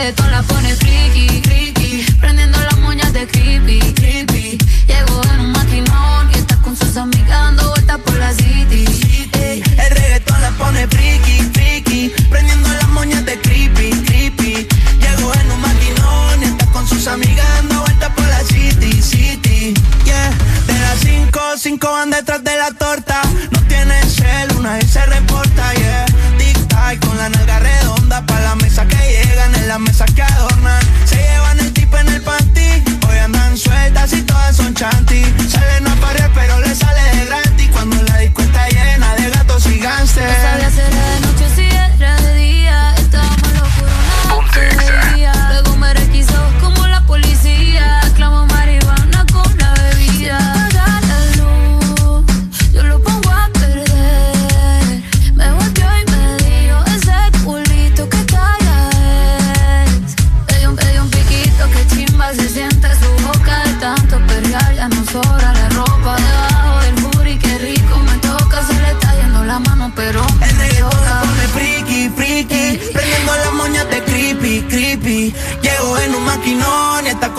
Esto la pone friki, friki, prendiendo las moñas de creepy, creepy. Llegó en un maquinón y está con sus amigas dando vueltas por la city. Ey. El reggaetón la pone friki, friki, prendiendo las moñas de creepy, creepy. Llegó en un maquinón y está con sus amigas dando vueltas por la city, city. Yeah, de las 5, 5 van detrás de la torta. No tiene cel, una vez se reporta, yeah y con la nalga redonda pa' la mesa que llegan, en la mesa que adornan. Se llevan el tip en el panty, hoy andan sueltas y todas son chanty. Salen a parir pero le sale de gratis cuando la disco está llena de gatos y. No sabía será de noche si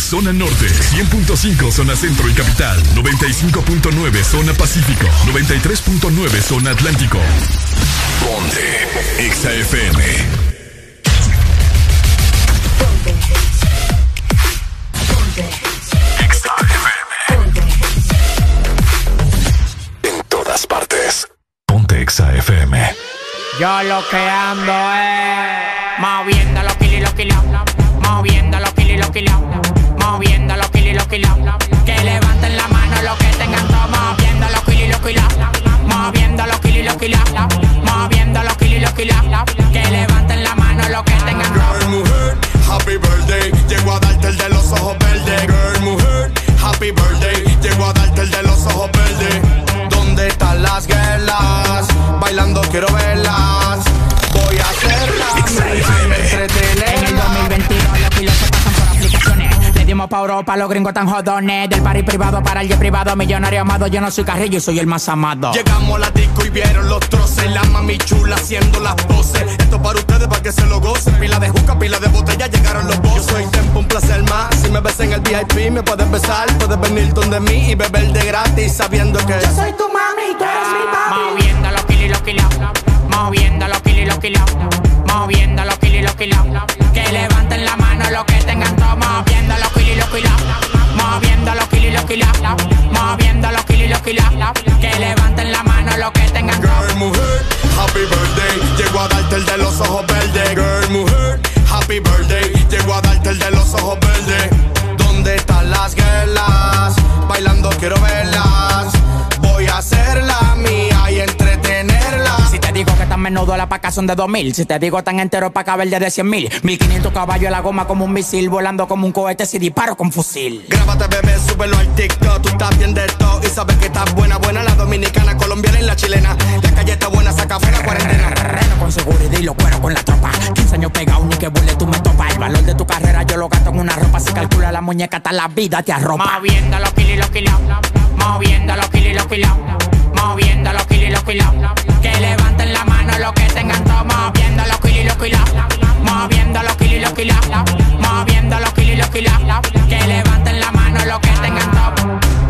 Zona norte, 100.5 zona centro y capital, 95.9 zona pacífico, 93.9 zona atlántico. Ponte XAFM. Ponte. Ponte. XAFM. En todas partes. Ponte XAFM. Yo lo que ando es moviendo los kilos, los kilos, moviendo los moviendo los kilos y los kilos. Que levanten la mano los que tengan moviendo los kilos y los kilos. Moviendo los kilos y los kilos. Moviendo los kilos y los kilos. Que levanten la mano los que tengan todo. Girl, mujer, happy birthday. Llego a darte el de los ojos verdes. Girl, mujer, happy birthday. Llego a darte el de los ojos verdes. ¿Dónde están las guerras? Bailando quiero verlas. Pa' Europa, los gringos tan jodones. Del party privado para el jet privado, millonario amado. Yo no soy carrillo y soy el más amado. Llegamos a la disco y vieron los troces. La mami chula haciendo las poses. Esto para ustedes, para que se lo gocen. Pila de juca, pila de botella, llegaron los bosses. Yo soy tempo, un placer más. Si me ves en el VIP, me puedes besar. Puedes venir donde mí y beber de gratis, sabiendo que yo soy tu mami, tú eres mi papi. Moviendo los kilos y los kilos. Moviendo los kilos y los kilos. Moviendo los kilos y los kilos. Que levanten la mano los que tengan todo. Moviendo y los kilos. Moviendo los kilos y los kilos. Moviendo los kilos y los kilos. Que levanten la mano los que tengan. Girl, mujer, happy birthday. Llego a darte el de los ojos verdes. Girl, mujer, happy birthday. Llego a darte el de los ojos verdes. ¿Dónde están las guerras? Bailando quiero verlas. Menudo la paca son de 2000. Si te digo tan entero pa' caber de 100 mil. 1500 caballos en la goma como un misil. Volando como un cohete si disparo con fusil. Grábate, bebé, súbelo al TikTok. Tú estás bien de todo y sabes que estás buena, buena. La dominicana, colombiana y la chilena. La calle está buena, saca fuera cuarentena. Reno con seguridad y lo cuero con la tropa. 15 años pegado, ni que burle tú me topas. El valor de tu carrera yo lo gasto en una ropa. Si calcula la muñeca, hasta la vida te arropa. Moviendo los kilos y los kilos. Moviendo los kilos y los kilos. Moviendo los kilos los kilos. Que levanten la mano los que tengan todo. Moviendo los kilos los kilos. Moviendo los kilos los kilos. Moviendo los kilos y los kilos. Que levanten la mano los que tengan todo.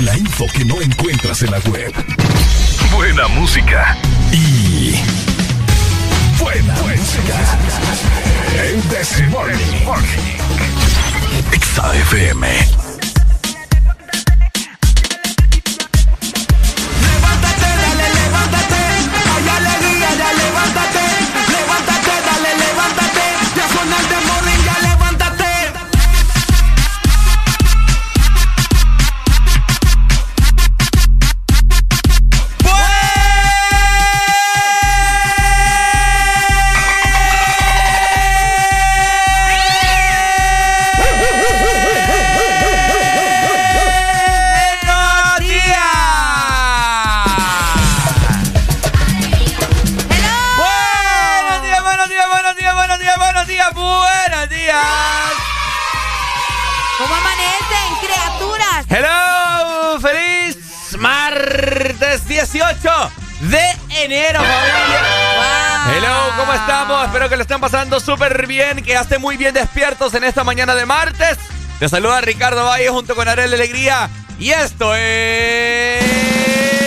La info que no encuentras en la web. Buena música. Y. Buena, música. El Desmorning. XAFM. Espero que le estén pasando súper bien, que estén muy bien despiertos en esta mañana de martes. Te saluda Ricardo Valle junto con Arel Alegría. Y esto es.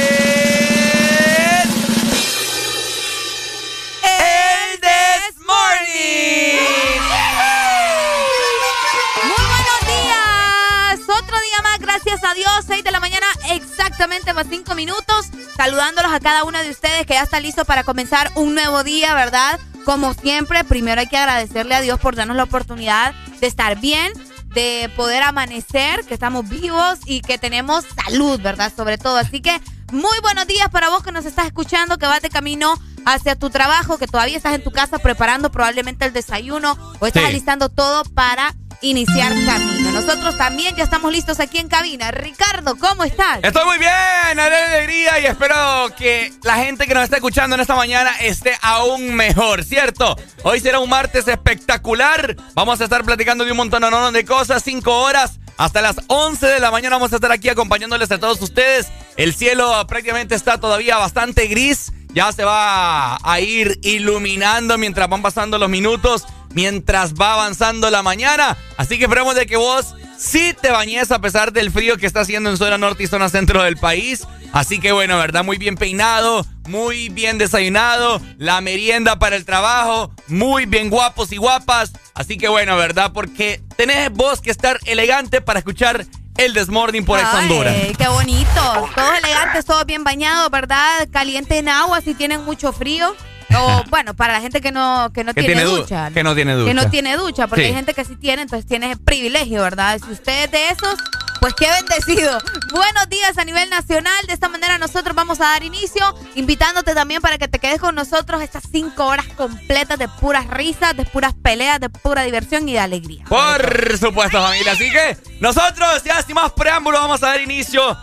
Gracias a Dios. 6 de la mañana, exactamente más 5 minutos. Saludándolos a cada uno de ustedes que ya está listo para comenzar un nuevo día, ¿verdad? Como siempre, primero hay que agradecerle a Dios por darnos la oportunidad de estar bien, de poder amanecer, que estamos vivos y que tenemos salud, ¿verdad? Sobre todo. Así que muy buenos días para vos que nos estás escuchando, que vas de camino hacia tu trabajo, que todavía estás en tu casa preparando probablemente el desayuno o estás alistando todo para iniciar camino. Nosotros también ya estamos listos aquí en cabina. Ricardo, ¿cómo estás? Estoy muy bien, alegría y espero que la gente que nos está escuchando en esta mañana esté aún mejor, ¿cierto? Hoy será un martes espectacular. Vamos a estar platicando de un montón de cosas, cinco horas. Hasta las 11 de la mañana vamos a estar aquí acompañándoles a todos ustedes. El cielo prácticamente está todavía bastante gris. Ya se va a ir iluminando mientras van pasando los minutos mientras va avanzando la mañana. Así que esperamos de que vos sí te bañes a pesar del frío que está haciendo en zona norte y zona centro del país. Así que bueno, ¿verdad? Muy bien peinado, muy bien desayunado, la merienda para el trabajo, muy bien guapos y guapas. Así que bueno, ¿verdad? Porque tenés vos que estar elegante para escuchar el Desmorning por Ex Honduras. ¡Qué bonito! Todos elegantes, todos bien bañados, ¿verdad? Caliente en agua si tienen mucho frío. O bueno, para la gente que no, que no tiene, ducha. Que no tiene ducha. Que no tiene ducha, porque hay gente que sí tiene, entonces tiene el privilegio, ¿verdad? Si usted es de esos, pues qué bendecido. Buenos días a nivel nacional. De esta manera nosotros vamos a dar inicio, invitándote también para que te quedes con nosotros estas cinco horas completas de puras risas, de puras peleas, de pura diversión y de alegría. Por supuesto, familia. Así que nosotros, ya sin más preámbulos, vamos a dar inicio.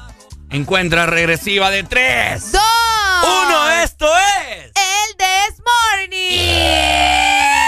Encuentra regresiva de tres. Dos. Uno, esto es. El This Morning. This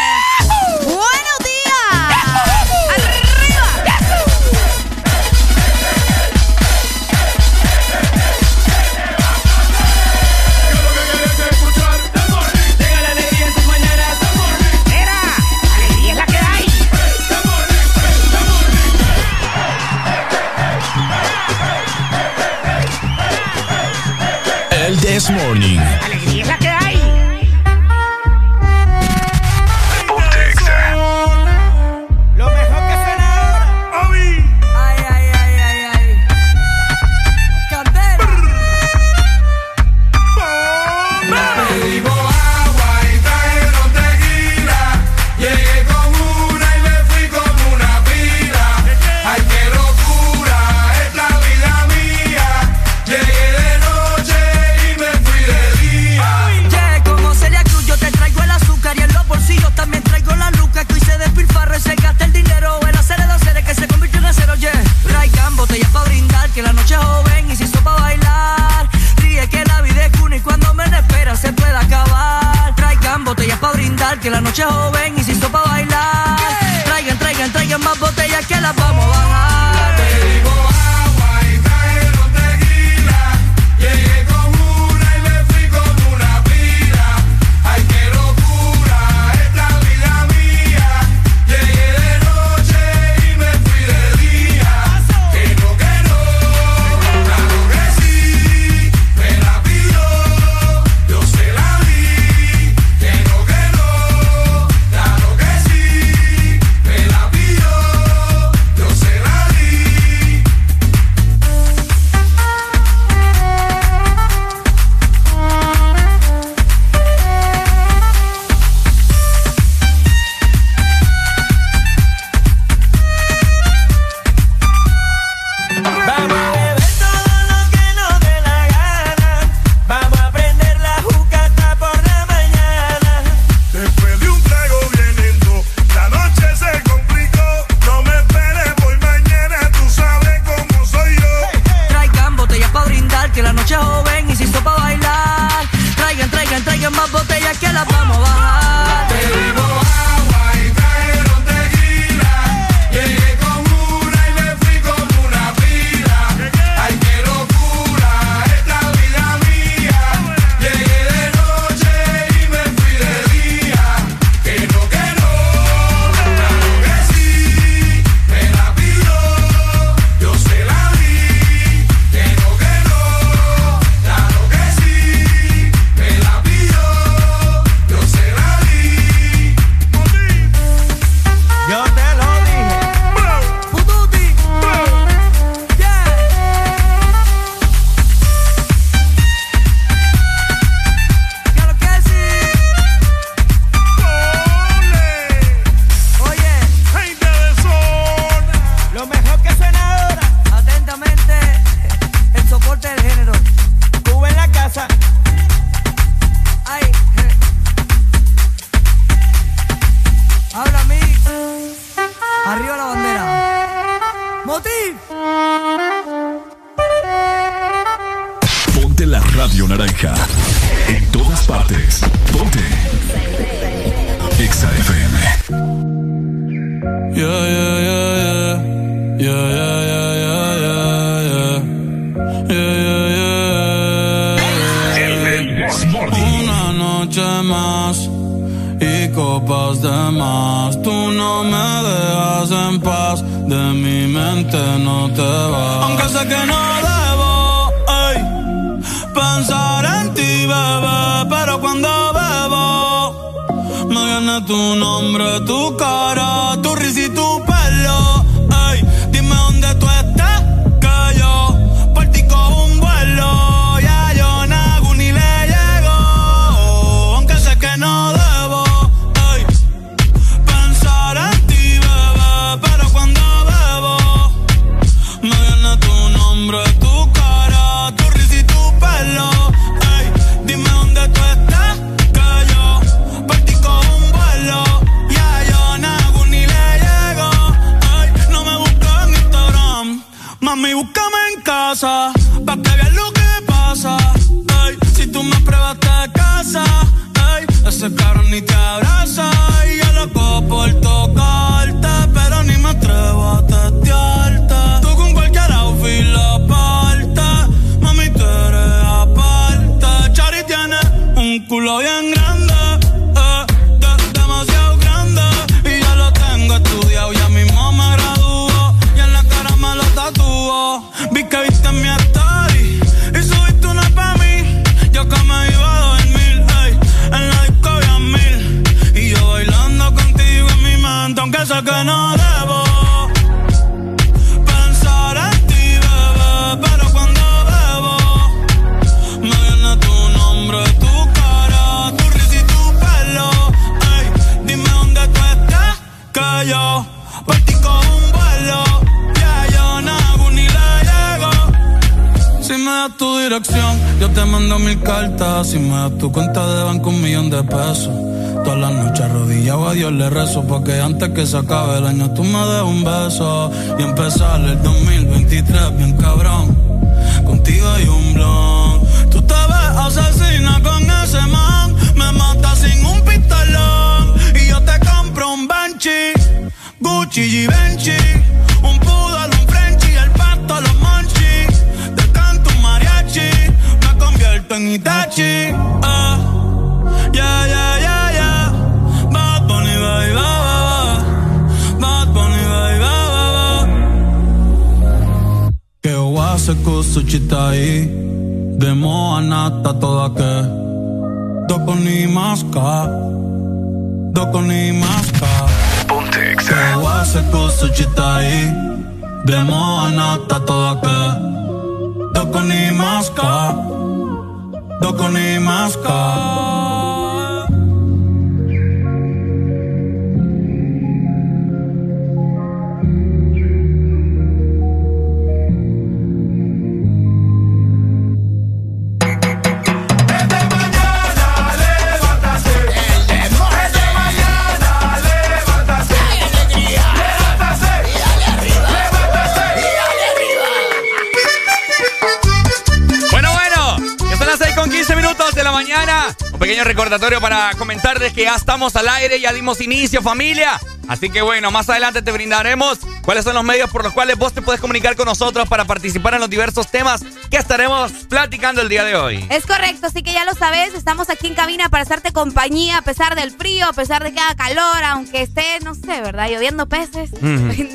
dimos inicio, familia. Así que bueno, más adelante te brindaremos cuáles son los medios por los cuales vos te puedes comunicar con nosotros para participar en los diversos temas que estaremos platicando el día de hoy. Es correcto, así que ya lo sabes, estamos aquí en cabina para hacerte compañía a pesar del frío, a pesar de que haga calor, aunque esté, no sé, ¿verdad? Lloviendo peces.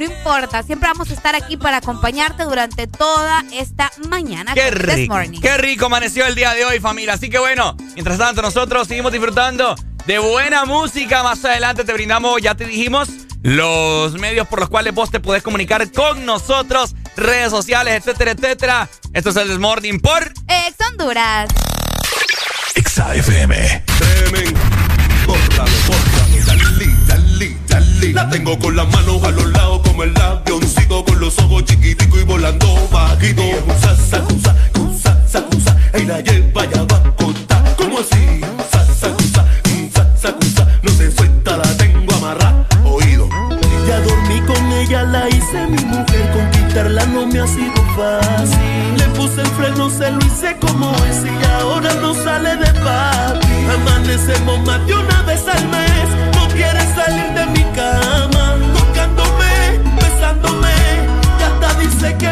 No importa, siempre vamos a estar aquí para acompañarte durante toda esta mañana. Qué rico, qué rico amaneció el día de hoy, familia. Así que bueno, mientras tanto nosotros seguimos disfrutando de buena música. Más adelante te brindamos, ya te dijimos, los medios por los cuales vos te podés comunicar con nosotros, redes sociales, etcétera, etcétera. Esto es el Desmorning por... Ex Honduras. Exa FM. Tremen. La tengo con las manos a los lados como el avioncito con los ojos chiquiticos y volando bajito. Usa, sacusa, cusa, sacusa, y la lleva ya va Le puse el freno, se lo hice como es y ahora no sale de papi. Amanecemos más de una vez al mes, no quiere salir de mi cama. Tocándome, besándome, y hasta dice que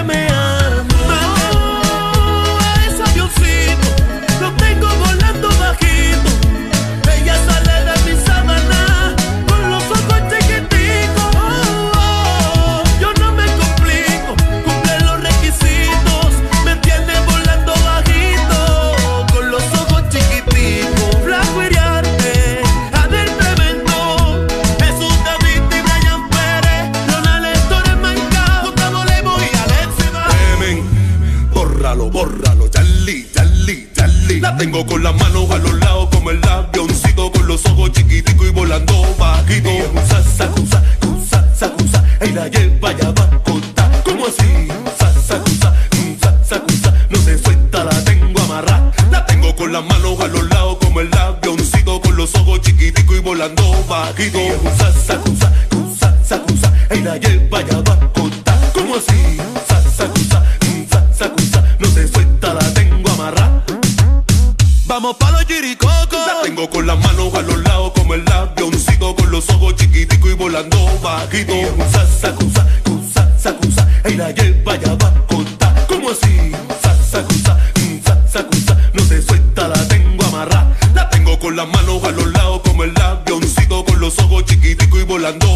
los lados como el avioncito con los ojos chiquiticos y volando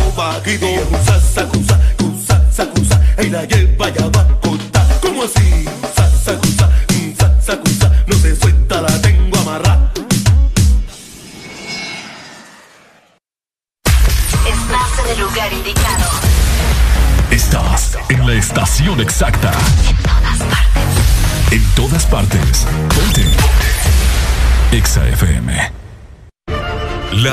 sacusa,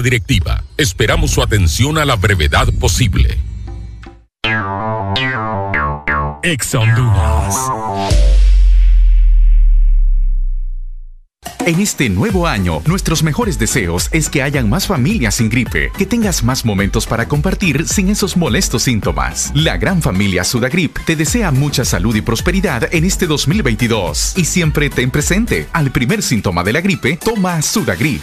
Directiva, esperamos su atención a la brevedad posible. Ex En este nuevo año, nuestros mejores deseos es que hayan más familias sin gripe, que tengas más momentos para compartir sin esos molestos síntomas. La gran familia Sudagrip te desea mucha salud y prosperidad en este 2022 y siempre ten presente, al primer síntoma de la gripe, toma Sudagrip.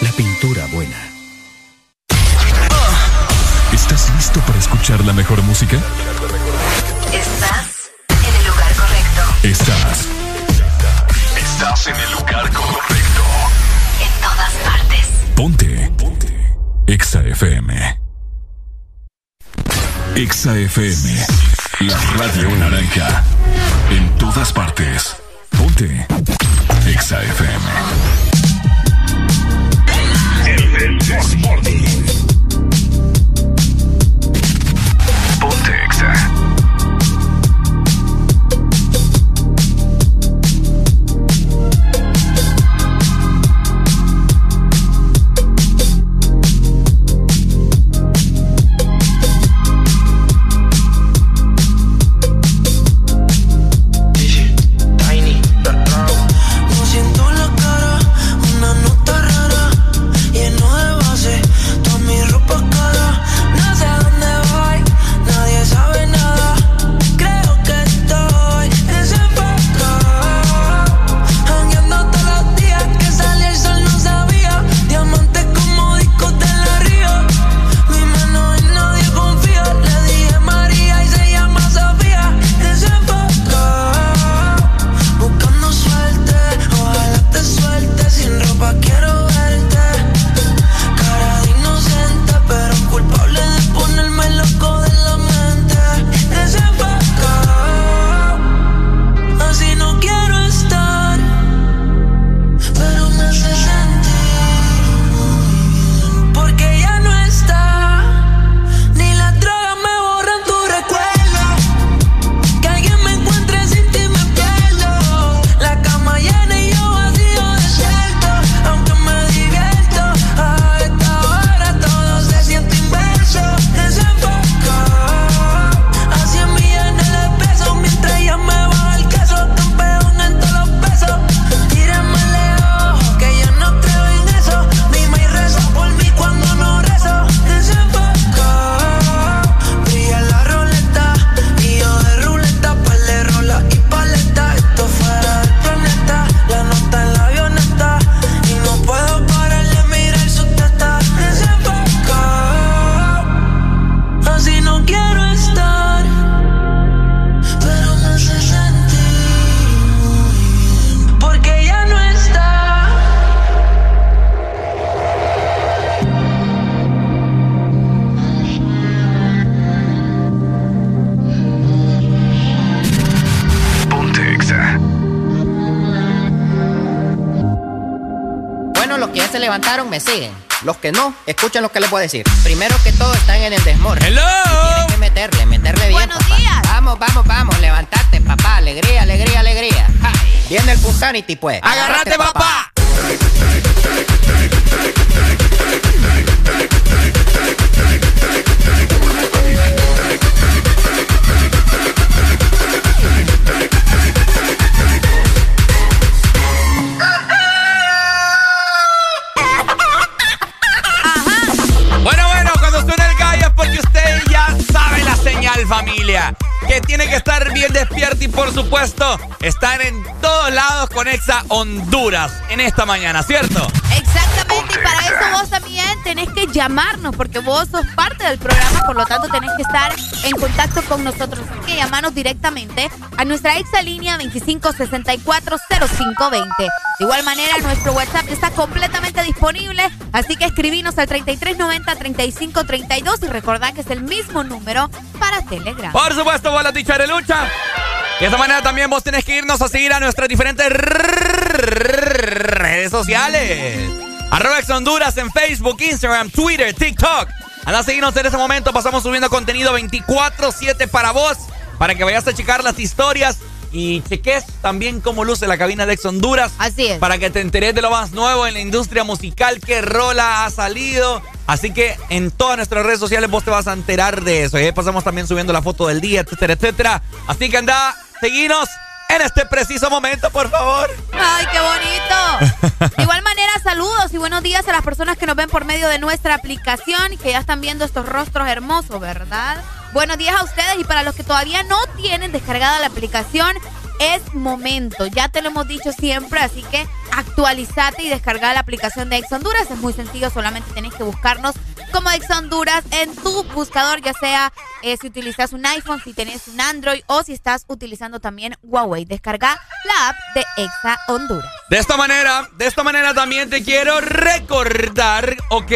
La pintura buena. ¿Estás listo para escuchar la mejor música? Estás en el lugar correcto. Estás. Estás en el lugar correcto. En todas partes. Ponte. Ponte. Exa FM. Exa FM. La radio naranja. En todas partes. Ponte. Exa FM. Morning. Escuchen lo que les voy a decir. Primero que todo están en el desmor. Hello. tienen que meterle, meterle bien. Buenos días. Vamos, vamos, vamos, levantate, papá. Alegría, alegría, alegría. Viene el Punsanity, pues. Agárrate, papá. tiene supuesto estar en todos lados con Exa Honduras en esta mañana, ¿cierto? Exactamente, y para eso vos también tenés que llamarnos, porque vos sos parte del programa, por lo tanto tenés que estar en contacto con nosotros. Así que llamarnos directamente a nuestra exa línea 25640520. De igual manera, nuestro WhatsApp está completamente disponible, así que escribinos al 3390-3532 y recordad que es el mismo número para Telegram. Por supuesto, vos la dicha de lucha. Y de esta manera también vos tenés que irnos a seguir a nuestras diferentes redes sociales. Arroba Ex Honduras en Facebook, Instagram, Twitter, TikTok. Anda a seguirnos en este momento. Pasamos subiendo contenido 24-7 para vos. Para que vayas a checar las historias y cheques también cómo luce la cabina de Ex Honduras. Así es. Para que te enteres de lo más nuevo en la industria musical, qué rola ha salido. Así que en todas nuestras redes sociales vos te vas a enterar de eso. Y ahí pasamos también subiendo la foto del día, etcétera, etcétera. Así que anda, seguinos en este preciso momento, por favor. ¡Ay, qué bonito! De igual manera, saludos y buenos días a las personas que nos ven por medio de nuestra aplicación que ya están viendo estos rostros hermosos, ¿verdad? Buenos días a ustedes y para los que todavía no tienen descargada la aplicación, es momento. Ya te lo hemos dicho siempre, así que actualizate y descarga la aplicación de Ex Honduras. Es muy sencillo, solamente tenés que buscarnos como Ex Honduras en tu buscador, ya sea eh, si utilizas un iPhone, si tenés un Android o si estás utilizando también Huawei. Descarga la app de Exa Honduras. De esta manera, de esta manera también te quiero recordar, ¿ok?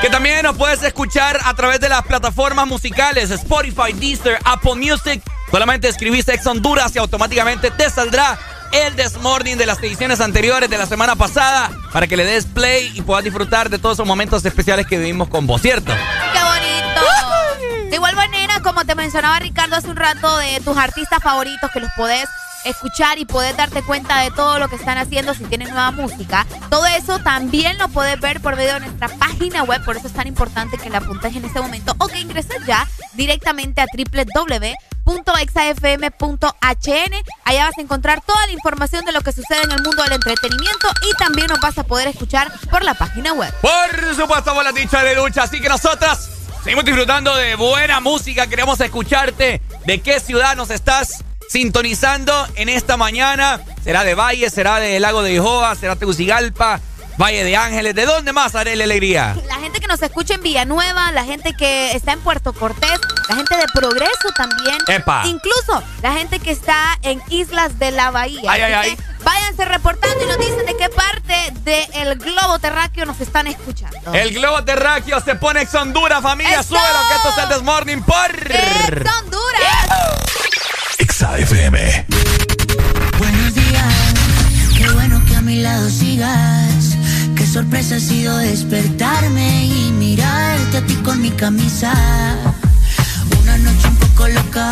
Que también nos puedes escuchar a través de las plataformas musicales Spotify, Deezer, Apple Music. Solamente escribís Ex Honduras y automáticamente te saldrá el Desmorning de las ediciones anteriores de la semana pasada para que le des play y puedas disfrutar de todos esos momentos especiales que vivimos con vos, ¿cierto? ¡Qué bonito! De igual manera, como te mencionaba Ricardo hace un rato, de tus artistas favoritos que los podés escuchar y poder darte cuenta de todo lo que están haciendo si tienen nueva música. Todo eso también lo puedes ver por medio de nuestra página web, por eso es tan importante que la apuntes en este momento o que ingreses ya directamente a www.exafm.hn. Allá vas a encontrar toda la información de lo que sucede en el mundo del entretenimiento y también nos vas a poder escuchar por la página web. Por supuesto, por la dicha de lucha, así que nosotras seguimos disfrutando de buena música, queremos escucharte. ¿De qué ciudad nos estás sintonizando en esta mañana. Será de Valle, será de Lago de Jehová, será Tegucigalpa, Valle de Ángeles. ¿De dónde más haré la alegría? La gente que nos escucha en Villanueva, la gente que está en Puerto Cortés, la gente de Progreso también. Epa. Incluso la gente que está en Islas de la Bahía. Ay, ay, ay. Váyanse reportando y nos dicen de qué parte del globo terráqueo nos están escuchando. El globo terráqueo se pone ex Honduras, familia. ¡Eso! Súbelo, que esto es el Desmorning por... ¡Es Honduras! Exa FM. Buenos días, qué bueno que a mi lado sigas. Sorpresa ha sido despertarme y mirarte a ti con mi camisa. Una noche un poco loca,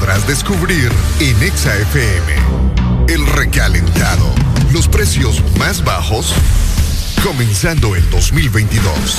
podrás descubrir en Exa FM. El recalentado. Los precios más bajos. Comenzando el 2022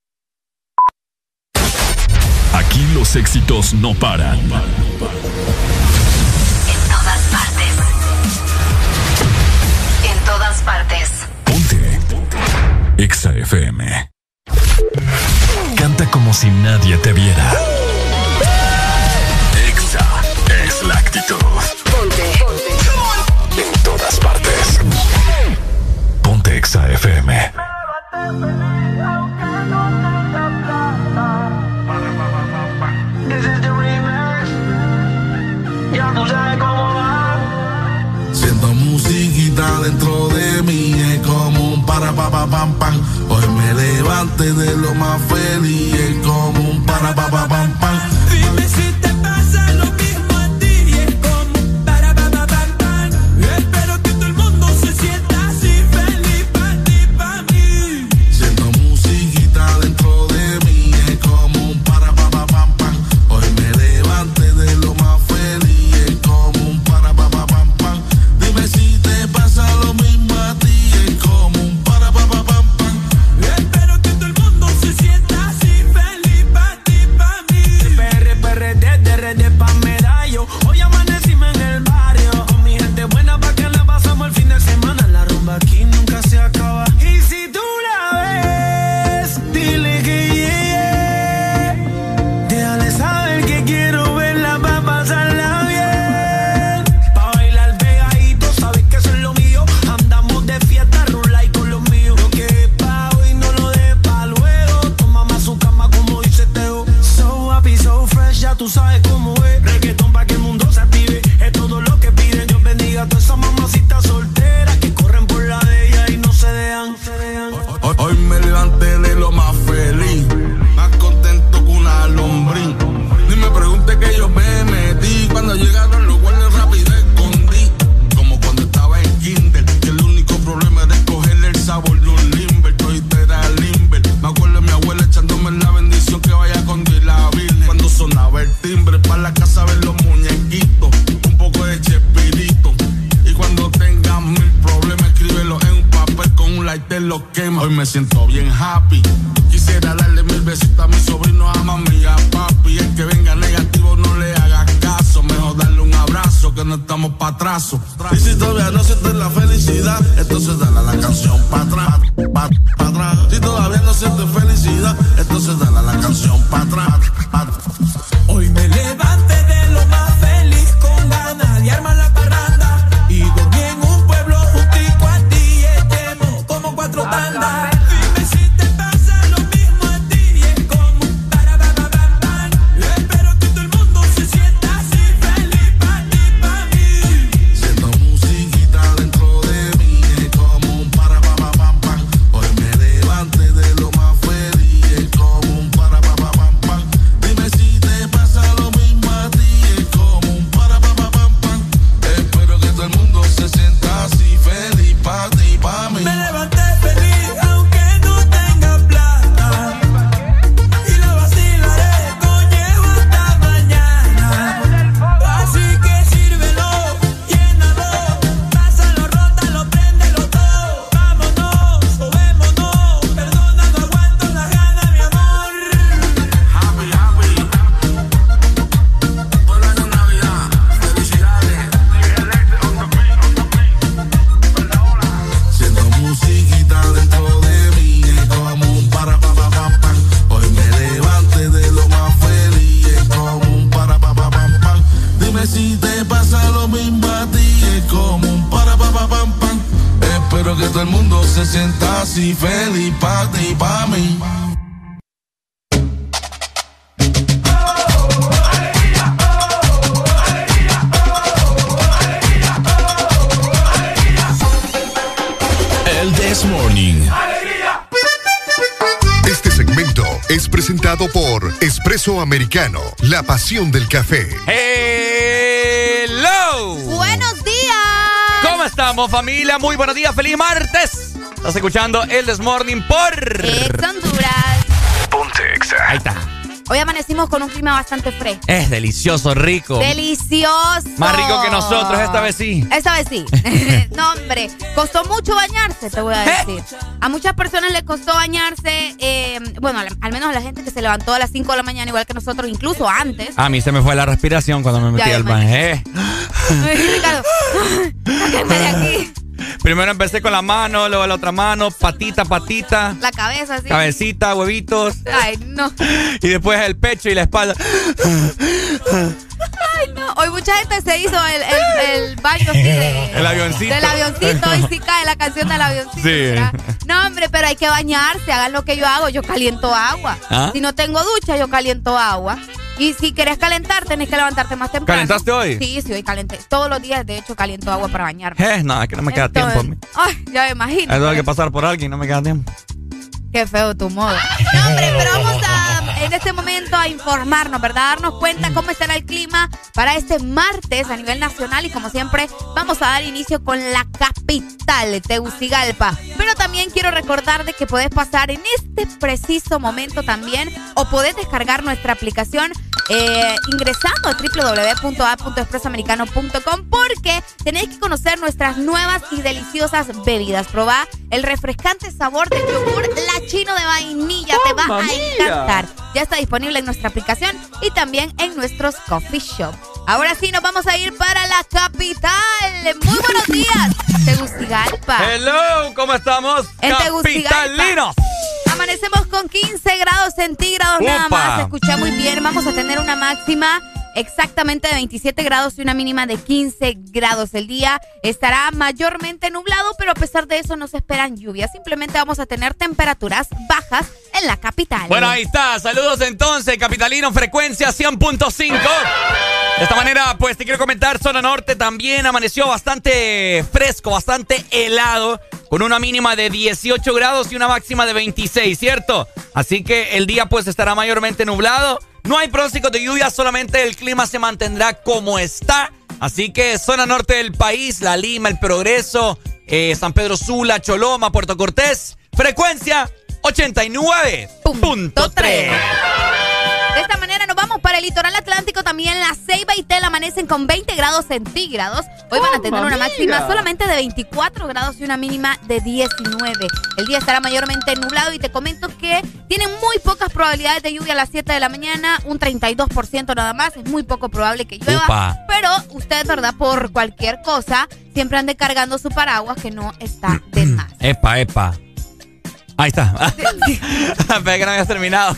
Los éxitos no paran. En todas partes. En todas partes. Ponte. Exa FM. Canta como si nadie te viera. Americano, la pasión del café. Hello. Buenos días. ¿Cómo estamos, familia? Muy buenos días, feliz martes. Estás escuchando el This Morning por. Ex Honduras. Ponte Exa. Ahí está. Hoy amanecimos con un clima bastante fresco. Es delicioso, rico. Delicioso. Más rico que nosotros, esta vez sí. Esta vez sí. no, hombre. Costó mucho bañarse, te voy a decir. A muchas personas les costó bañarse. eh, bueno, al, al menos a la gente que se levantó a las 5 de la mañana, igual que nosotros, incluso antes. A mí se me fue la respiración cuando me metí Ya, al baño. Eh. Ricardo, sáquenme de aquí. Primero empecé con la mano, luego la otra mano, patita, patita, La cabeza, así. cabecita, huevitos. Ay, no. Y después el pecho y la espalda. Ay, no. Hoy mucha gente se hizo el, el, el baño de, El avioncito. del avioncito y sí cae la canción del avioncito. No, hombre, pero hay que bañarse. Hagan lo que yo hago. Yo caliento agua. ¿Ah? Si no tengo ducha, yo caliento agua. Y si quieres calentar, tenés que levantarte más temprano. ¿Calentaste hoy? Sí, sí, hoy calenté. Todos los días, de hecho, caliento agua para bañarme. Eh, no, es que no me queda Entonces, tiempo. Ay, ya me imagino. Tengo que pasar por alguien, no me queda tiempo. Qué feo tu modo. No, hombre, pero vamos a, en este momento a informarnos, ¿verdad? Darnos cuenta cómo estará el clima para este martes a nivel nacional y como siempre vamos a dar inicio con la capital, Tegucigalpa. Pero también quiero recordar de que podés pasar en este preciso momento también o podés descargar nuestra aplicación eh, ingresando a www.a.expresoamericano.com porque tenéis que conocer nuestras nuevas y deliciosas bebidas. Probá el refrescante sabor del yogur La Chino de vainilla. Te va ¡Mamma a encantar. Ya está disponible en nuestra aplicación y también en nuestros coffee shop. Ahora sí, nos vamos a ir para la capital. Muy buenos días, Tegucigalpa. Hello, ¿cómo estamos? En Tegucigalpa. Capitalinos. Amanecemos con 15 grados centígrados nada más. Se escucha muy bien. Vamos a tener una máxima exactamente de 27 grados y una mínima de 15 grados. El día estará mayormente nublado, pero a pesar de eso no se esperan lluvias. Simplemente vamos a tener temperaturas bajas en la capital. Bueno, ahí está. Saludos entonces, Capitalino, frecuencia 100.5. De esta manera, pues te quiero comentar, zona norte también amaneció bastante fresco, bastante helado, con una mínima de 18 grados y una máxima de 26, ¿cierto? Así que el día pues estará mayormente nublado. No hay pronósticos de lluvia, solamente el clima se mantendrá como está. Así que zona norte del país, La Lima, El Progreso, eh, San Pedro Sula, Choloma, Puerto Cortés, frecuencia 89.3. De esta manera nos vamos para el litoral atlántico. También la Ceiba y Tel amanecen con 20 grados centígrados. Hoy van a tener una máxima solamente de 24 grados y una mínima de 19. El día estará mayormente nublado y te comento que tienen muy pocas probabilidades de lluvia a las 7 de la mañana, un 32% nada más. Es muy poco probable que llueva. Upa. Pero usted, ¿verdad? Por cualquier cosa, siempre ande cargando su paraguas que no está de más. Epa, epa. Ahí está. Espera que no habías terminado.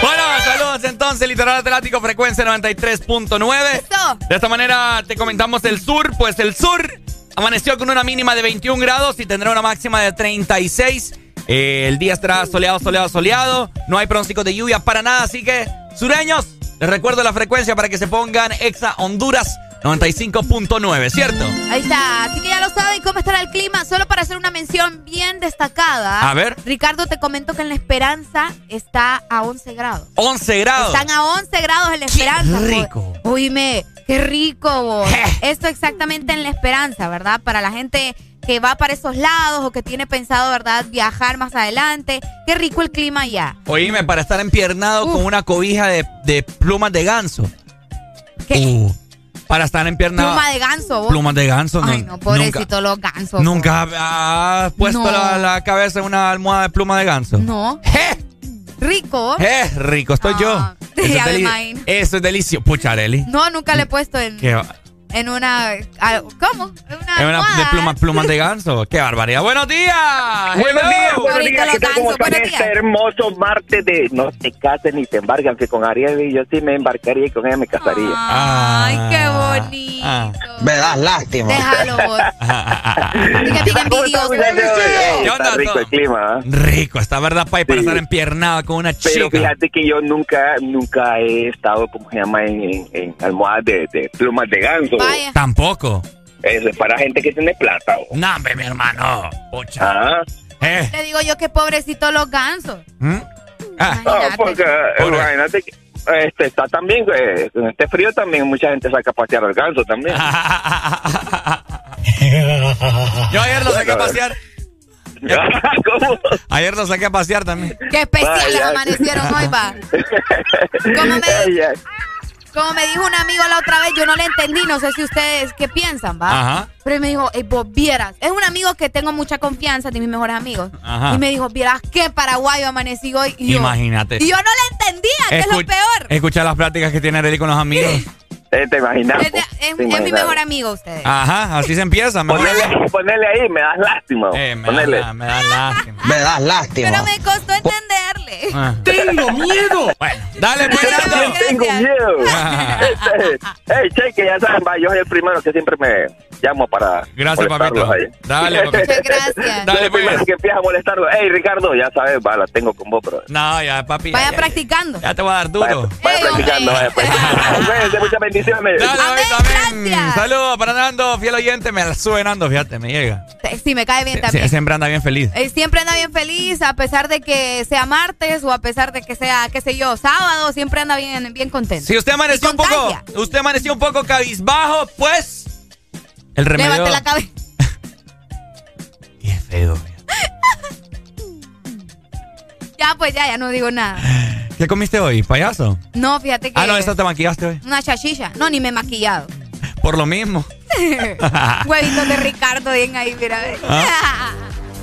Bueno, saludos entonces, Litoral Atlántico, frecuencia 93.9. De esta manera te comentamos el sur, pues el sur amaneció con una mínima de 21 grados y tendrá una máxima de 36. Eh, el día estará soleado, soleado, soleado. No hay pronósticos de lluvia para nada, así que, sureños, les recuerdo la frecuencia para que se pongan Exa Honduras 95.9, ¿cierto? Ahí está, así que ya lo saben cómo estará el clima. Solo para hacer una mención bien destacada. A ver. Ricardo, te comento que en La Esperanza está a 11 grados. 11 grados. Están a 11 grados en La Esperanza. pues. rico. Oíme, qué rico vos. Esto exactamente en La Esperanza, ¿verdad? Para la gente que va para esos lados o que tiene pensado, ¿verdad? Viajar más adelante. Qué rico el clima allá. Oíme, para estar empiernado con una cobija de, de plumas de ganso. Uh, para estar empiernado. Pluma de ganso, vos. Plumas de ganso. Ay, no, pobrecito los gansos. Nunca, has puesto No. la, la cabeza en una almohada de pluma de ganso. No. Rico. ¡Eh! Rico, estoy yo. Ah, Eso es, deli- eso es delicioso. Puchareli. No, nunca le he puesto en, Qué va- en una. ah, ¿Cómo? En una. Es una de plumas, plumas de ganso. ¡Qué barbaridad! ¡Buenos días! Buenos Hello. días, buenos Ahorita días. ¿Qué tal? ¿Cómo gansos, están buenos este hermoso martes de no te cases ni te embargan? Que con Ariel y yo sí me embarcaría y con ella me casaría. Ay, qué bonito. Ah. Me das lástima. Déjalo vos. ¿Qué onda, Está rico el clima, ¿ah? Rico, está verdad, Pai, para Sí. estar empiernado con una Pero chica. fíjate que yo nunca, nunca he estado, ¿cómo se llama? En, en, en almohadas de, de plumas de ganso. Vaya. Tampoco. Eso es para gente que tiene plata. ¿o? No, hombre, mi hermano. Pucha. Ah, Eh. Digo yo que pobrecito los gansos. ¿Mm? Ah. no, porque eh, imagínate que este, está también, eh, en este frío también mucha gente saca a pasear al ganso también. Yo ayer lo saqué a pasear. ¿Cómo? Ayer lo saqué a pasear también. Qué especiales amanecieron hoy, va. ¿Cómo me, como me dijo un amigo la otra vez, yo no le entendí, no sé si ustedes qué piensan, ¿va? Ajá. Pero me dijo, "Ey, vos vieras. Es un amigo que tengo mucha confianza, de mis mejores amigos. Ajá. Y me dijo, vieras qué paraguayo amanecí hoy. Y yo, Imagínate. Y yo no le entendía, que es lo peor. Escuchar las pláticas que tiene Arely con los amigos. Eh, ¿Te imaginas? Es, de- es- ¿Te es mi mejor amigo ustedes. Ajá, así se empieza. Ponele, ponele ahí, me das lástima. Eh, me, ponele. da, me da lástima. Me das lástima. Pero me costó entenderle. Ah. ¡Tengo miedo! Bueno, dale, pues, tengo miedo. Este, Ey, cheque, ya saben, va, yo soy el primero que siempre me llamo para Gracias, papito. ahí. Dale, papito. Muchas gracias. Dale, pues. que empieza a molestarlo. Ey, Ricardo, ya sabes, va, la tengo con vos, pero... No, ya, papi. Vaya ya, ya, practicando. ya te voy a dar duro. Vaya Ey, practicando, hombre. vaya practicando. Cuídense, muchas bendiciones. Dale, Amén, papito, amén. Saludos para Nando, fiel oyente. Me la sube Nando, fíjate, me llega. Sí, me cae bien Sí, también. siempre anda bien feliz. Él siempre anda bien feliz, a pesar de que sea martes o a pesar de que sea, qué sé yo, sábado, siempre anda bien, bien contento. Si usted amaneció un poco, usted amaneció un poco cabizbajo, pues el remedio. Levante la cabeza. Qué feo. Ya, pues ya, ya no digo nada. ¿Qué comiste hoy, payaso? No, fíjate que. Ah, no, eso te maquillaste hoy. Una chachicha. No, ni me he maquillado. Por lo mismo. Huevitos de Ricardo, bien ahí, mira. ve.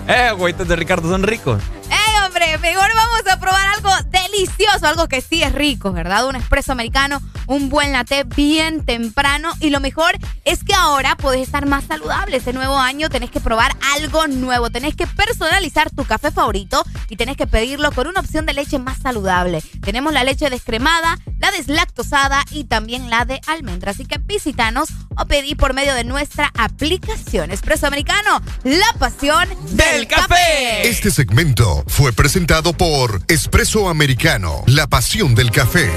Eh, güeytos de Ricardo son ricos. ¡Ey, hombre! Mejor vamos a probar algo delicioso, algo que sí es rico, ¿verdad? Un espresso americano, un buen latte bien temprano. Y lo mejor es que ahora podés estar más saludable. Este nuevo año tenés que probar algo nuevo. Tenés que personalizar tu café favorito y tenés que pedirlo con una opción de leche más saludable. Tenemos la leche descremada, la deslactosada y también la de almendra. Así que visítanos o pedí por medio de nuestra aplicación. Espresso americano, la pasión del café. Este segmento fue presentado por Espresso Americano, la pasión del café.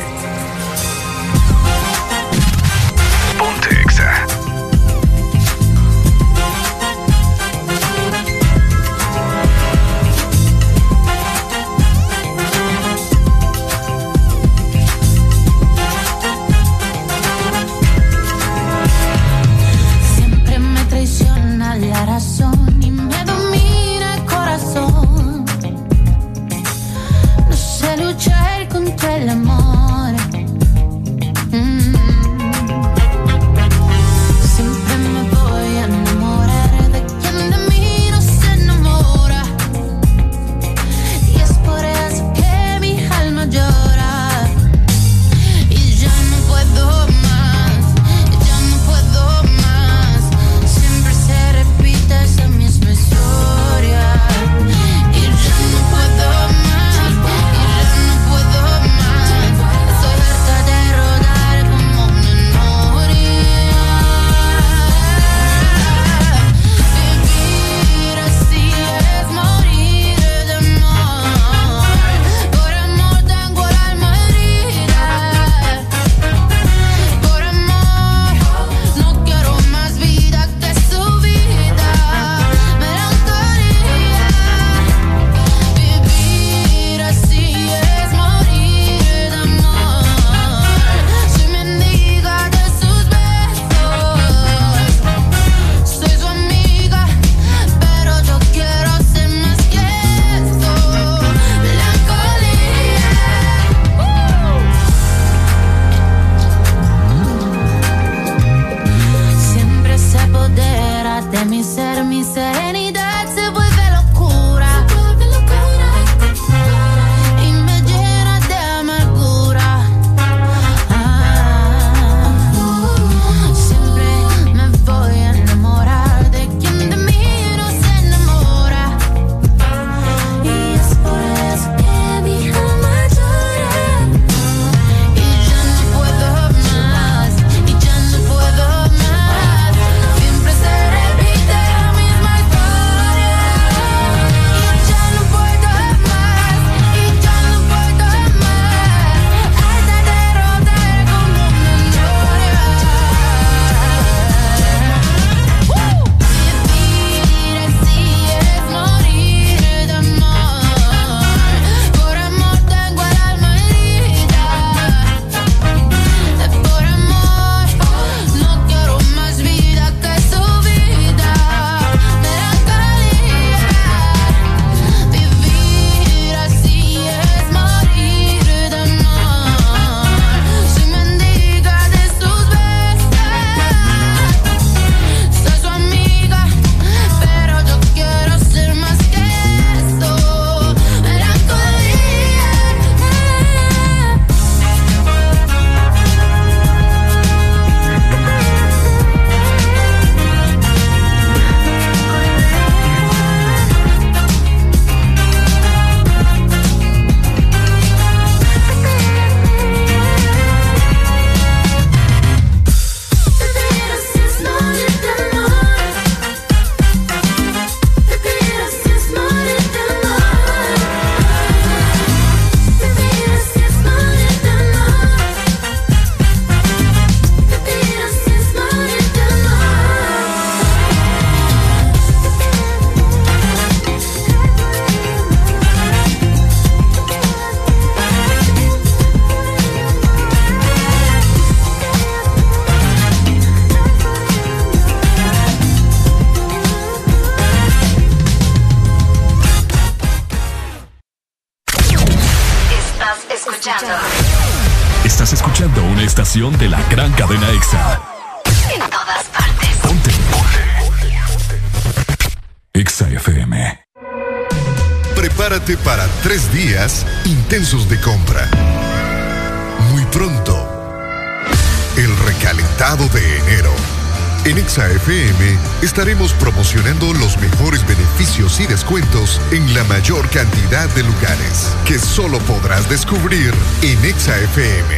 solo podrás descubrir en Exa FM.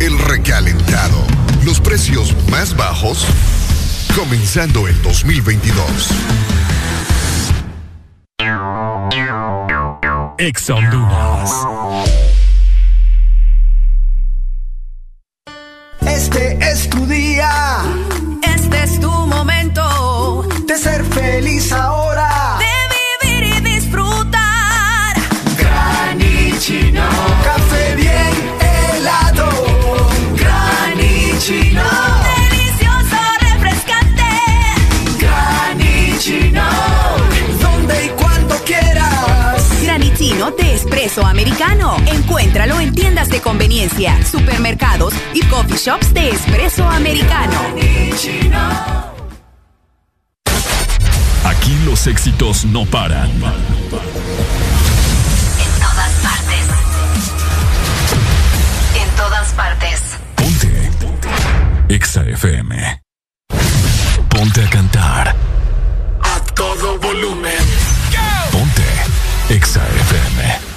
El recalentado. Los precios más bajos. Comenzando el 2022. Exa Honduras. no paran. En todas partes. En todas partes. Ponte. Ponte. Exa FM. Ponte a cantar. A todo volumen. Ponte. Exa FM.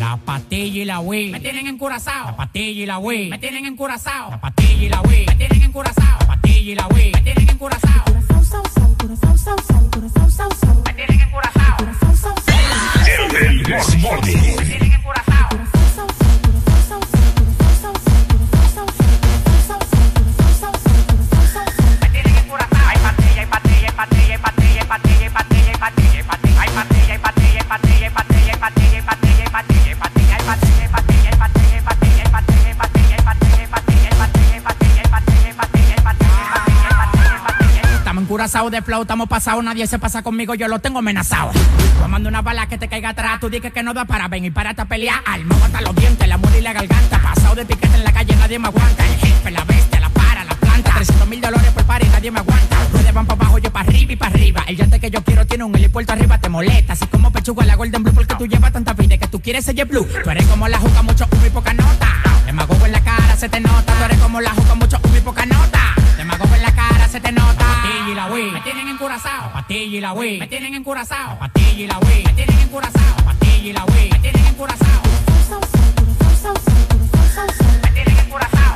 La patilla y la Wii. Me tienen encurazao. La patilla y la Wii. Me tienen Curaçao. Tá de flow, estamos pasados, nadie se pasa conmigo, yo lo tengo amenazado. Tomando una bala que te caiga atrás, tú dices que no da para venir para esta pelea. Alma, hasta los dientes, la muela y la garganta. Pasado de piquete en la calle, nadie me aguanta. El jefe, la bestia, la para, la planta. 300 mil dólares por par nadie me aguanta. Ustedes van para abajo, yo para arriba y para arriba. El yate que yo quiero tiene un helipuerto arriba, te molesta. Así como pechuga la Golden Blue, porque tú llevas tanta vida que tú quieres ser blue. Tú eres como la juca, mucho humo y poca nota. Demagogo en la cara, se te nota. Tú eres como la juca, mucho humo y poca nota. Demagogo en la cara se te nota. Patilla y la Wii. Me tienen encurazao. Patilla y la Wii. Me tienen. Patilla y la Wii. Me tienen. Patilla y la Wii. Me tienen. Me tienen. Me tienen encurazao.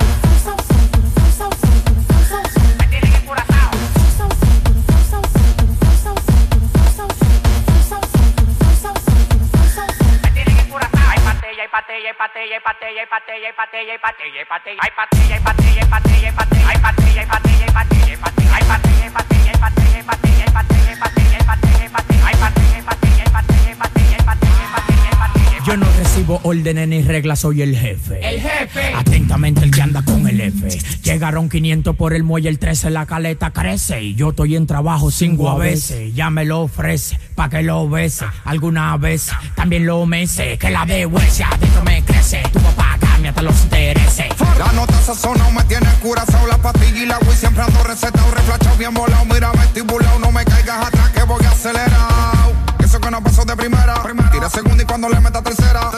Me tienen. Hay hay hay patilla, hay. órdenes ni reglas, soy el jefe. El jefe. Atentamente el que anda con el F. Llegaron 500 por el muelle, el 13 la caleta crece. Y yo estoy en trabajo cinco a veces. Ya me lo ofrece, pa' que lo bese. Alguna vez también lo mece. Que la de huesia adentro me crece. Tu papá cambia hasta los intereses. La nota sazona me tiene curazao. La pastilla y la Wii siempre ando recetado. Reflachado, bien volado. Mira vestibulado. No me caigas atrás que voy acelerado. Eso que no pasó de primera. primera. Tira segunda y cuando le meta tercera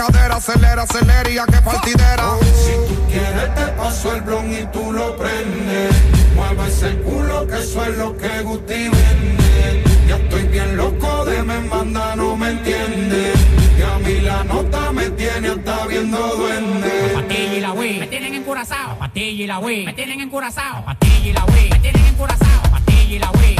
cadera, acelera, acelera que partidera. Oh, si tú quieres te paso el blon y tú lo prendes. Mueve ese culo que eso es lo que Guti vende. Ya estoy bien loco de me manda, no me entiende. Y a mí la nota me tiene hasta viendo duende. Patilla y la wey, me tienen encurazao. Patilla y la wey, me tienen encurazao. Patilla y la wey, me tienen encurazao. Patilla y la wey.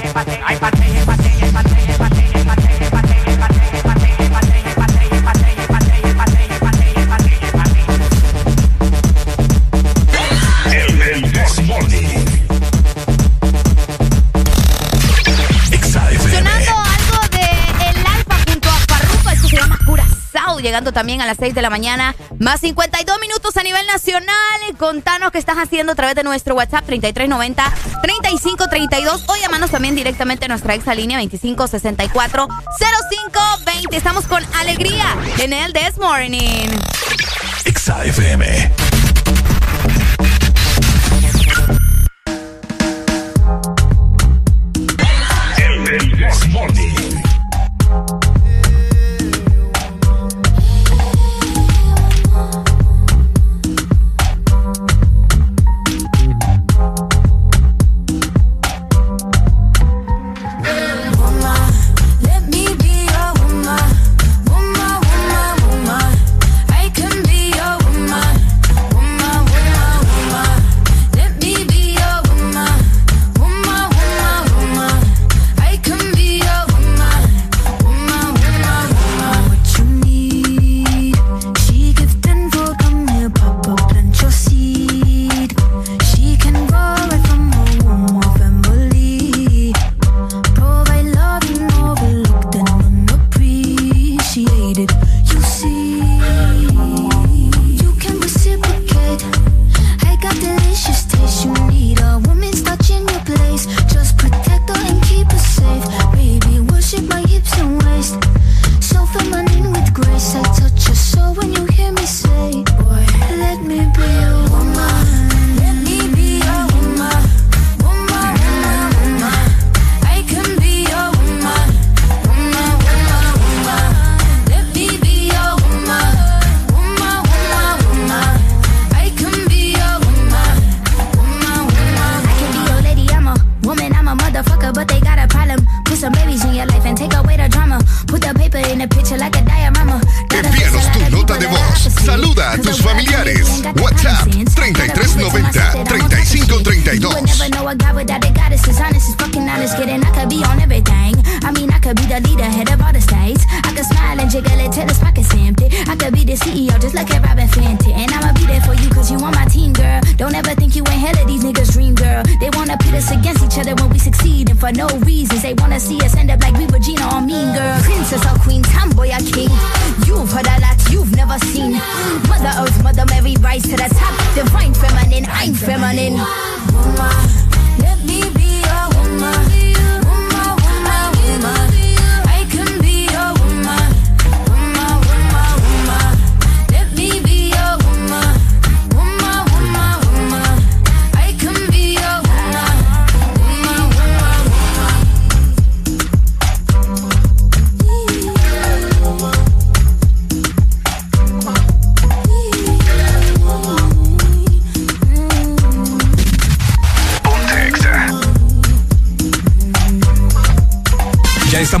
llegando también a las 6 de la mañana, más 52 minutos a nivel nacional. Contanos qué estás haciendo a través de nuestro WhatsApp 3390-3532 o llamanos también directamente a nuestra exalínea 2564-0520. Estamos con alegría en el This Morning.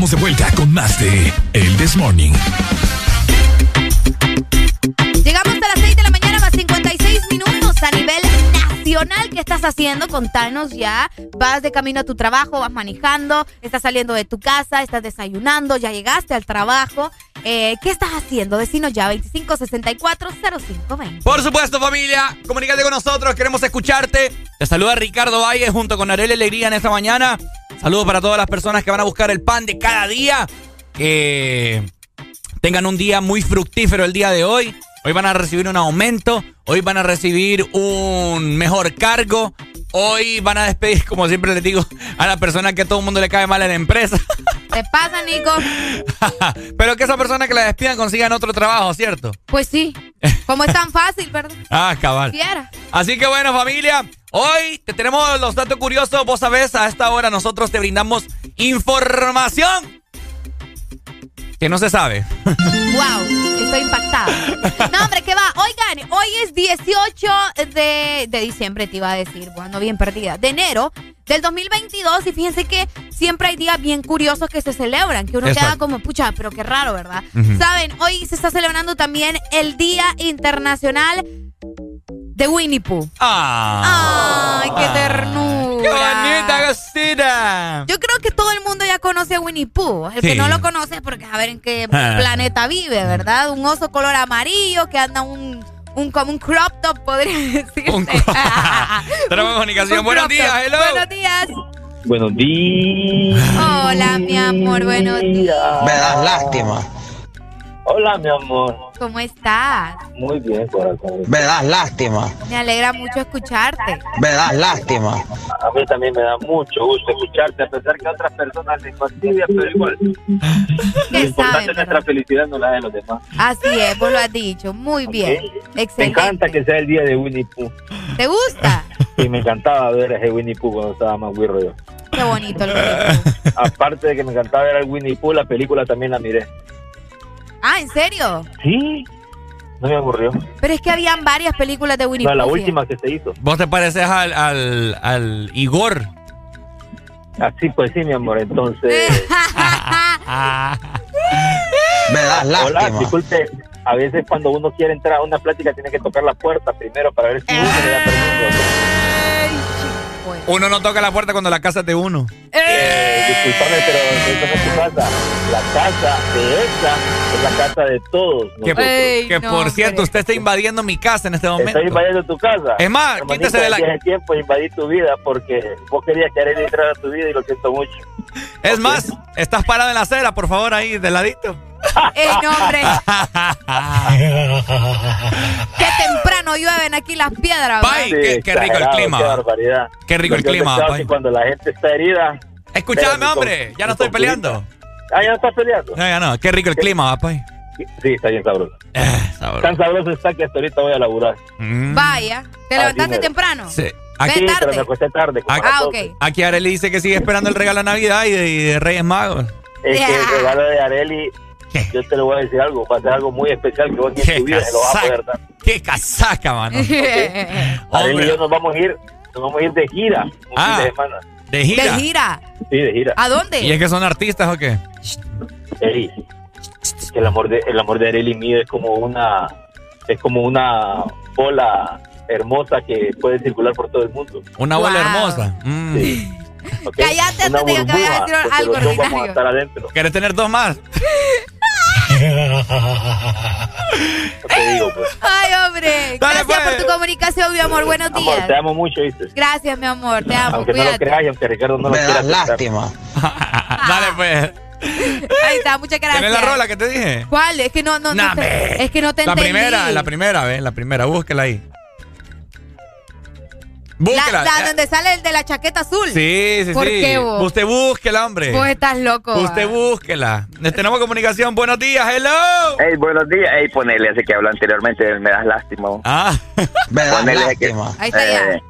Exa FM. contanos ya. Vas de camino a tu trabajo, vas manejando, estás saliendo de tu casa, estás desayunando, ya llegaste al trabajo. Eh, ¿Qué estás haciendo? Decinos ya, 2564-0520. Por supuesto, familia. Comunícate con nosotros, queremos escucharte. Te saluda Ricardo Valle junto con Arely Alegría en esta mañana. Saludos para todas las personas que van a buscar el pan de cada día. Que tengan un día muy fructífero el día de hoy. Hoy van a recibir un aumento, hoy van a recibir un mejor cargo, Hoy van a despedir, como siempre les digo, a la persona que a todo el mundo le cae mal en la empresa. ¿Te pasa, Nico? Pero que esa persona que la despidan consigan otro trabajo, ¿cierto? Pues sí. Como es tan fácil, ¿verdad? ah, cabal. Así que bueno, familia, hoy te tenemos los datos curiosos. Vos sabés, a esta hora nosotros te brindamos información que no se sabe. wow, estoy impactada. No, hombre, ¿qué va? Oigan, hoy es 18 de, de diciembre, te iba a decir, bueno, bien perdida, de enero del 2022 y fíjense que siempre hay días bien curiosos que se celebran, que uno queda como, pucha, pero qué raro, ¿verdad? Saben, hoy se está celebrando también el Día Internacional de Winnie Pooh. Ah. ¡Ay, qué ternura! ¡Qué bonita cosita! Yo creo que todo el mundo ya conoce a Winnie Pooh. El que no lo conoce es porque a ver en qué planeta vive, ¿verdad? Un oso color amarillo que anda un un como un crop top, podría decirse. Un Tenemos comunicación. Buenos días, hello. Buenos días. Buenos días. Hola, mi amor, buenos días. Me das lástima. Hola, mi amor. ¿Cómo estás? Muy bien, corazón. Me das lástima. Me alegra mucho escucharte. Me das lástima. A mí también me da mucho gusto escucharte, a pesar que a otras personas les fastidia, pero igual. Lo importante es nuestra felicidad, no la de los demás. Así es, vos lo has dicho. Muy bien. Me Excelente. encanta que sea el día de Winnie Pooh. ¿Te gusta? Y me encantaba ver a ese Winnie Pooh cuando estaba más guirro yo. Qué bonito el Winnie Aparte de que me encantaba ver al Winnie Pooh, la película también la miré. Ah, ¿en serio? Sí, no me aburrió. Pero es que habían varias películas de Winnie No, la última que se hizo. Vos te pareces al, al, al Igor. Así pues sí, mi amor, entonces... Me das Hola, lástima. disculpe, a veces cuando uno quiere entrar a una plática tiene que tocar la puerta primero para ver si uno le da permiso. Uno no toca la puerta cuando la casa es de uno. Eh, disculpame, pero esa no es tu casa. La casa de esa es la casa de todos. Que, nosotros. que por cierto, usted está invadiendo mi casa en este momento. Estoy invadiendo tu casa. Es más, Hermanito, quítese de la- es tiempo de invadir tu vida porque vos querías que Arely entrara a tu vida y lo siento mucho. Es más, estás parado en la acera, por favor, ahí, de ladito. ¡Ey, no, hombre! ¡Qué temprano llueven aquí las piedras! Pai, qué, qué rico el clima. Qué barbaridad. Qué rico el clima, que cuando la gente está herida... Escuchame, hombre, con- ya no estoy peleando. Ah, ya no estás peleando. No, ya no, qué rico el clima, va, pai. Sí, está bien sabroso. sabroso. Tan sabroso está que hasta ahorita voy a laburar. Mm. Vaya, ¿te Así levantaste mero. temprano? Sí. Sí, Aquí, pero tarde. me acosté tarde. como a Ah, las ok. 12. aquí Arely dice que sigue esperando el regalo de Navidad y de, y de Reyes Magos. Es que el regalo de Areli, yo te lo voy a decir algo, va a ser algo muy especial que vos ni en tu vida se lo vas a poder dar. ¡Qué casaca, mano! Areli y yo nos vamos a ir, nos vamos a ir de gira un Ah, fin de semana. ¿De gira? ¿De gira? Sí, de gira. ¿A dónde? ¿Y es que son artistas o qué? Ey, el amor de el amor de Areli mío es como una es como una bola hermosa que puede circular por todo el mundo. Una bola Wow. hermosa. Mm. Sí. ¿ok? Cállate Una antes de que decir algo los dos vamos a ordinario. estar adentro. ¿Quieres tener dos más? No te digo, pues. Ay, hombre. Gracias por tu comunicación, mi amor. Buenos Amor, días. te amo mucho, ¿viste? Gracias, mi amor. Te amo. Aunque no lo creas y aunque Ricardo no lo Me quiera das aceptar. lástima. Dale, pues. Ahí está, muchas gracias. ¿Tenés la rola que te dije? ¿Cuál? Es que no, no, no Nah, te- ve. es que no te La entendí. primera, la primera, ve, la primera, búsquela ahí. La, Búsquela. la donde sale el de la chaqueta azul. Sí, sí, ¿Por sí. qué vos? Usted búsquela, hombre. Vos estás loco. Usted búsquela. Tenemos comunicación. Buenos días, hello. Hey, buenos días. Hey, ponele ese que habló anteriormente, me das lástima. Ah. Me das Ponele que- lástima. Ahí está ya. Eh,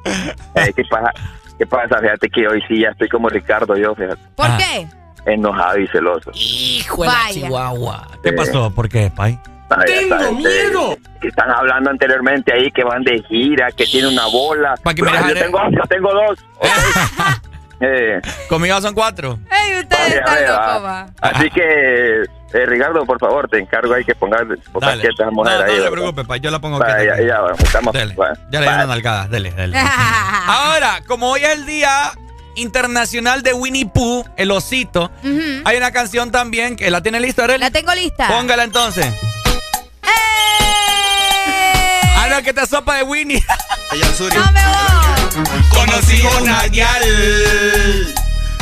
eh, ¿qué, pasa? ¿Qué pasa? Fíjate que hoy sí ya estoy como Ricardo, yo, fíjate. ¿Por Ah. qué? Enojado y celoso. Hijo Vaya. Chihuahua. ¿Qué pasó? ¿Por qué, Pai? Ya sabes, eh, que están hablando anteriormente ahí que van de gira, que tiene una bola. Pa' que me yo, tengo, yo tengo dos. Eh, Conmigo son cuatro. Ey, ustedes están locos, así que, eh, Ricardo, por favor, te encargo ahí que pongas, pongas quieta No, mujer no ahí. se ¿verdad? preocupe, Pai. Yo la pongo quieta ya, ya, bueno, estamos. Dele. bueno, Ya le di una nalgada. Dele, dele. Ahora, como hoy es el día internacional de Winnie Pooh, el osito, hay una canción también que la tiene lista? La tengo lista. Póngala entonces. ¡Eh! Que esta sopa de Winnie. No me voy. Conocí una guial.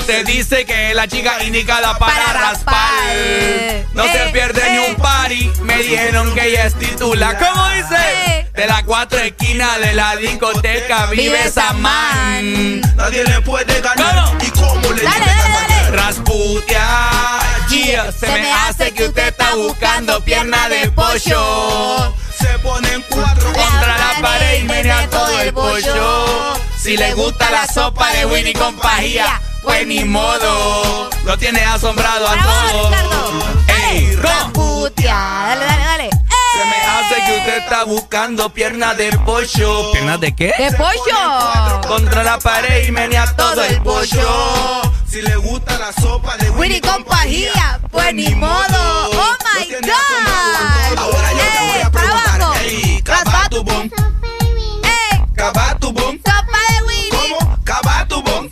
Te dice que es la chica indicada para, Para raspar. raspar. No se Eh, pierde ni eh. un party. Me dijeron que ella es titula. ¿Cómo dice? Eh. De las cuatro esquinas de la discoteca vive esa man. Nadie le puede ganar. ¿Cómo? ¿Y cómo le Dale, dale, dale. Rasputia, yeah, se, me hace que usted está buscando pierna de pollo. Se ponen cuatro Contra la pared y menea todo el pollo. Si le gusta la sopa de Winnie con pajilla, pues ni modo. Lo tiene asombrado a todos. Ey, ron. Putia. Dale, dale, dale. Se me hace que usted está buscando pierna de pollo. ¿Piernas de qué? ¡De pollo! Contra la pared y menea todo el pollo. Si le gusta la sopa de Winnie con pajilla, pues ni modo. ¡Oh, my God! Ahora yo te voy ¡Ey, a preguntar. abajo! Ey. ¡Sopa de Winnie! ¿Cómo?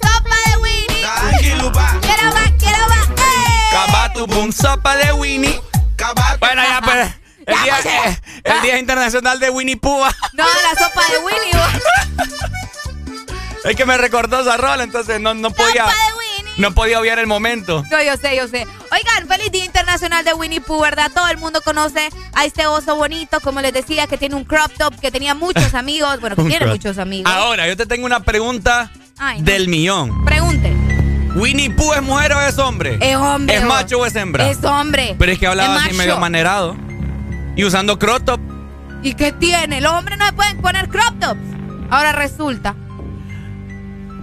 ¡Sopa de Winnie! Tranquilo, va. ¡Quiero más, quiero más! ¡Ey! Sopa de Winnie. Bueno, ya pues. El Ya, día, pues, ya. eh, el día internacional de Winnie Pooh. No, la sopa de Winnie. Es que me recordó esa rola, entonces no, no podía. ¡Sopa de Winnie! No podía obviar el momento. No, yo sé, yo sé. Oigan, feliz Día Internacional de Winnie Pooh, ¿verdad? Todo el mundo conoce a este oso bonito, como les decía, que tiene un crop top, que tenía muchos amigos. Bueno, que tiene crop. muchos amigos. Ahora, yo te tengo una pregunta Ay, no. del millón. Pregunte. ¿Winnie Pooh es mujer o es hombre? Es hombre. ¿Es macho o es hembra? Es hombre. Pero es que hablaba Es así macho. medio manerado. Y usando crop top. ¿Y qué tiene? Los hombres no se pueden poner crop tops. Ahora resulta.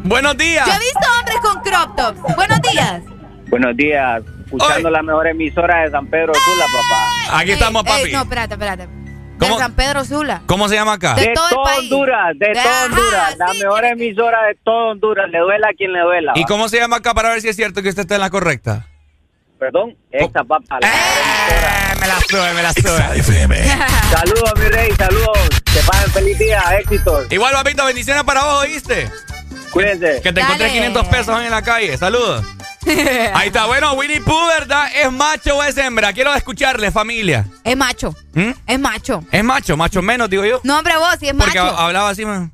Buenos días. Yo he visto hombres con crop tops. Buenos días. Buenos días, escuchando la mejor emisora de San Pedro Sula, papá. Aquí estamos, Ey, papi. no, espérate, espérate. ¿Cómo? De San Pedro Sula. ¿Cómo se llama acá? De De todo. Honduras, de De- todo ajá, Honduras, la mejor emisora de todo Honduras, le duela a quien le duela. ¿Y va. cómo se llama acá para ver si es cierto que usted está en la correcta? Perdón, esta papá. la Eh, me la sube, me la sube. Saludos, mi rey, saludos. Que pasen feliz día, éxitos. Igual, papito, bendiciones para vos, ¿oíste? Cuídense. Que te encontré 500 pesos en la calle. Saludos. Ahí está. Bueno, Winnie Pooh, ¿verdad? ¿Es macho o es hembra? Quiero escucharle, familia. Es macho. ¿Mm? Es macho. Es macho, macho menos, digo yo. No, hombre, vos, si es Porque macho. hablaba así, man.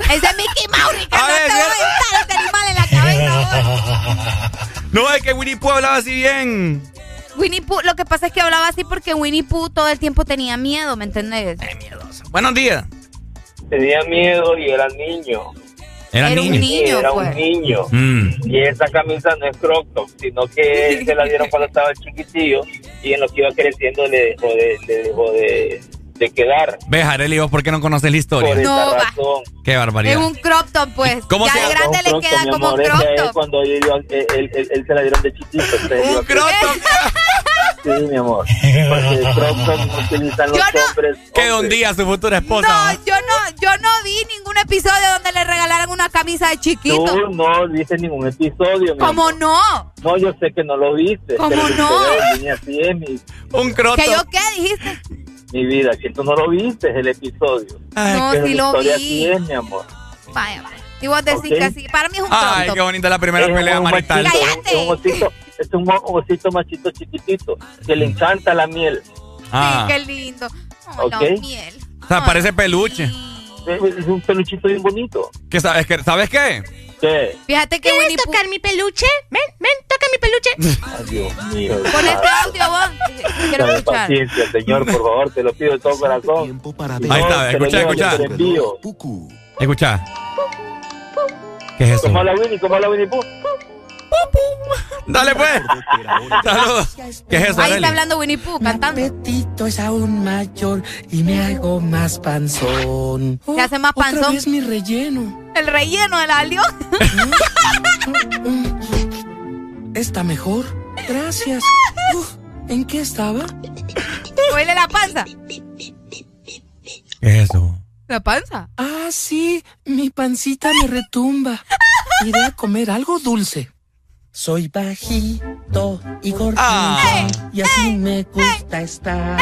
Ese es Mickey Mouse, Ricardo. A ver, te voy a este animal en la cabeza. vos. No, es que Winnie Pooh hablaba así bien. Winnie Pooh, lo que pasa es que hablaba así porque Winnie Pooh todo el tiempo tenía miedo, ¿me entendés? Buenos días. Tenía miedo y era niño. Era, Era un niño. niño, era pues. un niño. Mm. Y esa camisa no es crop top, sino que él se la dieron cuando estaba chiquitillo y en lo que iba creciendo le dejó de, le dejó de, de quedar. Ve, Arely, ¿vos por qué no conoces la historia? Por esa No, va. razón. Qué Es barbaridad. un crop top, pues. ¿Cómo ya se de grande le Un crop queda top, mi como amor, es crop top. Cuando él, él, él- él- se la dieron de chiquito. Un crop top. Sí, mi amor. Porque utilizan los Yo no- hombres. Que un día su futura esposa. No, yo no, yo no vi ningún episodio donde le regalaran una camisa de chiquito. Tú no viste ningún episodio. mi ¿Cómo amor. no? No, yo sé que no lo viste. ¿Cómo pero no? mi, Un crop ¿Que top. yo qué dijiste? mi vida, que tú no lo viste el episodio. No, sí la lo vi. así es, mi amor. Vaya, vaya. Y vos decís que sí. Para mí es un crop Ay, qué bonita la primera Es pelea un marital. machito, ¡Cállate! Es un es un osito machito chiquitito que le encanta la miel. Ah. Sí, qué lindo. Ay, la Ok. miel. O sea, parece peluche. Es es un peluchito bien bonito. ¿Qué sabes, qué, ¿Sabes qué? ¿Qué? Fíjate que Winnie Pooh... tocar mi peluche? Ven, ven, toca mi peluche. Ay, Dios mío. Pon este audio, vos. Quiero Dame escuchar. paciencia, señor, por favor, te lo pido de todo corazón. Ahí está, escucha, escucha. Escucha. ¿Qué es eso? ¿Cómo habla Winnie? ¿Cómo habla Winnie Pooh? Dale, pues. Saludos. ¿Qué es eso, Ahí Arely? está hablando Winnie Pooh, cantando. apetito es aún mayor y me hago más panzón. Se hace más Otra panzón. vez mi relleno. El relleno del alio. Está mejor. Gracias. ¿En qué estaba? Huele la panza. ¿Qué es eso? ¿La panza? Ah, sí, mi pancita me retumba. Iré a comer algo dulce. Soy bajito y gordito Ah. y así me gusta estar.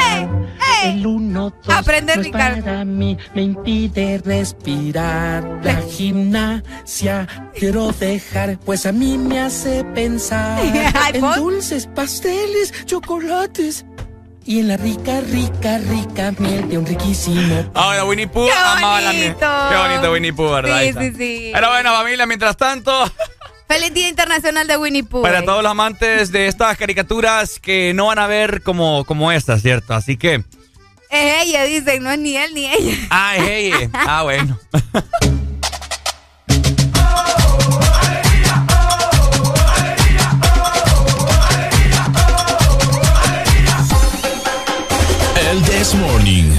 El uno, dos, Aprende, no es Ricardo. para mí, me impide respirar. La gimnasia quiero dejar, pues a mí me hace pensar en dulces, pasteles, chocolates y en la rica, rica, rica miel de un riquísimo Ahora, Winnie Pooh ¡Qué amaba la miel. bonito! Qué bonito Winnie Pooh, ¿verdad? Sí, sí, sí. Pero bueno, familia, mientras tanto, Feliz Día Internacional de Winnie Pooh. para todos los amantes de estas caricaturas que no van a ver como, como estas, ¿cierto? Así que. Es ella, dicen, no es ni él ni ella. Ah, es ella. Ah, bueno. El This Morning.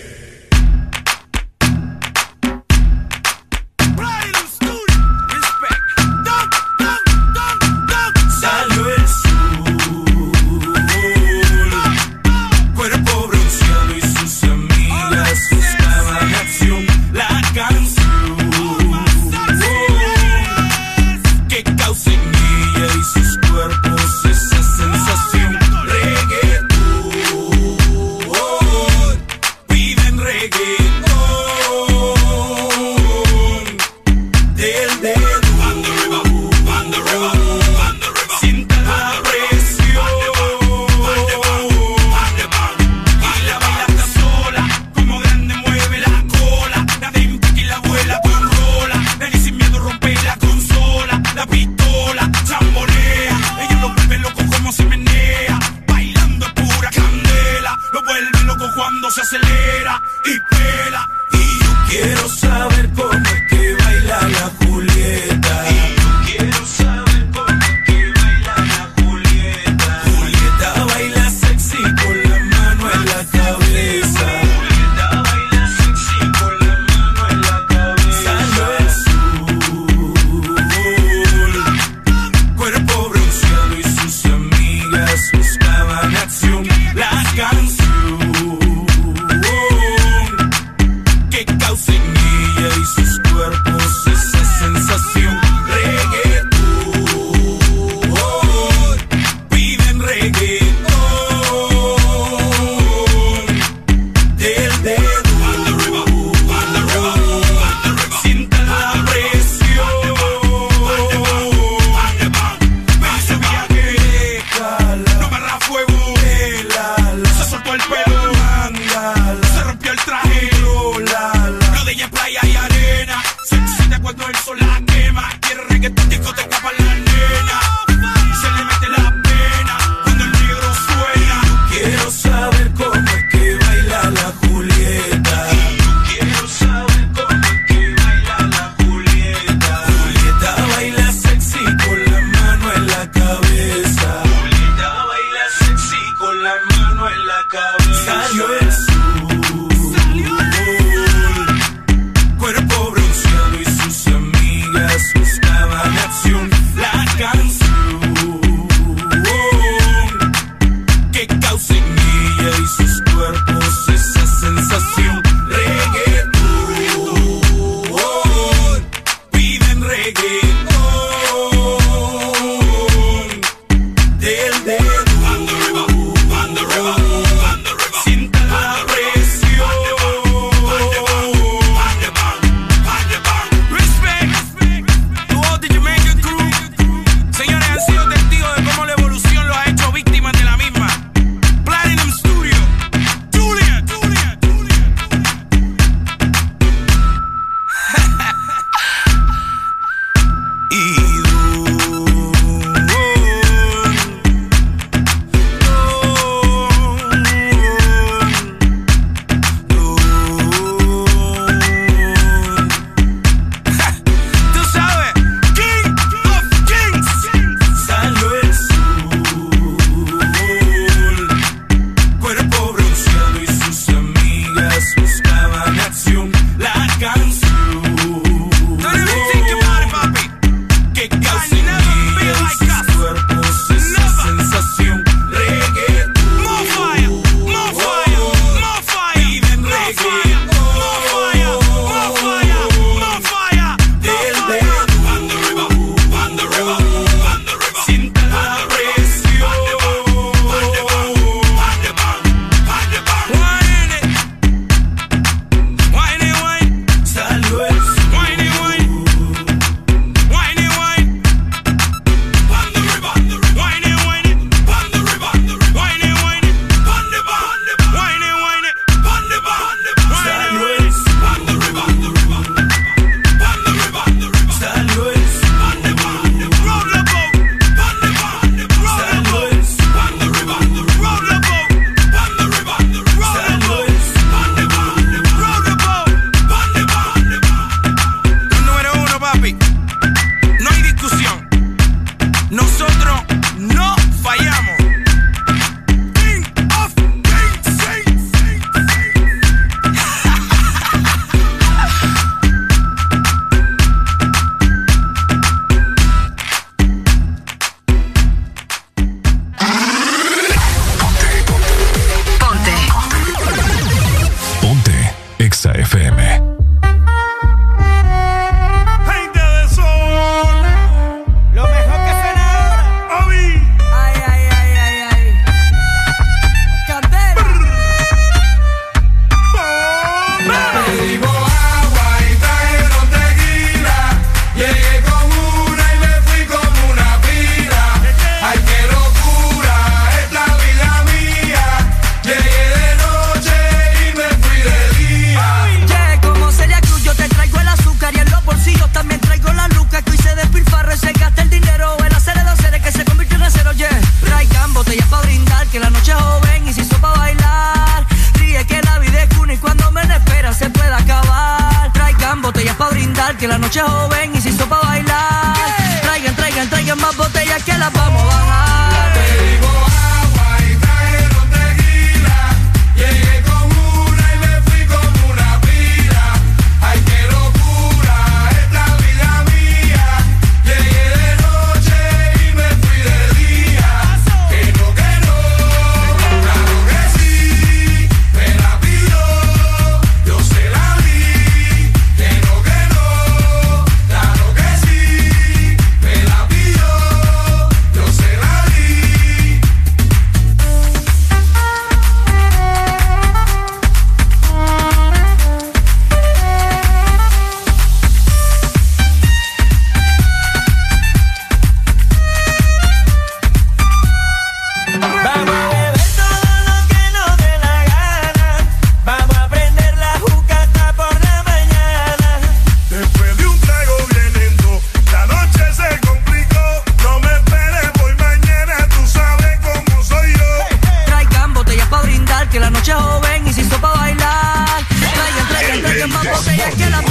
Que las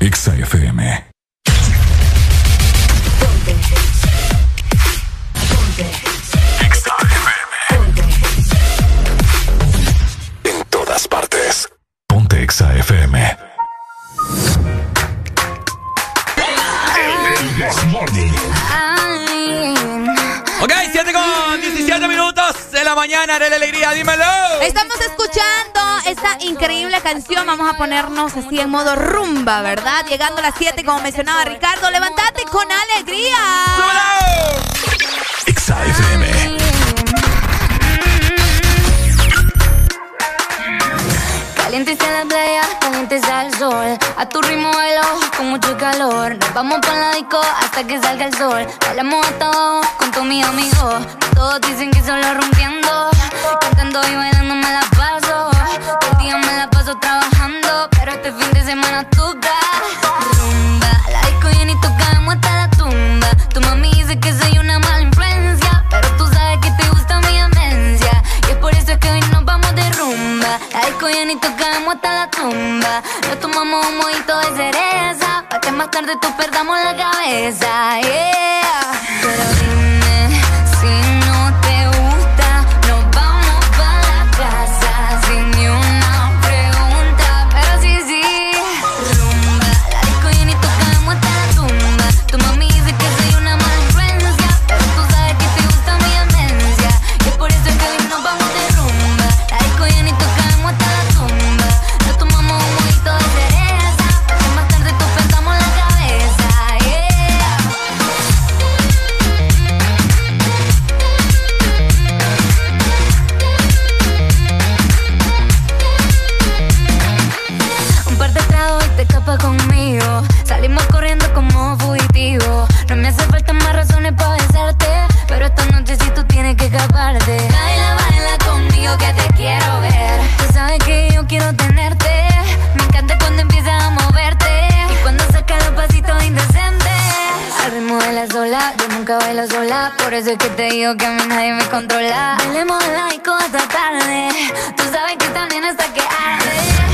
Exa FM. Exa FM. En todas partes. Ponte Exa FM. Ok, 7 con 17 minutos de la mañana de la alegría, dímelo. Estamos escuchando esta increíble canción. Vamos a ponernos así en modo rumba, ¿verdad? Llegando a las 7, como mencionaba Ricardo. Levántate con alegría. Exa FM. Caliente está la playa, caliente está el sol. A tu ritmo bailo con mucho calor. Nos vamos por la disco hasta que salga el sol. Bailamos hasta abajo con todos mis amigos. Todos dicen que solo rompiendo. Cantando y bailando me la paso. Todo el día me la paso trabajando. Pero este fin de semana toca. Rumba, la disco y tocamos hasta la tumba. Tu mami dice que soy una mala influencia. Pero tú sabes que te gusta mi amencia. Y es por eso que hoy nos vamos de rumba. La disco y tocamos hasta la tumba. Nos tomamos un mojito de cereza. Pa' más tarde tú perdamos la cabeza. Pero sola, yo nunca bailo sola. Por eso es que te digo que a mí nadie me controla. Bailemos la disco hasta tarde. Tú sabes que también hasta que arde.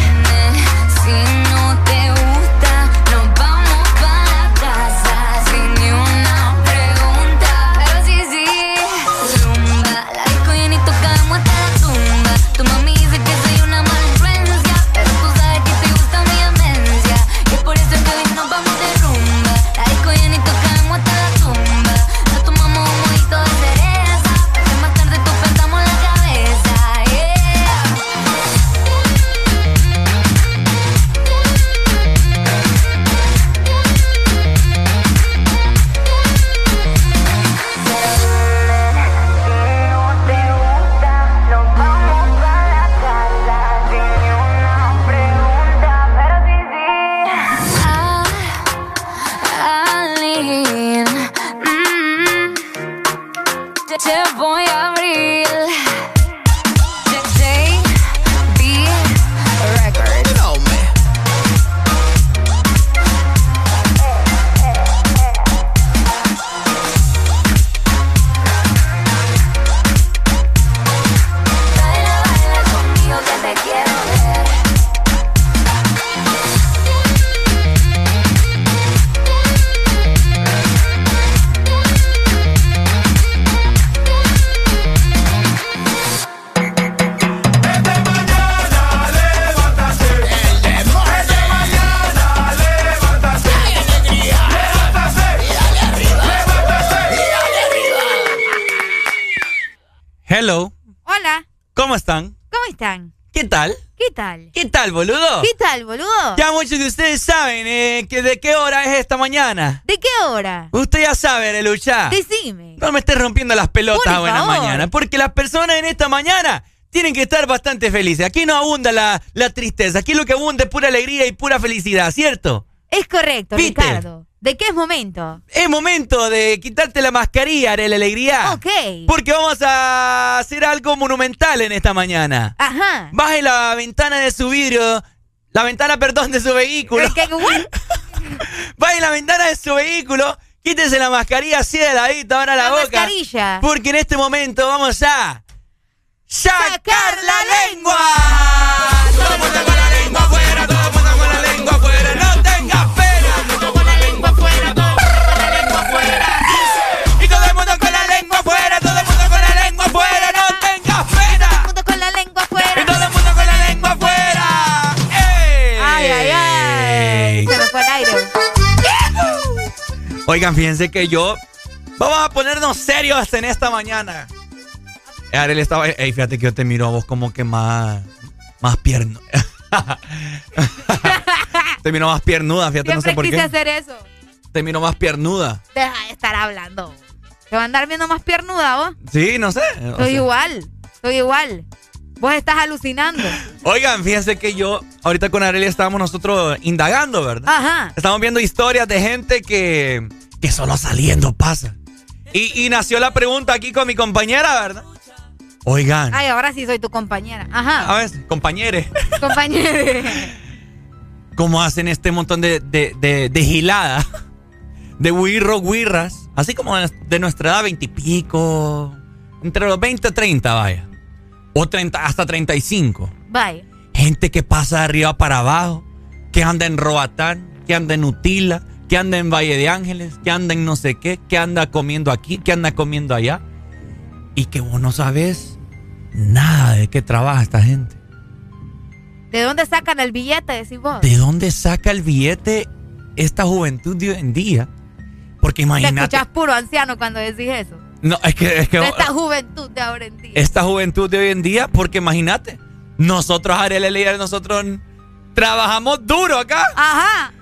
Hello. Hola, ¿Cómo están? ¿cómo están? ¿Qué tal? ¿Qué tal? ¿Qué tal, boludo? ¿Qué tal, boludo? Ya muchos de ustedes saben eh, que de qué hora es esta mañana. ¿De qué hora? Usted ya sabe, Arelucha. Decime. No me estés rompiendo las pelotas Por a buena favor. mañana. Porque las personas en esta mañana tienen que estar bastante felices. Aquí no abunda la, la tristeza. Aquí lo que abunda es pura alegría y pura felicidad, ¿cierto? Es correcto, ¿Viste? Ricardo. ¿De qué es momento? Es momento de quitarte la mascarilla, de la alegría. Ok. Porque vamos a hacer algo monumental en esta mañana. Ajá. Baje la ventana de su vidrio. La ventana, perdón, de su vehículo. ¿Qué- what? Baje la ventana de su vehículo. Quítese la mascarilla así de ladito, ahora la, La boca. mascarilla. Porque en este momento vamos a. ¡Sacar la lengua! La lengua afuera, Oigan, fíjense que yo. Vamos a ponernos serios en esta mañana. Ariel estaba. Ey, fíjate que yo te miro a vos como que más. Más pierno. te miro más piernuda, fíjate, no sé Siempre por quise qué. hacer eso. Te miro más piernuda. Deja de estar hablando. ¿Te va a andar viendo más piernuda vos? Sí, no sé. o Soy sea. igual. Soy igual. Vos estás alucinando. Oigan, fíjense que yo. Ahorita con Ariel estábamos nosotros indagando, ¿verdad? Ajá. Estamos viendo historias de gente que. que solo saliendo pasa. Y, y nació la pregunta aquí con mi compañera, ¿verdad? Oigan. Ay, ahora sí soy tu compañera. Ajá. A ver, compañeres. Compañera. ¿Cómo hacen este montón de, de, de, de gilada? De wirro, wirras. Así como de nuestra edad, veintipico. Entre los 20 y 30, vaya. O 30, hasta 35. Vaya. Gente que pasa de arriba para abajo. Que anda en Roatán. Que anda en Utila. que anda en Valle de Ángeles, que anda en no sé qué, que anda comiendo aquí, que anda comiendo allá. Y que vos no sabes nada de qué trabaja esta gente. ¿De dónde sacan el billete, decís vos? ¿De dónde saca el billete esta juventud de hoy en día? Porque Te imagínate. escuchas puro anciano cuando decís eso. No, es que, es que De esta juventud de ahora en día. esta juventud de hoy en día, porque imagínate, nosotros, Ariel nosotros trabajamos duro acá. Ajá.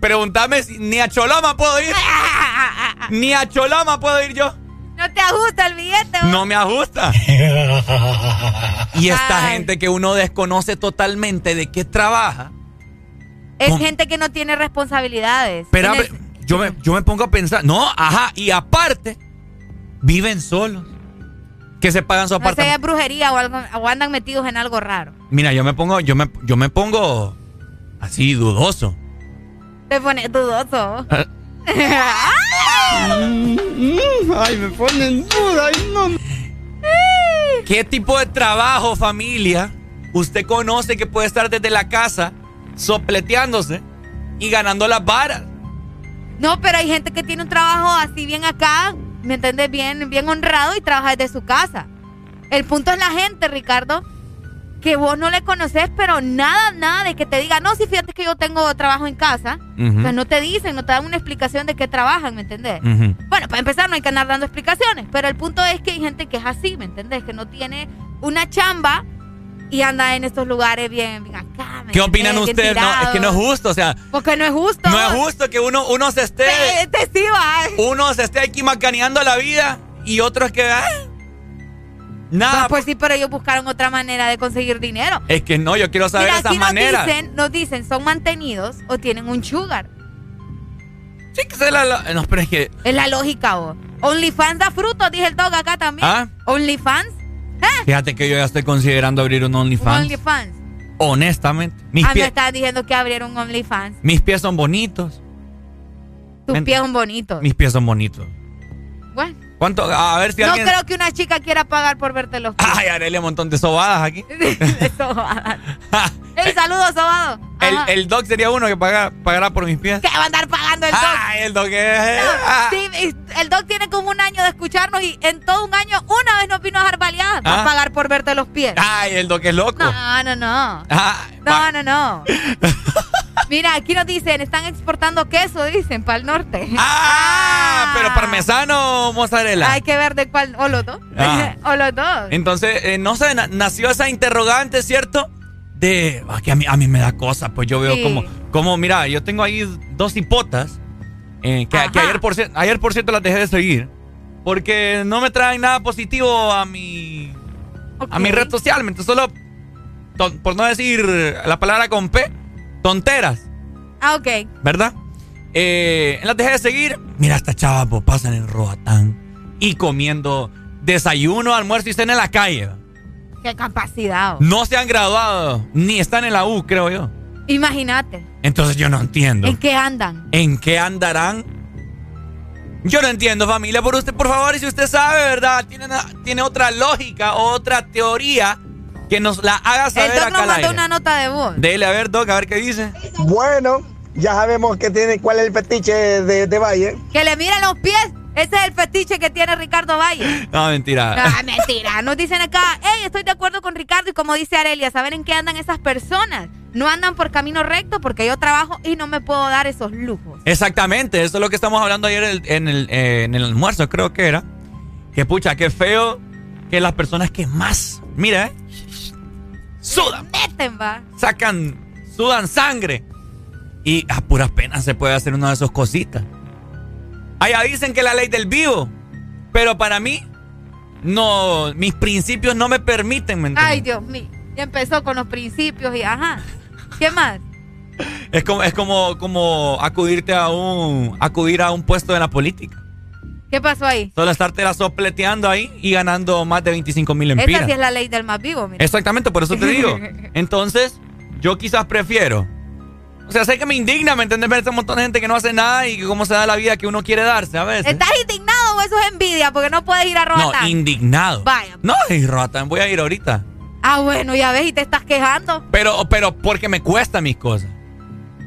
Pregúntame si ni a Choloma puedo ir. ni a Choloma puedo ir yo. No te ajusta el billete. No me ajusta. y esta Ay. gente que uno desconoce totalmente de qué trabaja. Es gente que no tiene responsabilidades. Pero el- yo me, yo me pongo a pensar, no, ajá, y aparte, viven solos. Que se pagan su no apartamento. es brujería o, algo, o andan metidos en algo raro. Mira, yo me pongo, yo me, yo me pongo así dudoso. Te pones dudoso. Ay, me ponen duda, ay, no. ¿Qué tipo de trabajo, familia, usted conoce que puede estar desde la casa sopleteándose y ganando las varas? No, pero hay gente que tiene un trabajo así bien acá, ¿me entiendes? Bien, bien honrado y trabaja desde su casa. El punto es la gente, Ricardo, que vos no le conoces, pero nada, nada de que te diga, no, si fíjate que yo tengo trabajo en casa. Pues no te dicen, no te dan una explicación de qué trabajan, ¿me entendés? Ujú. Bueno, para empezar no hay que andar dando explicaciones, pero el punto es que hay gente que es así, ¿me entendés? Que no tiene una chamba y anda en estos lugares bien, bien acá. ¿me ¿Qué opinan ustedes? No, es que no es justo, o sea, Porque no es justo. no es justo que uno, uno se esté, Te, te sí uno se esté aquí macaneando la vida y otros que, ah, nada. Pues sí, pero ellos buscaron otra manera de conseguir dinero. Es que no, yo quiero saber Mira, esas aquí nos maneras. dicen, nos dicen, son mantenidos o tienen un sugar. Sí, que la- la- no, pero es que, Es la lógica, vos. OnlyFans da frutos, dije el dog acá también. ¿Ah? OnlyFans. Fíjate que yo ya estoy considerando abrir un OnlyFans. OnlyFans. Honestamente, mis, Ah, me pies, estaban diciendo que abrieron un OnlyFans. mis pies son bonitos. Tus pies son bonitos. Mis pies son bonitos. Bueno, ¿Cuánto? A ver si no alguien. creo que una chica quiera pagar por verte los pies. Ay, Arelia, un montón de sobadas aquí. Sobado. ¡Ey, saludos, Sobado! El, el dog sería uno que paga, pagará por mis pies. ¿Qué va a andar pagando el dog? Ay, el dog es. ah. Sí, el dog tiene como un año de escucharnos y en todo un año una vez nos vino a dejar baleadas. Va Ah. a pagar por verte los pies. Ay, el dog es loco. No, no, no. Ah, No, no, no. Mira, aquí nos dicen, están exportando queso, dicen, para el norte. Ah, pero parmesano o mozzarella. Hay que ver de cuál, o los dos. Ah. o los dos. Entonces, eh, no sé, na- nació esa interrogante, ¿cierto? De. ah, que a mí, a mí me da cosa, pues yo veo Sí. como, como, mira, yo tengo ahí dos hipotas eh, que, ayer, por, ayer, por cierto, las dejé de seguir. Porque no me traen nada positivo a mi. A mi red social. Entonces, solo. por no decir la palabra con P, tonteras, Ah, ok. ¿verdad? Eh, las dejé de seguir. Mira, estas chavas pues, pasan en Roatán y comiendo desayuno, almuerzo y cena en la calle. Qué capacidad. No se han graduado, ni están en la U, creo yo. Imagínate. Entonces yo no entiendo. ¿En qué andan? ¿En qué andarán? Yo no entiendo, familia. Por usted, por favor, y si usted sabe, ¿verdad? Tiene, tiene otra lógica, otra teoría que nos la haga El saber doc acá nos mandó una nota de voz. Dele, a ver, Doc, a ver qué dice. Bueno, ya sabemos que tiene cuál es el fetiche de, de Valle. Que le miren los pies. Ese es el fetiche que tiene Ricardo Valle. No, mentira. Ah, mentira. Nos dicen acá, hey, estoy de acuerdo con Ricardo y como dice Arelia, ¿saben en qué andan esas personas? No andan por camino recto porque yo trabajo y no me puedo dar esos lujos. Exactamente, eso es lo que estamos hablando ayer en el, en el, eh, en el almuerzo, creo que era. Que pucha, qué feo que las personas que más, mira, eh, sudan, Meten, va. sacan, sudan sangre. Y a puras penas se puede hacer una de esas cositas. Allá dicen que la ley del vivo, pero para mí, no, mis principios no me permiten, ¿me entiendes? Ay, Dios mío. Ya empezó con los principios y ajá. ¿Qué más? Es como, es como, como acudirte a un, acudir a un puesto de la política. ¿Qué pasó ahí? Solo estarte la sopleteando ahí y ganando más de 25 mil Esa empiras. sí es la ley del más vivo, mira. Exactamente, por eso te digo. Entonces, yo quizás prefiero. O sea, sé que me indigna, ¿me entiendes? Ver un montón de gente que no hace nada y cómo se da la vida que uno quiere darse a veces. ¿Estás indignado o eso es envidia? Porque no puedes ir a No, Roatán. indignado. Vaya. No, y Roatán, voy a ir ahorita. Ah, bueno, ya ves y te estás quejando. Pero, pero porque me cuesta mis cosas.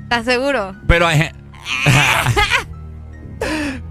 ¿Estás seguro? Pero hay gen-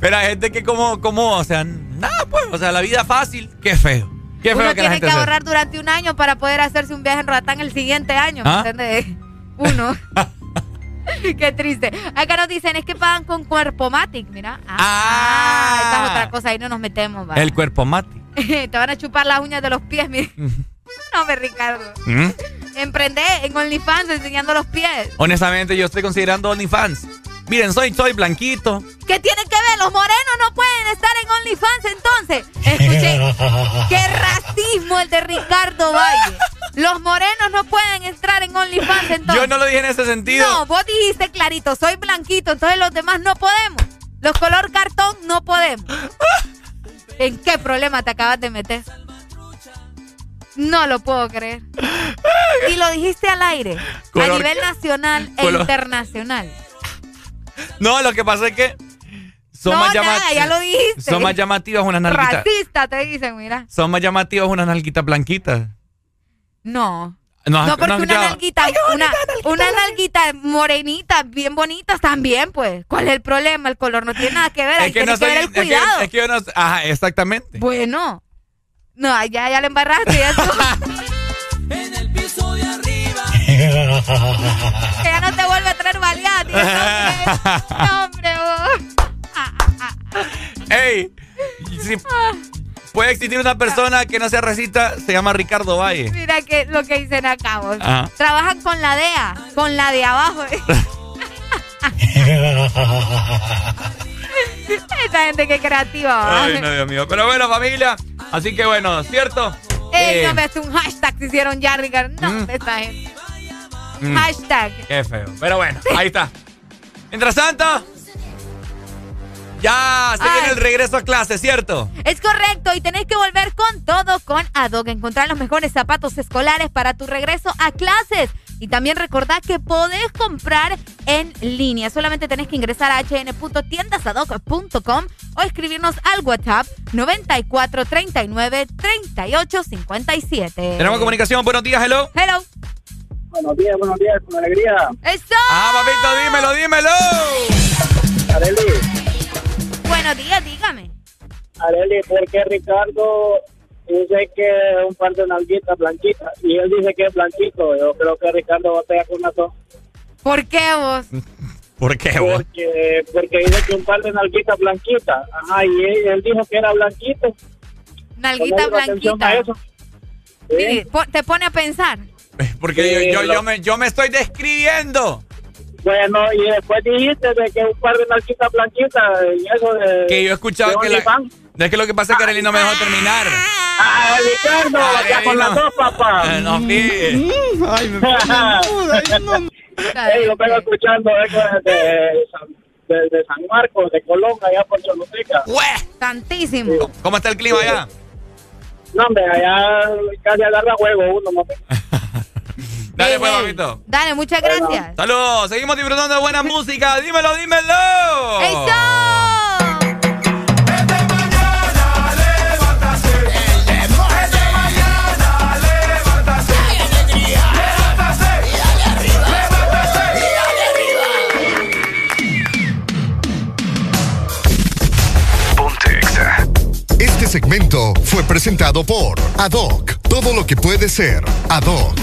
Pero hay gente que como, como, o sea, nada pues, o sea, la vida fácil, qué feo. Qué feo Uno que la tiene gente que ahorrar durante un año para poder hacerse un viaje en Roatán el siguiente año, ¿me ¿Ah? entiendes? Uno. Qué triste. Acá nos dicen, es que pagan con Cuerpo Matic, mira. Ah, esa es otra cosa, ahí no nos metemos, va. El cuerpo mati. Te van a chupar las uñas de los pies, mira. No, me Ricardo. ¿Mm? En OnlyFans enseñando los pies. Honestamente, yo estoy considerando OnlyFans. Miren, soy, soy blanquito. ¿Qué tiene que ver? Los morenos no pueden estar en OnlyFans entonces. Escuché, qué racismo el de Ricardo Valle. Los morenos no pueden entrar en OnlyFans entonces. Yo no lo dije en ese sentido. No, vos dijiste clarito, soy blanquito, entonces los demás no podemos. Los color cartón no podemos. ¿En qué problema te acabas de meter? No lo puedo creer. Y lo dijiste al aire, a nivel nacional e internacional. No, lo que pasa es que son No, más nada, llamativas. ya lo dijiste. Son más llamativas unas nalguitas. Racista te dicen, mira. Son más llamativas unas nalguitas blanquitas. No. No, No, porque no, una ya. nalguita, una, una nalguita morenita, bien bonitas también, pues. ¿Cuál es el problema? El color no tiene nada que ver, ahí Es que tiene no que soy. ver el es que- cuidado. Es que, yo no. Ajá, exactamente. Bueno. No, ya, ya le embarraste, ya estuvo. que ya no te vuelve a traer hombre, vos. ¡Ey! Si puede existir una persona que no sea racista, se llama Ricardo Valle. Mira que lo que dicen acá, vos. Ajá. Trabajan con la DEA, con la de abajo. Esa gente que es creativa, ¿va? Ay, no, Dios mío. Pero bueno, familia. Así que bueno, ¿cierto? Ey, Eh, no ves un hashtag se hicieron ya, Ricardo. No, esta gente. Mm, Hashtag. Qué feo. Pero bueno, ahí está. Mientras tanto, ya se viene el regreso a clase, ¿cierto? Es correcto, y tenés que volver con todo con Adoc. Encontrar los mejores zapatos escolares para tu regreso a clases. Y también recordá que podés comprar en línea. Solamente tenés que ingresar a hn.tiendasadoc.com o escribirnos al WhatsApp 94 39 38 57. Tenemos comunicación. Buenos días, hello. Hello. Buenos días, buenos días, con alegría. ¡Eso! Ah, papito, dímelo, dímelo. Areli, Buenos días, dígame. Areli, ¿por qué Ricardo dice que es un par de nalguitas blanquitas? Y él dice que es blanquito. Yo creo que Ricardo batalla con las dos. ¿Por qué vos? ¿Por qué, vos? Porque, porque dice que un par de nalguitas blanquitas. Ajá, y él, él dijo que era blanquito. Nalguita blanquita. a eso. Sí, po- te pone a pensar. Porque Sí, yo, yo, lo- yo, me, yo me estoy describiendo. Bueno, y después dijiste de que un par de nalguitas blanquitas y eso de... Que yo he escuchado de que la, es que lo que pasa es que Arely no me dejó terminar. Ah, Ricardo, Arely ya con no. las dos, papá. Eh, No, sí. Ay, me Ey, lo vengo escuchando desde, San- desde San Marcos, de Colón, allá por Choluteca. Santísimo. ¿Cómo está el clima allá? No, hombre, allá casi agarra juego uno, mami. Dale, pues, papito. Dale, muchas gracias. Saludos, seguimos disfrutando de buena música. Dímelo, dímelo. ¡Eso! Este segmento fue presentado por Adoc. Todo lo que puede ser Adoc.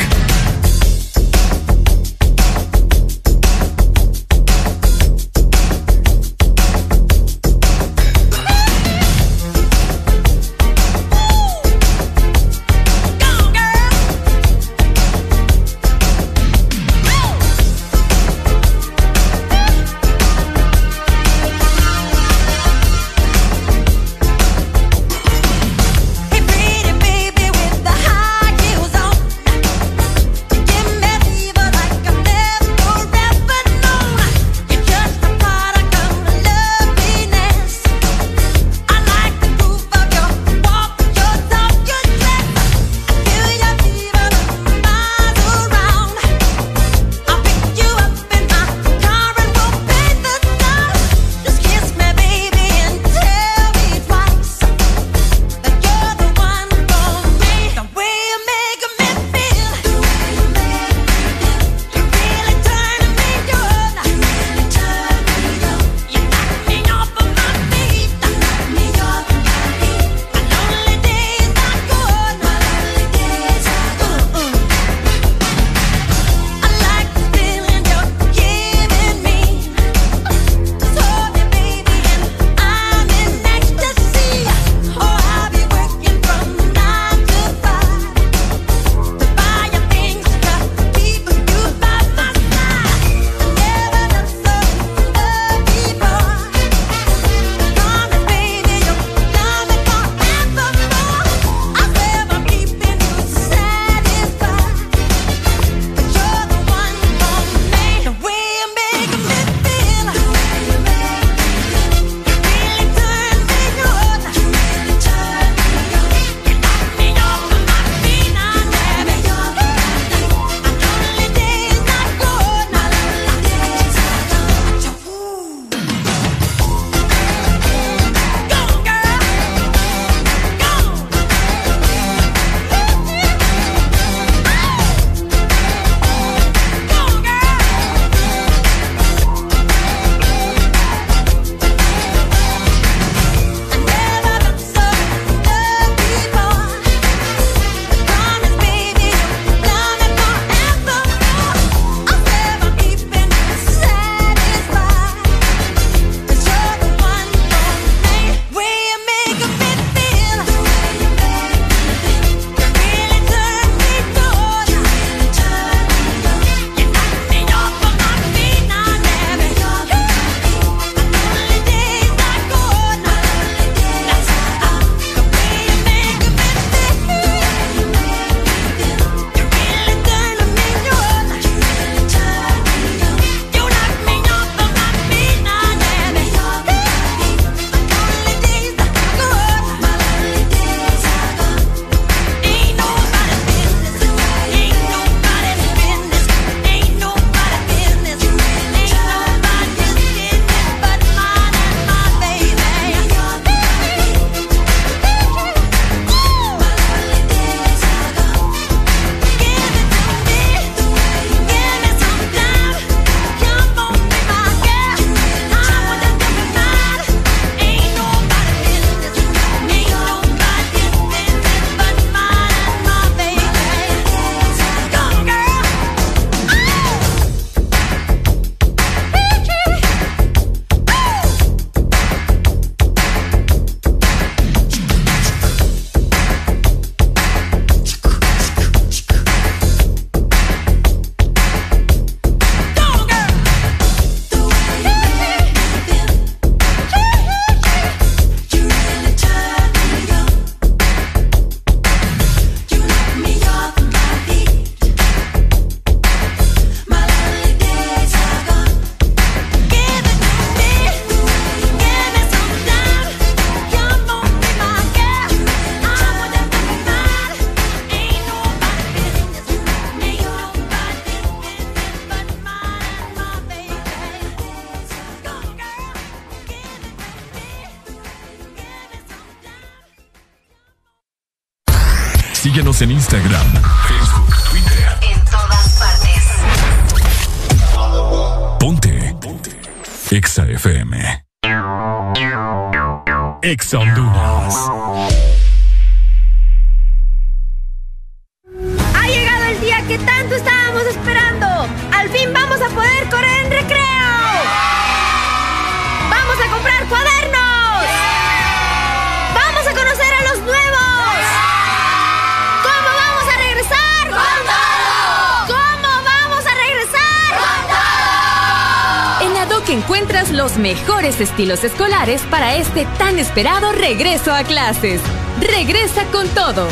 esperado regreso a clases. Regresa con todo.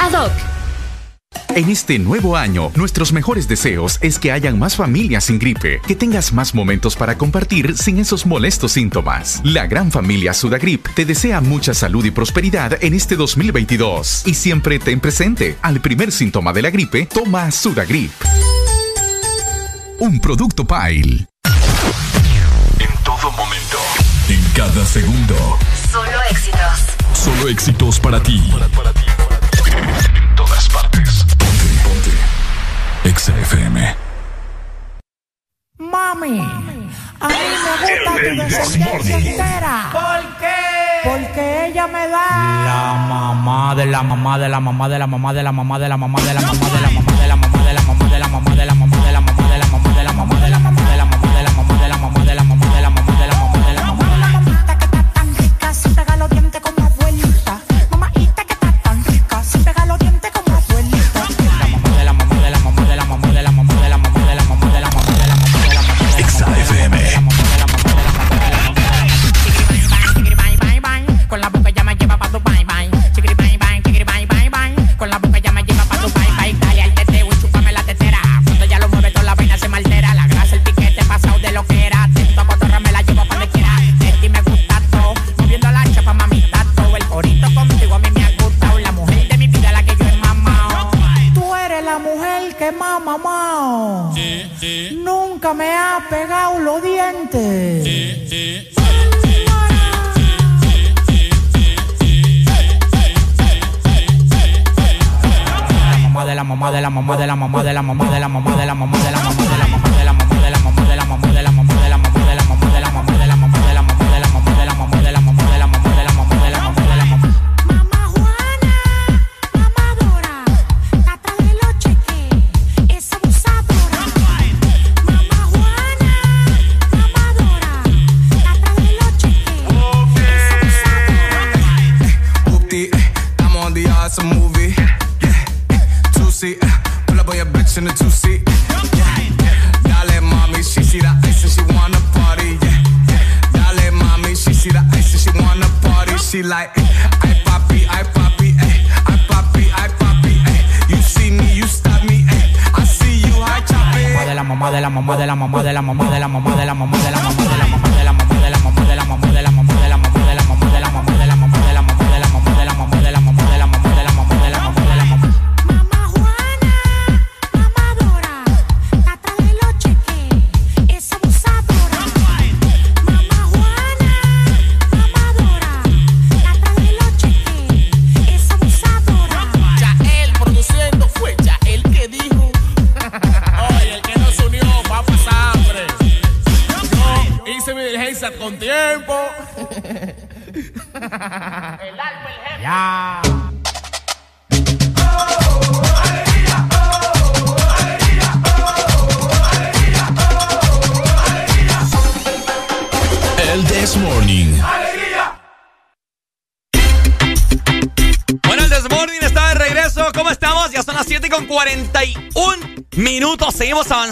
Ad hoc. En este nuevo año, nuestros mejores deseos es que hayan más familias sin gripe, que tengas más momentos para compartir sin esos molestos síntomas. La gran familia Sudagrip te desea mucha salud y prosperidad en este 2022. Y siempre ten presente, al primer síntoma de la gripe, toma Sudagrip. Un producto Pile. En todo momento, en cada segundo. Solo éxitos para ti. En todas partes. Ponte, ponte. Exa FM. Mami, a mí me gusta tu descendencia entera. ¿Por qué? Porque ella me da. La mamá de la mamá de la mamá de la mamá de la mamá de la mamá de la mamá de la mamá de la mamá.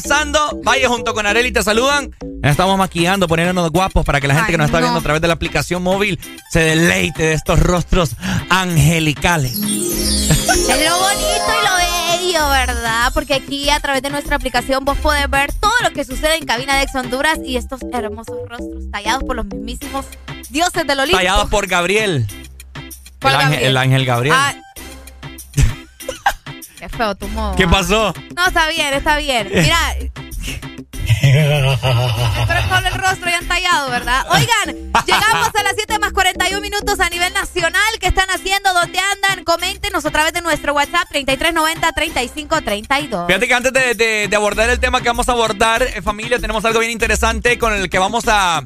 pasando. Valle junto con Areli te saludan. Estamos maquillando, poniéndonos guapos para que la gente que nos está viendo a través de la aplicación móvil se deleite de estos rostros angelicales. Es lo bonito y lo bello, ¿verdad? Porque aquí a través de nuestra aplicación vos podés ver todo lo que sucede en Cabina de Ex Honduras y estos hermosos rostros tallados por los mismísimos dioses del Olimpo. Tallados por Gabriel. El, Ángel, Gabriel. Ah. Qué feo tu modo. ¿Qué pasó? No, está bien, está bien. Mira, Que con el rostro ya han tallado, ¿verdad? Oigan, llegamos a las 7 más 41 minutos a nivel nacional. ¿Qué están haciendo? ¿Dónde andan? Coméntenos a través de nuestro WhatsApp 3390-3532. Fíjate que antes de, de- de abordar el tema que vamos a abordar, eh, familia, tenemos algo bien interesante con el que vamos a, a,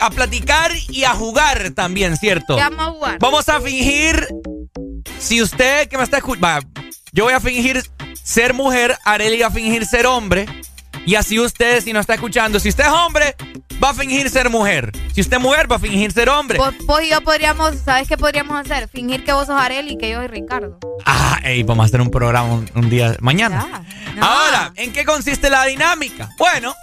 a platicar y a jugar también, ¿cierto? ¿Qué vamos a jugar? Vamos a fingir, si usted que me está escuchando, yo voy a fingir ser mujer, Areli va a fingir ser hombre, y así usted, si no está escuchando, si usted es hombre, va a fingir ser mujer. Si usted es mujer, va a fingir ser hombre. Vos, vos y yo podríamos, ¿sabes qué podríamos hacer? Fingir que vos sos Areli y que yo soy Ricardo. Ah, ey, vamos a hacer un programa un, un día mañana. Ya. Ahora, ¿en qué consiste la dinámica? Bueno,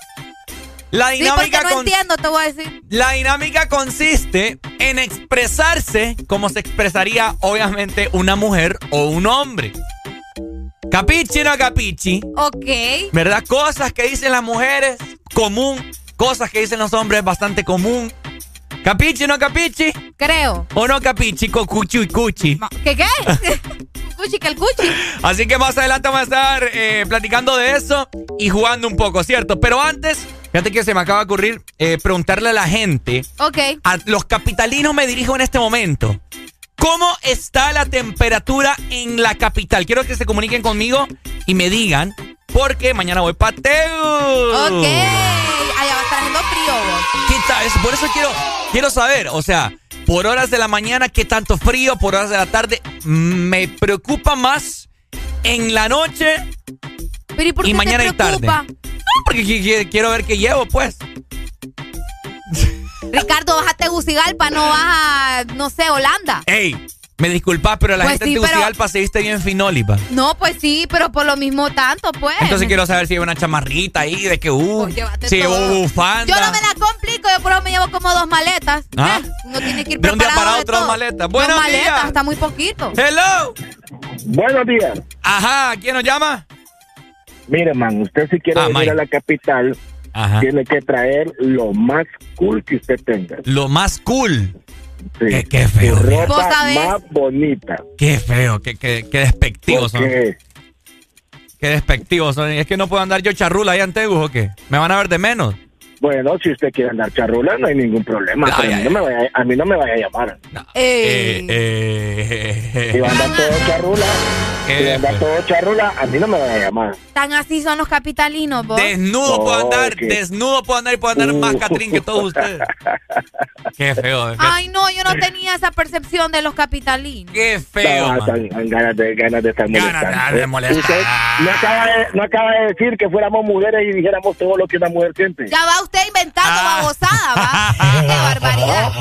la Sí, dinámica no con- entiendo, te voy a decir. La dinámica consiste en expresarse como se expresaría, obviamente, una mujer o un hombre. Capichi no capichi, Ok. ¿verdad? Cosas que dicen las mujeres, común. Cosas que dicen los hombres, bastante común. Capichi no capichi. Creo. O no capichi, cocuchi y cuchi. ¿Qué qué? cuchi que el cuchi. Así que más adelante vamos a estar eh, platicando de eso y jugando un poco, ¿cierto? Pero antes, fíjate que se me acaba de ocurrir eh, preguntarle a la gente, Ok. a los capitalinos me dirijo en este momento. ¿Cómo está la temperatura en la capital? Quiero que se comuniquen conmigo y me digan, porque mañana voy para Tegu. Ok. Allá va a estar haciendo frío. vos. ¿Qué tal? Por eso quiero, quiero saber, o sea, por horas de la mañana, ¿qué tanto frío? Por horas de la tarde, me preocupa más en la noche Pero ¿y por y mañana te y tarde. No, porque qui- qui- quiero ver qué llevo, pues. Ricardo, vas a Tegucigalpa, no vas a, no sé, Holanda. Ey, me disculpas, pero la Pues gente sí, de pero- Tegucigalpa se viste bien finólipa. No, pues sí, pero por lo mismo tanto, pues. Entonces quiero saber si hay una chamarrita ahí, de que, uh, Pues si todo. bufanda. Yo no me la complico, yo por lo menos me llevo como dos maletas. Ah. Eh, Uno tiene que ir De un día para otro, dos maletas. Dos Buenos maletas, días. está muy poquito. Hello. Buenos días. Ajá, ¿quién nos llama? Mire, man, usted si quiere Ah, venir Mike. a la capital, Ajá. tiene que traer lo más cool que usted tenga. Lo más cool. Sí. Qué, qué feo. Su viejo. ¿Vos ropa más bonita. Qué feo, qué, qué, qué despectivos son. Qué despectivos son. Es que no puedo andar yo charrula ahí en Tegus o qué. Me van a ver de menos. Bueno, si usted quiere andar charrula, no hay ningún problema. Ay, pero a, mí no me vaya, a mí no me vaya a llamar. Eh, Eh, eh, Si va a andar todo charrula, si va a andar todo charrula, a mí no me vaya a llamar. Tan así son los capitalinos, vos. Desnudo puedo No, andar, desnudo puedo andar y puedo andar más catrín que todos ustedes. Qué feo. Qué, Ay, no, yo no tenía esa percepción de los capitalinos. qué feo. No, man. están- están ganas de, ganas de estar Ganas molestando. de molestar. Usted no acaba, de, no acaba de decir que fuéramos mujeres y dijéramos todo lo que una mujer siente. Ya va usted inventando Ah. babosada, va. Qué barbaridad.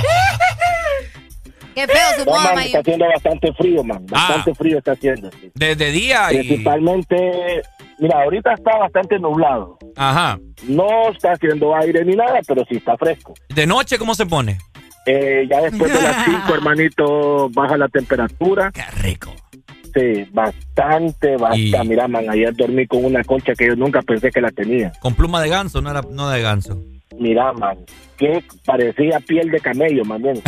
Qué feo su No, modo, man, está haciendo bastante frío, man. Bastante Ah. frío está haciendo. sí. Desde día y. Principalmente, mira, ahorita está bastante nublado. Ajá. No está haciendo aire ni nada, pero sí está fresco. De noche, ¿cómo se pone? Eh, ya después de las 5, hermanito, baja la temperatura. Qué rico. Sí, bastante, bastante. Y- Mira, man, ayer dormí con una colcha que yo nunca pensé que la tenía. Con pluma de ganso, no era no de ganso. Mira, man, que parecía piel de camello, man. bien.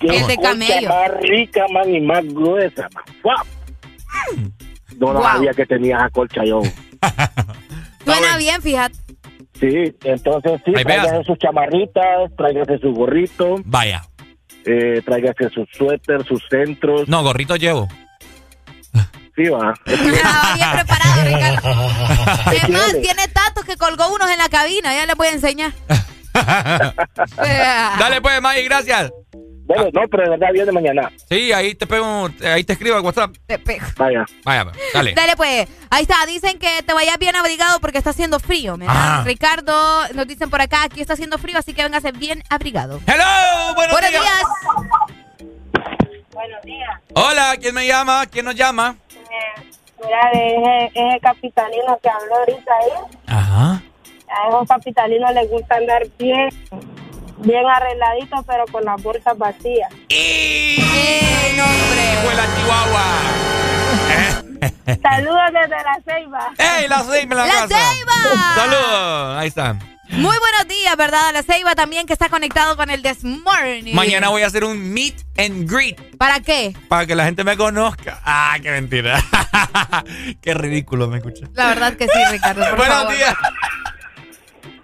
Qué Piel de camello. más rica, man, y más gruesa, man. ¡Guau! No, Guau. sabía que tenía esa colcha yo. Suena bueno. bien, fíjate. Sí, entonces sí, tráigase sus chamarritas, tráigase su gorrito, Vaya. Eh, tráigase sus suéter, sus centros. No, gorrito llevo. Sí, va. Bien preparado, Ricardo. Es más, tiene tantos que colgó unos en la cabina. Ya les voy a enseñar. Dale pues, Maggie, gracias. Bueno, no, pero de verdad viene mañana. Sí, ahí te pego, ahí te escribo al WhatsApp. Te pego. Vaya. Vaya, pues, dale. Dale pues, ahí está, dicen que te vayas bien abrigado porque está haciendo frío. mira. Ah. Ricardo, nos dicen por acá, aquí está haciendo frío, así que véngase bien abrigado. Hello, buenos, Buenos días. días. Buenos días. Hola, ¿quién me llama? ¿Quién nos llama? Eh, mira, ese, ese capitalino que habló ahorita ahí, Ajá. a esos capitalinos les gusta andar bien, bien arregladitos, pero con las bolsas vacías. ¡Eh, no, hombre! Fue la Chihuahua. Saludos desde la ceiba. ¡Ey, la Ceiba en la, ¡La casa! Ceiba! ¡Saludos! Ahí está. Muy buenos días, ¿verdad? A la Ceiba también que está conectado con el This Morning. Mañana voy a hacer un meet and greet ¿Para qué? para que la gente me conozca. ¡Ah, qué mentira! ¡Qué ridículo me escucha! La verdad que sí, Ricardo, por Buenos favor. días.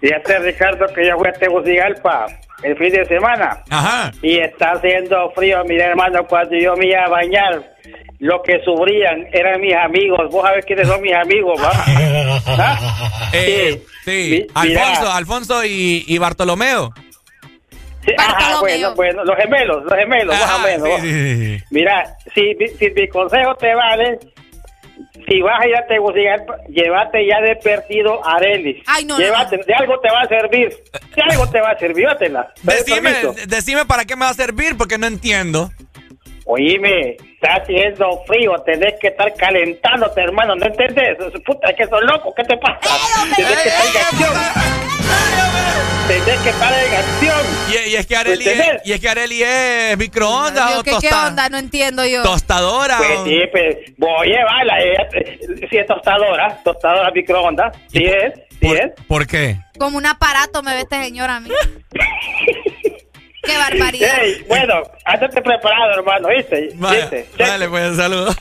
Fíjate, Ricardo, que yo fui a Tegucigalpa el fin de semana. Ajá. Y está haciendo frío. Mira, hermano, cuando yo me iba a bañar, lo que sufrían eran mis amigos. Vos sabés quiénes son mis amigos, ¿va? ¿Ah? Eh, sí, mira. Alfonso, Alfonso y, y Bartolomeo. Sí, ajá, bueno, bueno, los gemelos, los gemelos, más o menos. sí, sí, sí. Mira, si, si mi consejo te vale, si vas a ir a Tegucigalpa, llévate ya de perdido a Arelis. Ay, no, no, de algo te va a servir. De algo te va a servir, llévatela. ¿Me das Decime, decime para qué me va a servir, porque no entiendo. Oíme, está haciendo frío, tenés que estar calentándote, hermano, ¿no entendés? Puta, es que sos loco, ¿qué te pasa? Tenés que estar en Tenés que estar en acción. Y, y es que Areli es, ¿Entendés? y es que Areli es microondas Yo, o ¿qué, ¿Qué onda? No entiendo yo. tostadora. Pues sí, pues voy a llevarla. ella, Sí, es tostadora, tostadora microondas. Sí es, sí es. ¿Por qué? Como un aparato me ve este señor a mí. Qué barbaridad. Ey, bueno, andate preparado, hermano, ¿viste? Vaya, ¿Viste? dale, pues, saludos.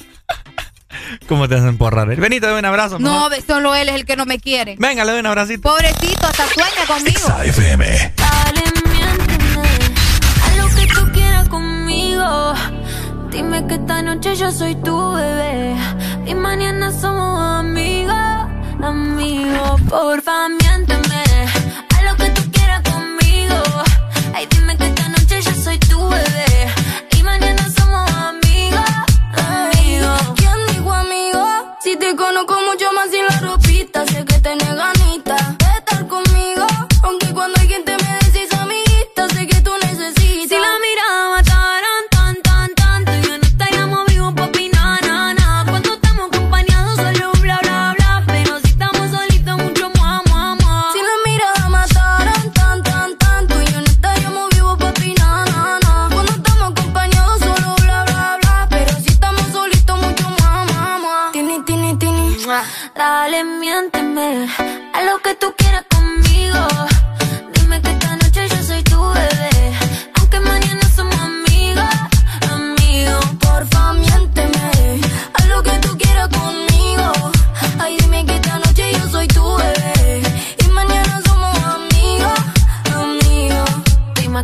¿Cómo te hacen porrar? Benito, dame un abrazo. No, ve, solo él es el que no me quiere. Venga, le doy un abracito. Pobrecito, hasta sueña conmigo. FM. Dale, miénteme, haz lo que tú quieras conmigo. Dime que esta noche yo soy tu bebé y mañana somos amigos, amigos. Porfa, miénteme, haz lo que tú quieras conmigo. Ay, dime que esta noche yo soy tu bebé Si te conozco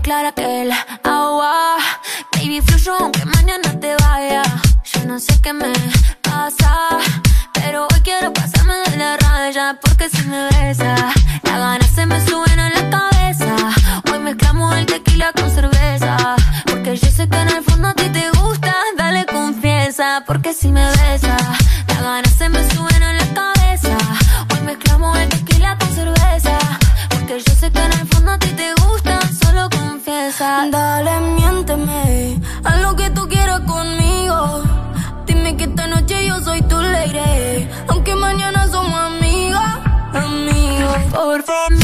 clara que el agua. Baby, fluyo aunque mañana te vaya. Yo no sé qué me pasa. Pero hoy quiero pasarme de la raya porque si me besa, las ganas se me suben a la cabeza. Hoy mezclamos el tequila con cerveza. Porque yo sé que en el fondo a ti te gusta, dale confianza. Porque si me besa, Dale, miénteme, haz lo que tú quieras conmigo. Dime que esta noche yo soy tu lady. Aunque mañana somos amigos, amigos. Por favor,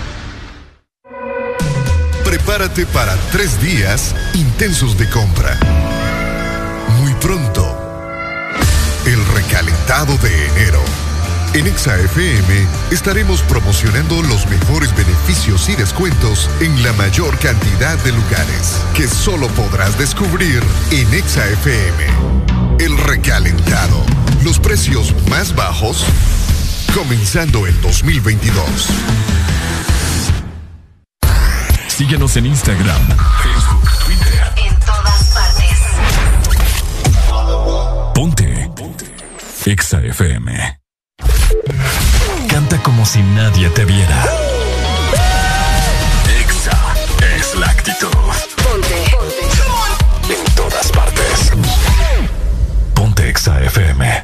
Prepárate para tres días intensos de compra. Muy pronto, el recalentado de enero. En ExaFM estaremos promocionando los mejores beneficios y descuentos en la mayor cantidad de lugares que solo podrás descubrir en ExaFM. El recalentado. Los precios más bajos comenzando el 2022. Síguenos en Instagram, Facebook, Twitter. En todas partes. Ponte. Ponte. Exa FM. Canta como si nadie te viera. Exa es la actitud. Ponte. Ponte. En todas partes. Ponte Exa FM.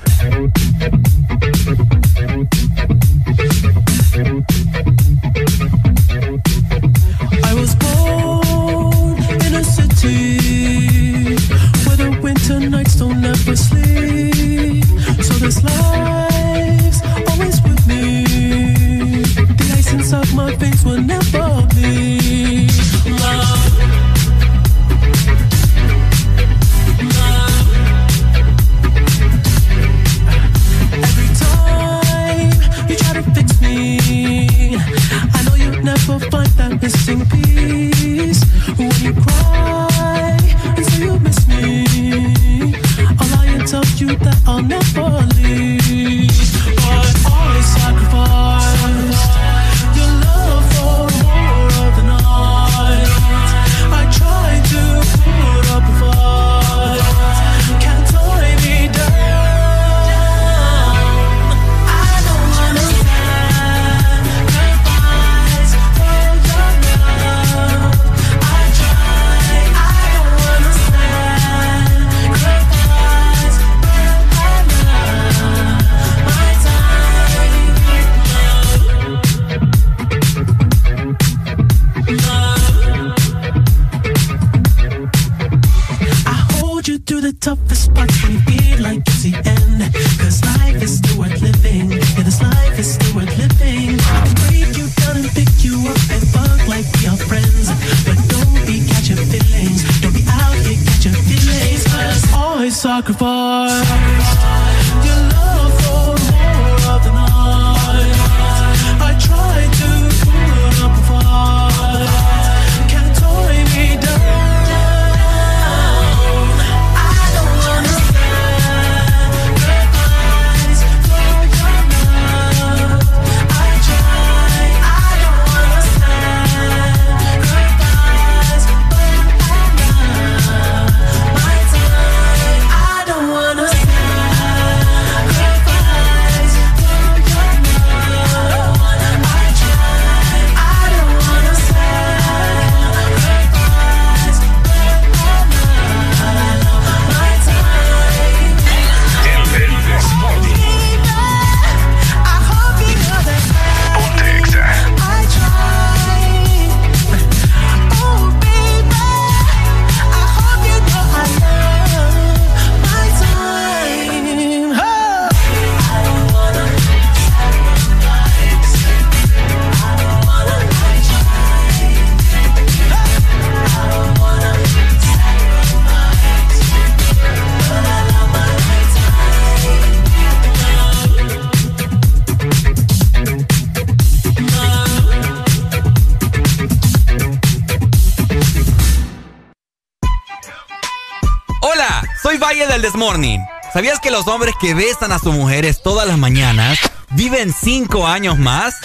¿Sabías que los hombres que besan a sus mujeres todas las mañanas viven cinco años más?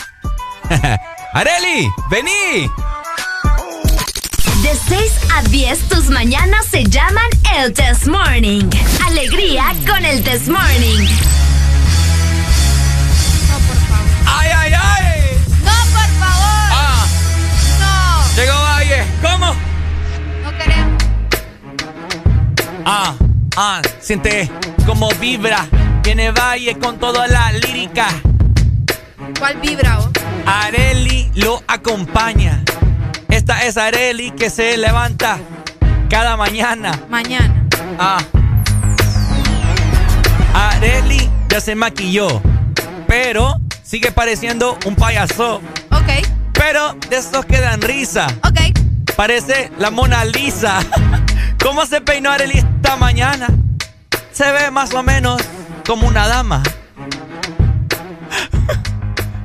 ¡Areli! ¡Vení! De 6 a 10 tus mañanas se llaman el Test Morning. Alegría con el Test Morning. Ah, siente como vibra. Viene Valle con toda la lírica. ¿Cuál vibra vos? Areli lo acompaña. Esta es Areli que se levanta cada mañana. Mañana. Ah. Areli ya se maquilló, pero sigue pareciendo un payaso. Ok, Pero de esos que dan risa. ok. Parece la Mona Lisa. ¿Cómo se peinó Areli mañana? Se ve más o menos como una dama.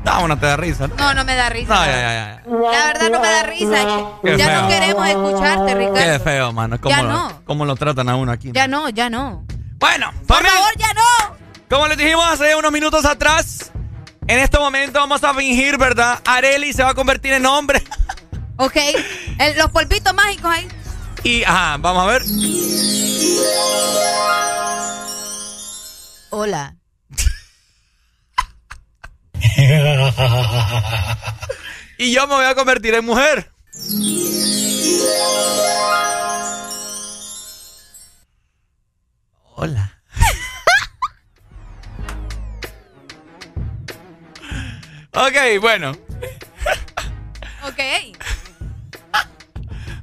Vamos, no te da risa. ¿no? No, no me da risa. No, ya, ya, ya. La verdad no me da risa. Qué ya feo. no queremos escucharte, Qué Ricardo. feo, mano. ¿Cómo, Ya lo, no. cómo lo tratan a uno aquí? Ya no, ya no. Bueno, Por favor, ya no. Como les dijimos hace unos minutos atrás, en este momento vamos a fingir, ¿verdad? Areli se va a convertir en hombre. Ok. El- los polvitos mágicos ahí. Y, ajá, vamos a ver. Hola. y yo me voy a convertir en mujer. Hola. ok, bueno. Ok.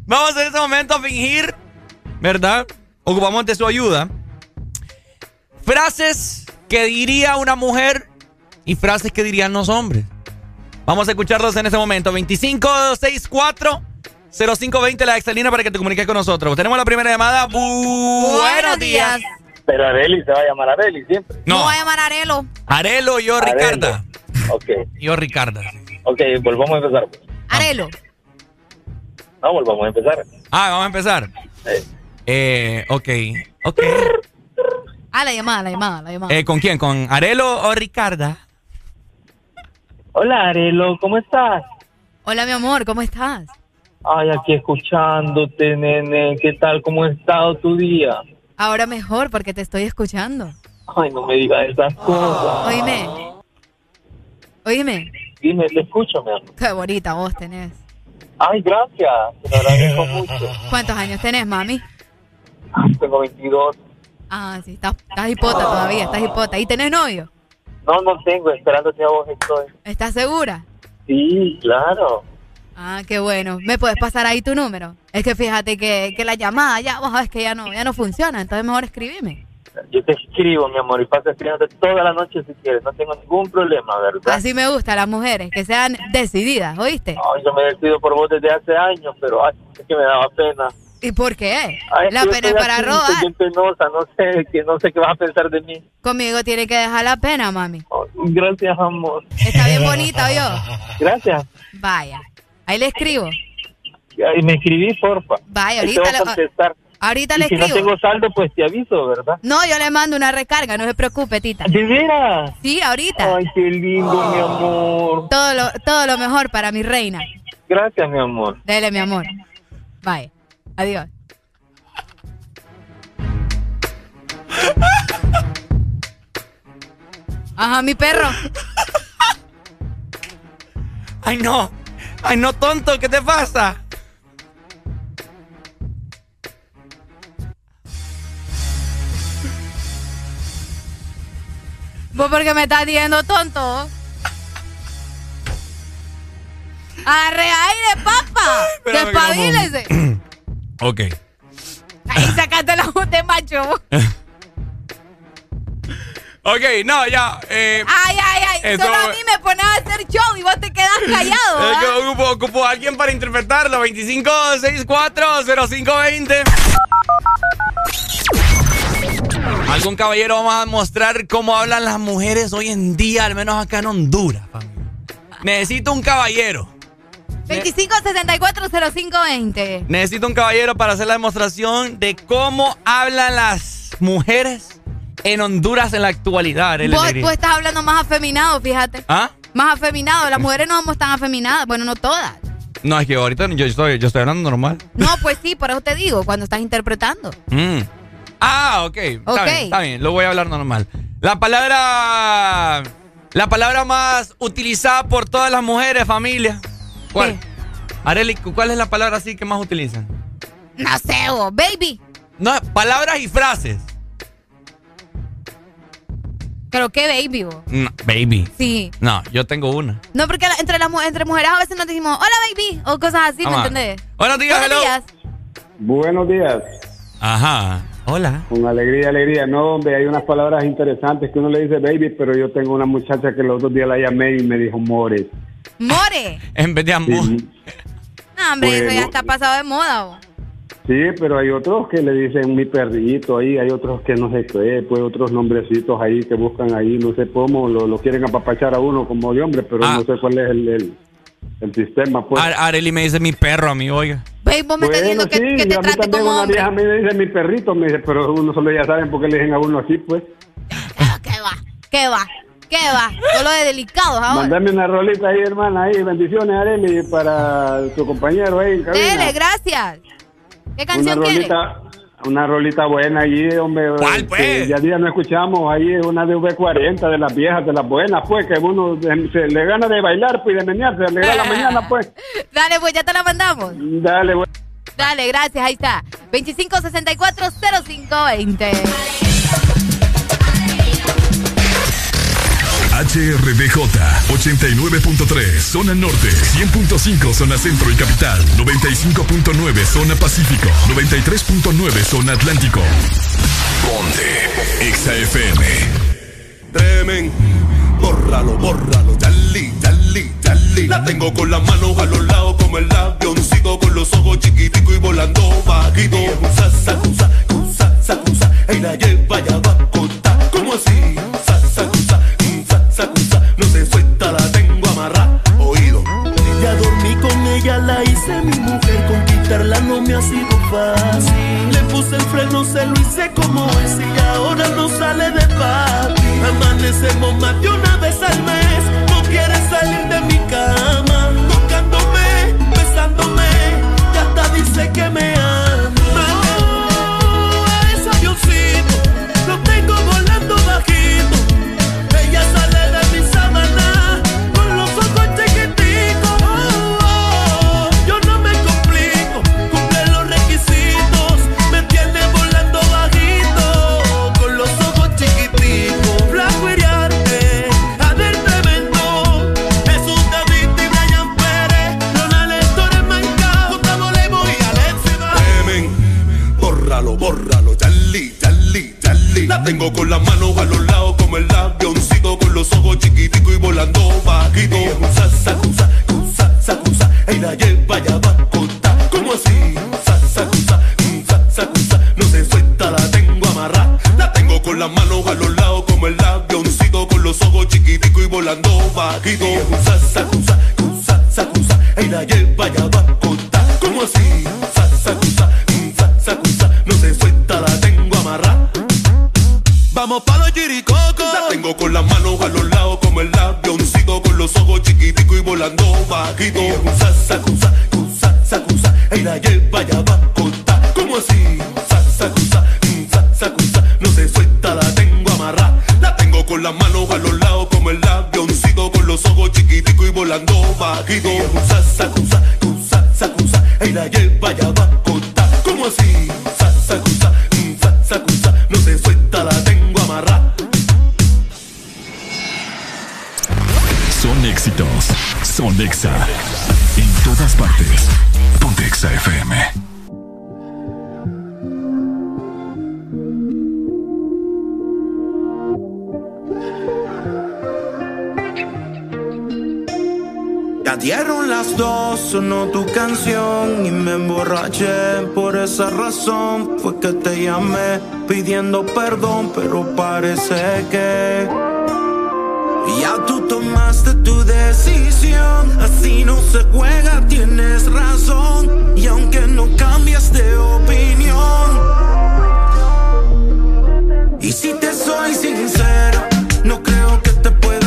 Vamos en este momento a fingir, ¿verdad? Ocupamos de su ayuda. Frases que diría una mujer y frases que dirían los hombres. Vamos a escucharlos en este momento. 2564 0520 la excelina para que te comuniques con nosotros. Tenemos la primera llamada. Bu- Buenos días. Pero Areli se va a llamar Areli siempre. No. No, voy a llamar Arelo. Arelo, yo, Arelo. Ricarda. Ok, Yo, Ricarda. ok, volvamos a empezar. Arelo. No, volvamos a empezar. Ah, vamos a empezar. Eh, ok. Ok. Ah, la llamada, la llamada, la llamada. Eh, ¿Con quién? ¿Con Arelo o Ricarda? Hola Arelo, ¿cómo estás? Hola, mi amor, ¿cómo estás? Ay, aquí escuchándote, nene. ¿Qué tal? ¿Cómo ha estado tu día? Ahora mejor porque te estoy escuchando. Ay, no me digas esas cosas. Oíme. Oíme. Dime, te escucho, mi amor. Qué bonita voz tenés. Ay, gracias. Te lo agradezco mucho. ¿Cuántos años tenés, mami? Tengo 22. Ah, sí, estás, estás hipota todavía, estás hipota. ¿Y tenés novio? No, no tengo. Esperándote a vos estoy. ¿Estás segura? Sí, claro. Ah, qué bueno. ¿Me puedes pasar ahí tu número? Es que fíjate que, que la llamada ya, vos sabes que ya no, ya no funciona, entonces mejor escribime. Yo te escribo, mi amor, y paso escribiéndote toda la noche si quieres. No tengo ningún problema, ¿verdad? Así me gustan las mujeres, que sean decididas, ¿oíste? Ay, yo me decido por vos desde hace años, pero ay, es que me daba pena. ¿Y por qué? Ay, La pena es para robar. Bien penosa, no sé, que no sé qué vas a pensar de mí. Conmigo tiene que dejar la pena, mami. Gracias, amor. Está bien bonita, yo. Gracias. Vaya. Ahí le escribo. Y me escribí, porfa. Vaya, te ahorita voy a. Ahorita Y le si no tengo saldo, pues te aviso, ¿verdad? No, yo le mando una recarga, no se preocupe, tita. ¿De veras? Sí, ahorita. Ay, qué lindo, mi amor. Todo lo, todo lo mejor para mi reina. Gracias, mi amor. Dele, mi amor. Bye. Adiós. Ajá, mi perro. Ay, no. Ay, no, tonto, ¿qué te pasa? ¿Vos por qué me estás diciendo tonto? Agarre aire, papa. Despabilese. Ok. Ahí sacaste la de macho. Ok, no, ya. Eh, Ay, ay, ay. Eso- Solo a mí me pones a hacer show y vos te quedas callado. ¿ah? ocupo, ocupo a alguien para interpretarlo. 25640520. Algún caballero vamos a mostrar cómo hablan las mujeres hoy en día, al menos acá en Honduras. Necesito un caballero. 25640520. Necesito un caballero para hacer la demostración de cómo hablan las mujeres en Honduras en la actualidad. Vos estás hablando más afeminado, fíjate. ¿Ah? Más afeminado. Las mujeres no somos tan afeminadas. Bueno, no todas. No, es que ahorita yo estoy, yo estoy hablando normal. No, pues sí, por eso te digo, cuando estás interpretando. Mm. Ah, ok. Está Ok. bien, está bien. Lo voy a hablar normal. La palabra. La palabra más utilizada por todas las mujeres, familia. ¿Cuál? Areli, ¿cuál es la palabra así que más utilizan? No sé, vos, baby. No, palabras y frases. Creo que baby, vos. No, baby. Sí. No, yo tengo una. No, porque entre, las, entre mujeres a veces nos decimos, hola baby, o cosas así, ¿me entendés? Buenos días, Buenos hello. días. Buenos días. Ajá. Hola. Con alegría, alegría. No, hombre, hay unas palabras interesantes que uno le dice baby, pero yo tengo una muchacha que los otros días la llamé y me dijo more. More. En vez de amor. No, hombre, eso ya está pasado de moda, vos. Sí, pero hay otros que le dicen mi perrito ahí, hay otros que no sé qué, pues otros nombrecitos ahí que buscan ahí, no sé cómo, lo, lo quieren apapachar a uno como de hombre, pero Ah. no sé cuál es el, el, el sistema, pues. Ar- Areli me dice mi perro a mí, oiga. Ve, vos me estás Bueno, diciendo que, sí, que te a mí trate también como una hombre. vieja me dice mi perrito, me dice, pero uno solo ya saben por qué le dicen a uno así, pues. ¿Qué va? ¿Qué va? ¿Qué va? Solo de delicados ahora. Mandame una rolita ahí, hermana, ahí, bendiciones, Areli, para tu compañero ahí en cabina. Dele, gracias. ¿Qué una canción quieres? Una rolita buena allí, hombre. ¿Cuál, pues? ya día no escuchamos ahí, una de V40, de las viejas, de las buenas, pues, que uno se le gana de bailar, pues, y de menearse, le da la mañana, pues. Dale, pues ya te la mandamos. Dale, pues. Dale, gracias, ahí está. 2564-0520. HRDJ 89.3 Zona Norte 100.5 Zona Centro y Capital 95.9 Zona Pacífico 93.9 Zona Atlántico Ponte XAFM Tremen, bórralo, bórralo, chali, chali, chali. La tengo con las manos a los lados como el avioncito con los ojos chiquitico y volando bajito. Sa, sa, sa, sa, sa, sa, y la lleva ya va a contar. ¿Cómo así? Hice mi mujer, conquistarla no me ha sido fácil. Le puse el freno, se lo hice como es y ahora no sale de papi. Amanecemos más de una vez al mes, no quiere salir de mi cama. Tengo con las manos a los lados como el avioncito con los ojos chiquitico y volando bajito. Sa, sa, sa, sa, sa, sa, y la lleva ya va a contar. ¿Cómo así? Sa, sa, sa, sa, no se suelta, la tengo amarrada. La tengo con las manos a los lados como el avioncito con los ojos chiquitico y volando bajito. Sa, sa, sa, sa, sa, sa, y la lleva ya va a contar. ¿Cómo así? Las manos a los lados como el avioncito con los ojos chiquitico y volando bajito. Sa, sa, sa, sa, sa, sa, y la lleva ya va a contar. ¿Cómo así? Sa, sa, sa, sa, sa, sa, no se suelta, la tengo amarrada. La tengo con las manos a los lados como el avioncito con los ojos chiquitico y volando bajito. Sa, sa, sa, sa, sa, sa, y la lleva ya va Son Exa En todas partes. Ponte Exa FM Ya dieron las dos, sonó tu canción y me emborraché. Por esa razón fue que te llamé pidiendo perdón, pero parece que tomaste tu decisión. Así no se juega, tienes razón. Y aunque no cambias de opinión, y si te soy sincero, no creo que te pueda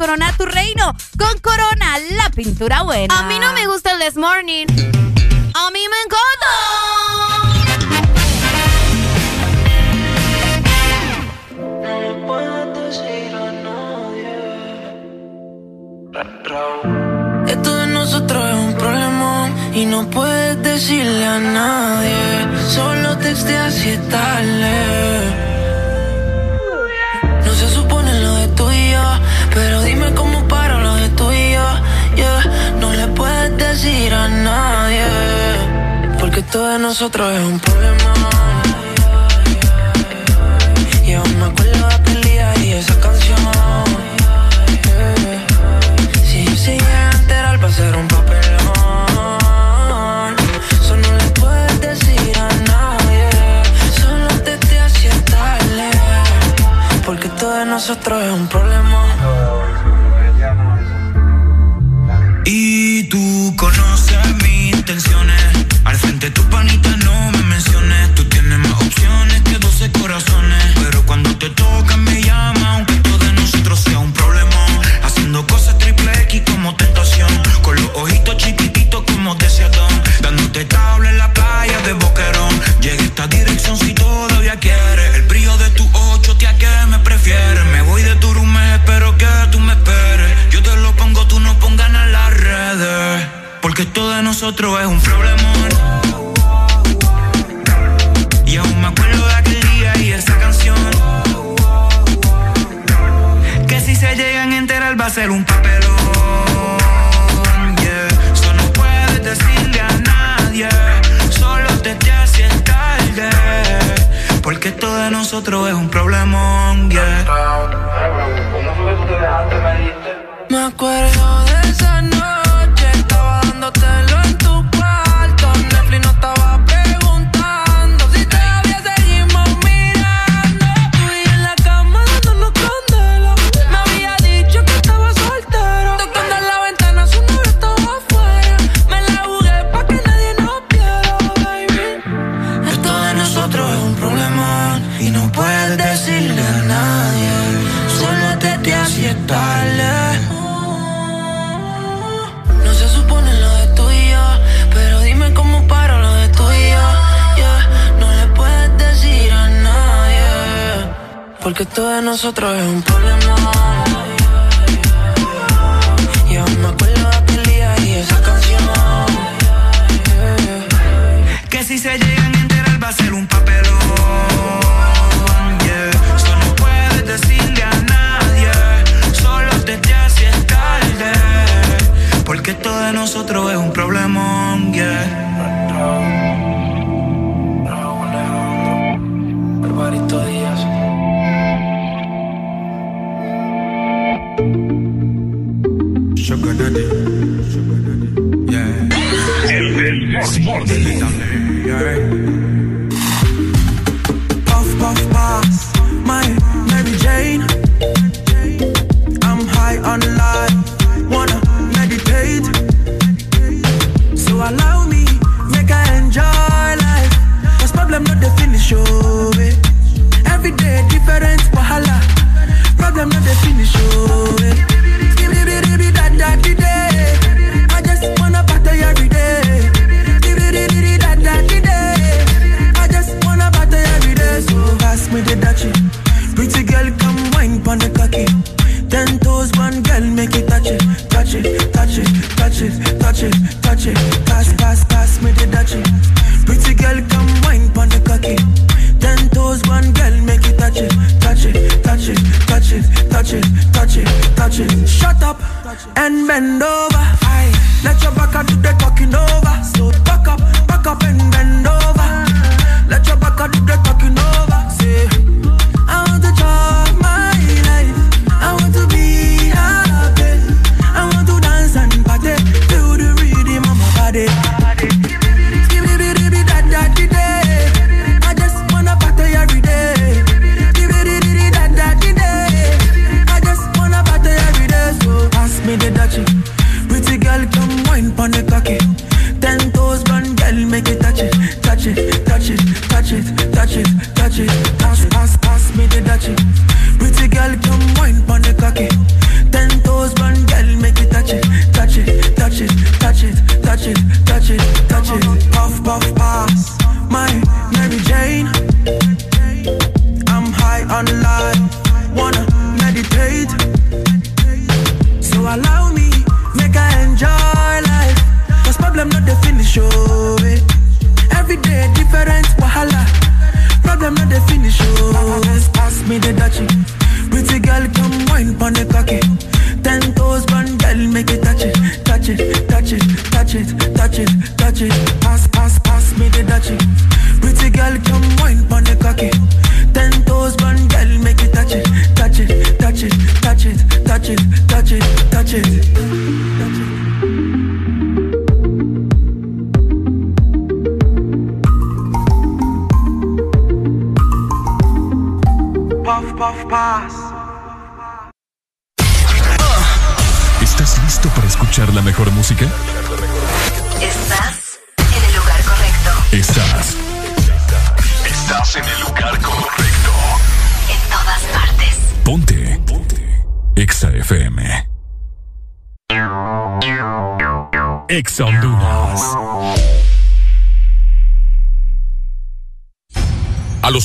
corona tu reino con Corona, la pintura buena. A mí no me gusta el this morning. A mí me encanta. No puedes decir a nadie. Esto de nosotros es un problema y no puedes decirle a nadie. Solo texteas y estás Pero dime cómo paro lo de tú y yo, yeah. No le puedes decir a nadie, porque todo de nosotros es un problema. Y aún me acuerdo de aquel día y esa canción. Si yo sigue enterar, va a ser un papelón. Eso no le puedes decir a nadie, solo te estoy tarde. Porque todo de nosotros es un problema. nosotros es un problemón. Y aún me acuerdo de aquel día y esa canción. Que si se llegan a enterar va a ser un papelón. Yeah. Eso no puedes decirle a nadie. Solo te si es tarde. Porque esto de nosotros es un problemón. Yeah. Me acuerdo. De nosotros es un polvo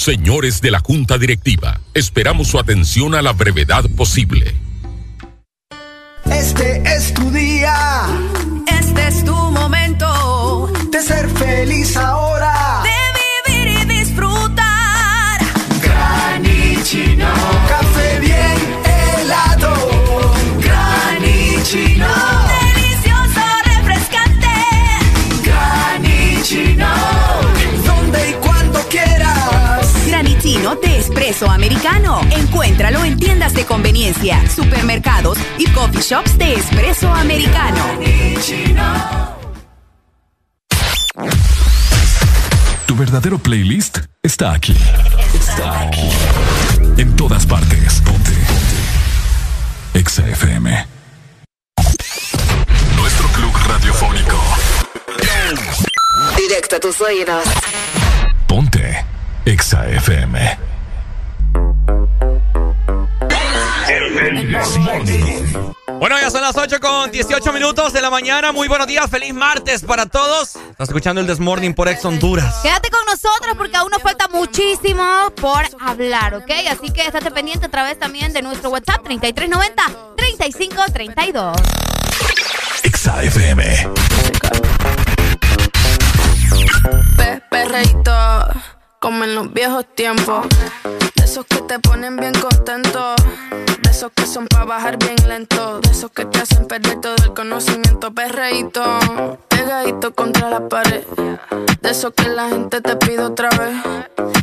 Señores de la Junta Directiva, esperamos su atención a la brevedad posible. Espresso americano. Encuéntralo en tiendas de conveniencia, supermercados y coffee shops de espresso americano. Tu verdadero playlist está aquí. Está aquí. En todas partes. Ponte. Exa FM. Nuestro club radiofónico. Directo a tus oídos. Ponte. Exa FM. Bueno, ya son las 8 con 18 minutos de la mañana. Muy buenos días, feliz martes para todos. Estás escuchando el Desmorning por Ex Honduras. Quédate con nosotros porque aún nos falta muchísimo por hablar, ¿ok? Así que estate pendiente a través también de nuestro WhatsApp 3390-3532. Exa FM. Pe- perreíto, como en los viejos tiempos. De esos que te ponen bien contento. De esos que son para bajar bien lento. De esos que te hacen perder todo el conocimiento. Perreíto, pegadito contra la pared. De esos que la gente te pide otra vez.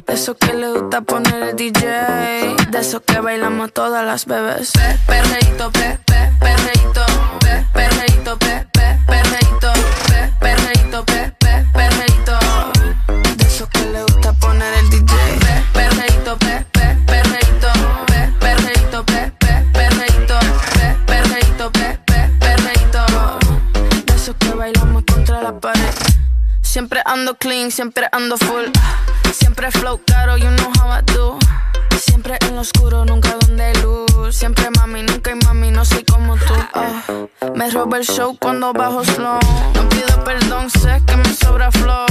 De esos que le gusta poner el DJ. De esos que bailamos todas las bebés. Pe- Perreíto, pe, pe, perreíto, pe, perreíto, pe, pe, perreíto, Siempre ando clean, siempre ando full. Siempre flow caro, you know how I do. Siempre en lo oscuro, nunca donde hay luz. Siempre mami, nunca hay mami, no soy como tú. Ah, me roba el show cuando bajo slow. No pido perdón, sé que me sobra flow.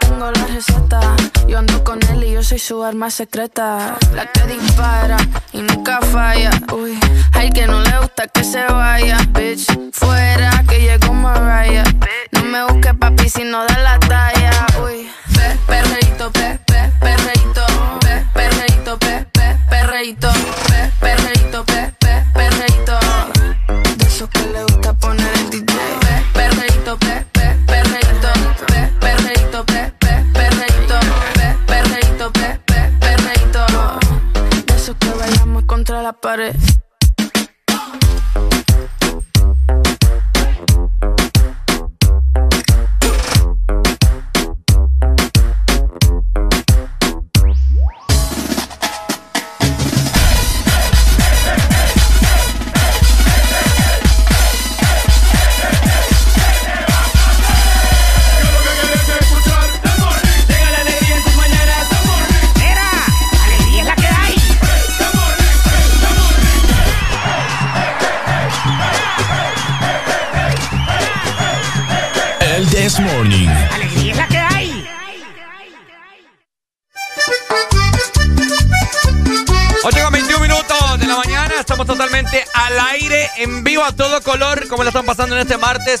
Tengo la receta, yo ando con él y yo soy su arma secreta. La que dispara y nunca falla. Uy, al que no le gusta que se vaya. Bitch, fuera que llegó Mariah. No me busque papi si no da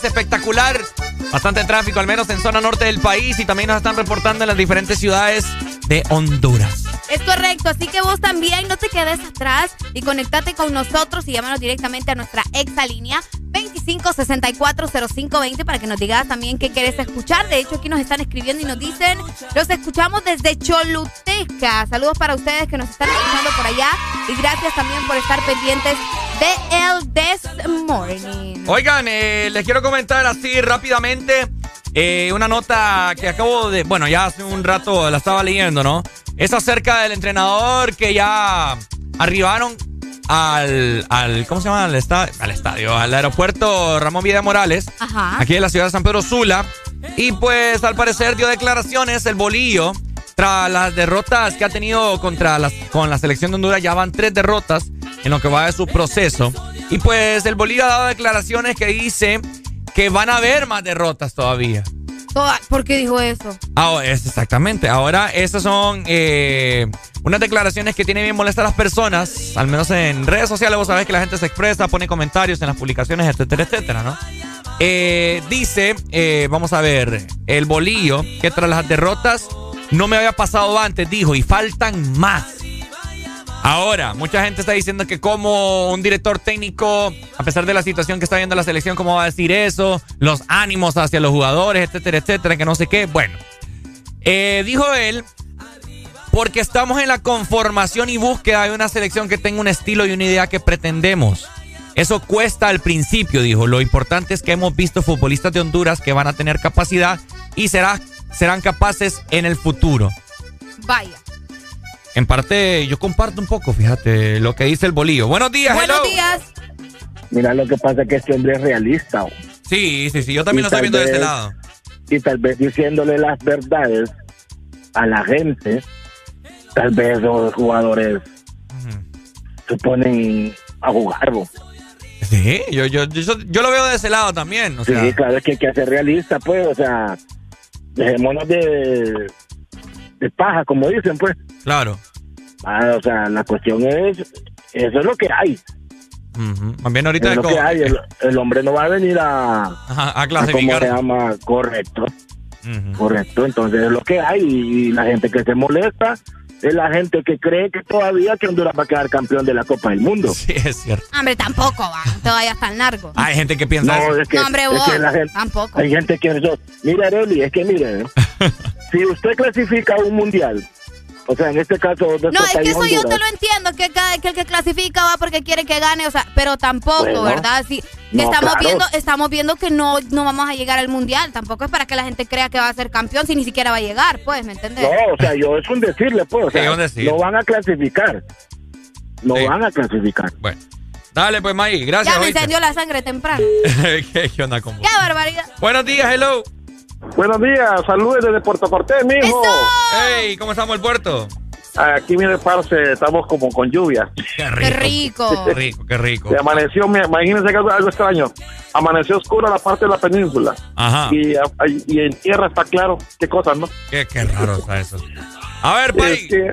espectacular. Bastante tráfico, al menos en zona norte del país, y también nos están reportando en las diferentes ciudades de Honduras. Es correcto, así que vos también no te quedes atrás y conectate con nosotros y llámanos directamente a nuestra exalínea 25640520 para que nos digas también qué querés escuchar. De hecho, aquí nos están escribiendo y nos dicen, los escuchamos desde Choluteca. Saludos para ustedes que nos están escuchando por allá y gracias también por estar pendientes de El This Morning. Oigan, eh, les quiero comentar así rápidamente eh, una nota que acabo de, bueno, ya hace un rato la estaba leyendo, ¿no? es acerca del entrenador que ya arribaron al, al ¿cómo se llama? Al, estadio, al estadio, al aeropuerto Ramón Vida Morales, Ajá. aquí en la ciudad de San Pedro Sula. Y pues al parecer dio declaraciones el bolillo tras las derrotas que ha tenido contra las, con la selección de Honduras. Ya van tres derrotas en lo que va de su proceso. Y pues el bolillo ha dado declaraciones que dice que van a haber más derrotas todavía. Toda- ¿Por qué dijo eso? Ah, es exactamente. Ahora, estas son eh, unas declaraciones que tienen bien molestas a las personas, al menos en redes sociales. Vos sabés que la gente se expresa, pone comentarios en las publicaciones, etcétera, etcétera, ¿no? Eh, dice, eh, vamos a ver, el bolillo, que tras las derrotas no me había pasado antes, dijo, y faltan más. Ahora, mucha gente está diciendo que como un director técnico, a pesar de la situación que está viendo la selección, ¿cómo va a decir eso? Los ánimos hacia los jugadores, etcétera, etcétera, que no sé qué. Bueno, eh, dijo él, porque estamos en la conformación y búsqueda de una selección que tenga un estilo y una idea que pretendemos. Eso cuesta al principio, dijo. Lo importante es que hemos visto futbolistas de Honduras que van a tener capacidad y será, serán capaces en el futuro. Vaya. En parte, yo comparto un poco, fíjate, lo que dice el bolillo. Buenos días, Buenos hello. días. Mira, lo que pasa es que este hombre es realista. oh. Sí, sí, sí, yo también Y lo estoy viendo de este lado. Y tal vez diciéndole las verdades a la gente, tal vez los jugadores se ponen a jugar. bo. Sí, yo, yo, yo, yo lo veo de ese lado también. O sea, sí, claro, es que hay que ser realista, pues, o sea, dejémonos de, de paja, como dicen, pues. claro. Ah, o sea, la cuestión es, eso es lo que hay. Bien ahorita es es lo como- que hay. El, el hombre no va a venir a, Ajá, a. ¿Cómo se llama? Correcto. Correcto. Entonces es lo que hay. Y la gente que se molesta es la gente que cree que todavía que Honduras va a quedar campeón de la Copa del Mundo. Sí, es cierto. Hombre, tampoco va. Vayas tan largo. Hay gente que piensa No, eso. es que, No, hombre, es vos, que la gente, tampoco. hay gente que eso. Mira, Areli, es que mire, ¿eh? si usted clasifica a un mundial, o sea, en este caso, nuestro No, es que eso yo te lo entiendo, que, cada, que el que clasifica va porque quiere que gane, o sea, pero tampoco, Bueno. ¿verdad? Sí, No, estamos claro. viendo, estamos viendo que no, no vamos a llegar al mundial, tampoco es para que la gente crea que va a ser campeón si ni siquiera va a llegar, pues, ¿me entiendes? No, o sea, yo es un decirle, pues, o sea, un decir. no van a clasificar. No Sí. van a clasificar. Bueno, dale pues, May, gracias. ya me encendió la sangre temprano. ¿Qué, qué onda con vos? ¡Qué barbaridad! Buenos días, hello. Buenos días, saludos desde Puerto Cortés, mijo. Hey, ¿cómo estamos el puerto? Aquí, mire, parce, estamos como con lluvia. Qué ¡Qué rico! Qué rico, qué rico. Se amaneció, imagínense que algo, extraño. Amaneció oscura la parte de la península. Ajá. Y, en tierra está claro. Qué cosas, ¿no? Qué, qué raro está eso. A ver, Pai. Este,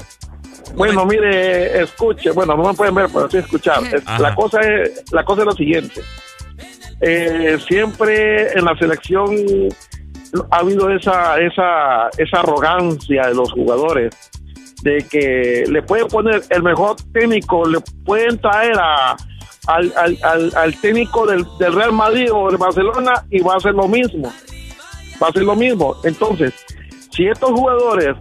bueno, mire, escuche. Bueno, no me pueden ver, pero sí escuchar. Ajá. La cosa es, la cosa es lo siguiente. Eh, siempre en la selección ha habido esa, esa, esa arrogancia de los jugadores de que le pueden poner el mejor técnico, le pueden traer a, al, al, al, al técnico del, del Real Madrid o del Barcelona y va a hacer lo mismo. Va a ser lo mismo. Entonces, si estos jugadores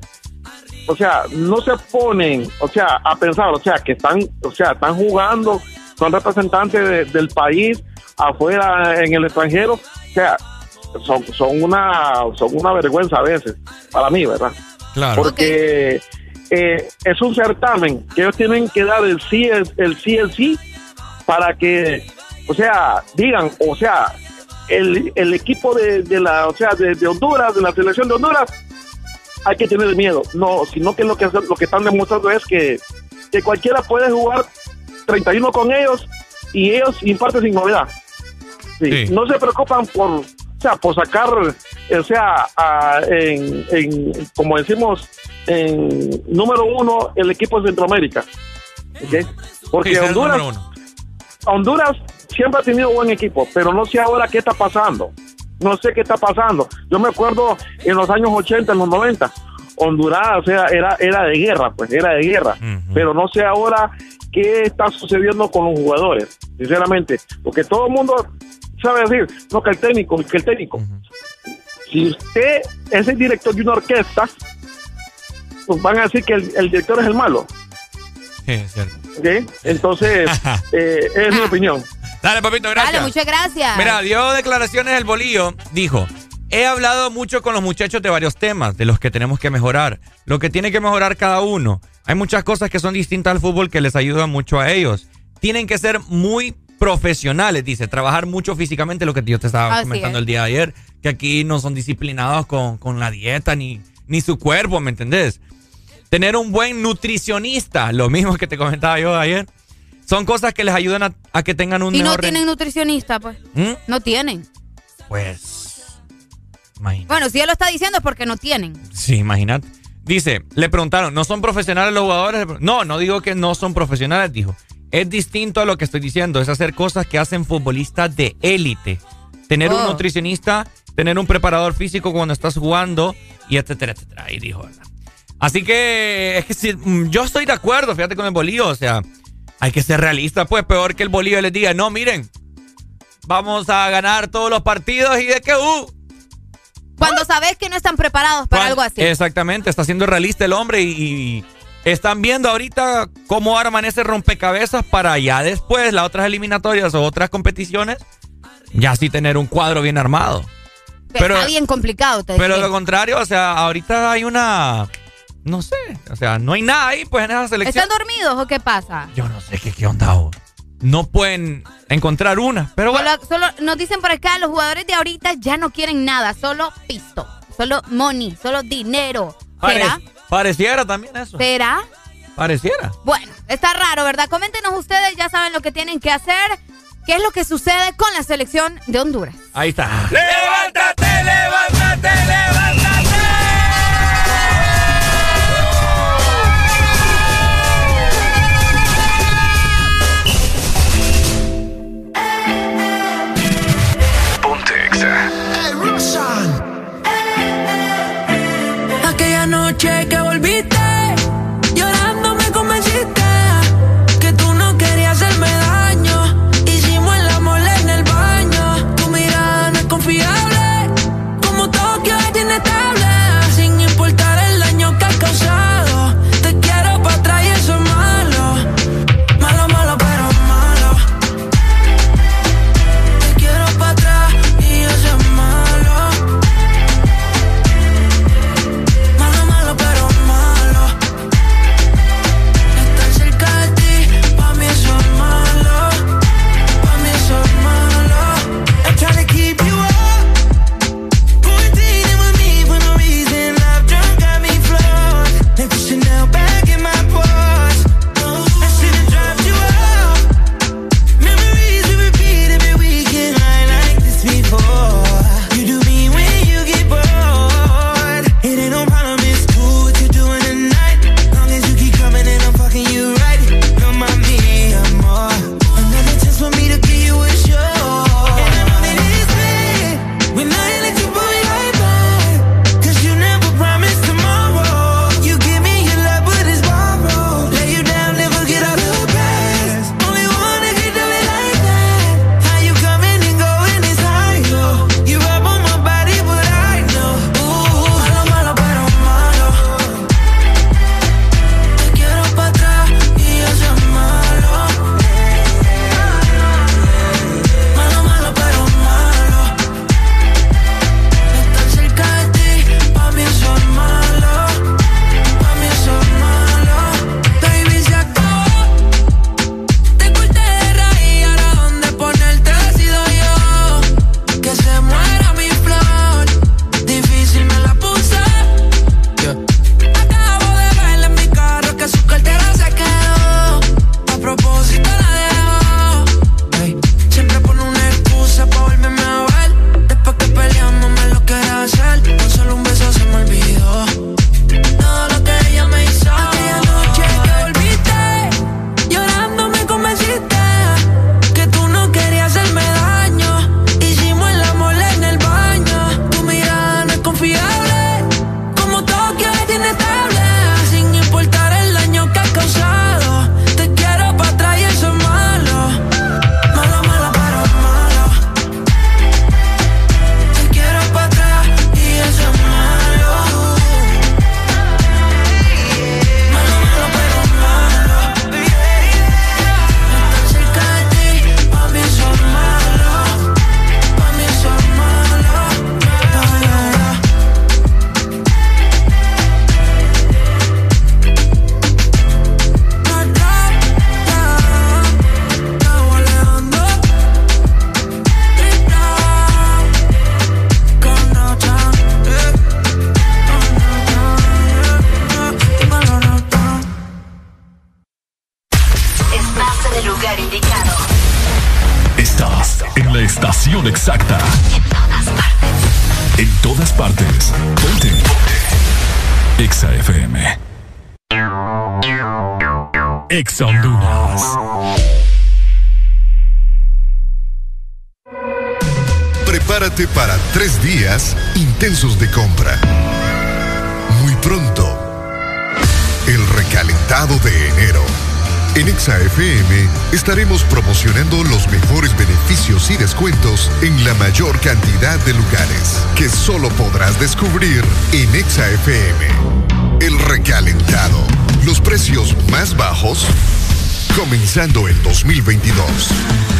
o sea, no se ponen, o sea, a pensar, o sea, que están, o sea, están jugando, son representantes de- del país afuera en el extranjero, o sea, son, son una, son una vergüenza a veces, para mí, ¿verdad? Claro. Porque eh, es un certamen que ellos tienen que dar el sí, el, el sí, el sí, para que, o sea, digan, o sea, el, el equipo de, de la, o sea, de, de Honduras, de la selección de Honduras, hay que tener miedo. No, sino que lo que lo que están demostrando es que, que cualquiera puede jugar 31 con ellos y ellos imparten sin novedad. Sí, No se preocupan por, o sea, por sacar, o sea, a- en, en, como decimos, en número uno el equipo de Centroamérica. ¿ok? Porque Sí, Honduras. Honduras siempre ha tenido buen equipo, pero no sé ahora qué está pasando. No sé qué está pasando. Yo me acuerdo en los años 80, en los 90, Honduras, o sea, era, era de guerra, pues, era de guerra. Pero no sé ahora qué está sucediendo con los jugadores, sinceramente. Porque todo el mundo sabe decir, no, que el técnico, que el técnico. Si usted es el director de una orquesta, pues van a decir que el, el director es el malo. Sí, es cierto. Entonces, eh, es mi opinión. Dale, papito, gracias. Dale, muchas gracias. Mira, dio declaraciones el bolillo. Dijo, he hablado mucho con los muchachos de varios temas, de los que tenemos que mejorar, lo que tiene que mejorar cada uno. Hay muchas cosas que son distintas al fútbol que les ayudan mucho a ellos. Tienen que ser muy profesionales, dice, trabajar mucho físicamente, lo que yo te estaba Así comentando es. el día de ayer, que aquí no son disciplinados con, con la dieta ni, ni su cuerpo, ¿me entendés? Tener un buen nutricionista, lo mismo que te comentaba yo ayer, son cosas que les ayudan a, a que tengan un Y no tienen nutricionista, pues. ¿Mm? No tienen. Pues, Bueno, si él lo está diciendo es porque no tienen. sí, imagínate. Dice, le preguntaron, ¿no son profesionales los jugadores? No, no digo que no son profesionales, dijo. Es distinto a lo que estoy diciendo, es hacer cosas que hacen futbolistas de élite. Tener un Oh. nutricionista, tener un preparador físico cuando estás jugando y etcétera, etcétera. Ahí dijo, ¿verdad? Así que es que si, mm, yo estoy de acuerdo, fíjate con el bolillo, o sea, hay que ser realista, pues peor que el bolillo les diga, no, miren, vamos a ganar todos los partidos y de que, uh, Cuando sabes que no están preparados para algo así. Exactamente, está siendo realista el hombre y, y están viendo ahorita cómo arman ese rompecabezas para ya después, las otras eliminatorias o otras competiciones, ya sí tener un cuadro bien armado. pero- está bien complicado, te Pero diré. lo contrario, o sea, ahorita hay una, no sé, o sea, no hay nada ahí pues en esa selección. ¿Están dormidos o qué pasa? Yo no sé qué, qué onda. oh. No pueden encontrar una, pero bueno. Solo, solo nos dicen por acá, los jugadores de ahorita ya no quieren nada, solo pisto, solo money, solo dinero. ¿Será? Pare- pareciera también eso. ¿Será? Pareciera. Bueno, está raro, ¿verdad? Coméntenos ustedes, ya saben lo que tienen que hacer. ¿Qué es lo que sucede con la selección de Honduras? Ahí está. ¡Levántate, levántate, levántate! Ponte Exa. Aquella noche que en la mayor cantidad de lugares que solo podrás descubrir en Exa FM. El recalentado. Los precios más bajos comenzando el 2022.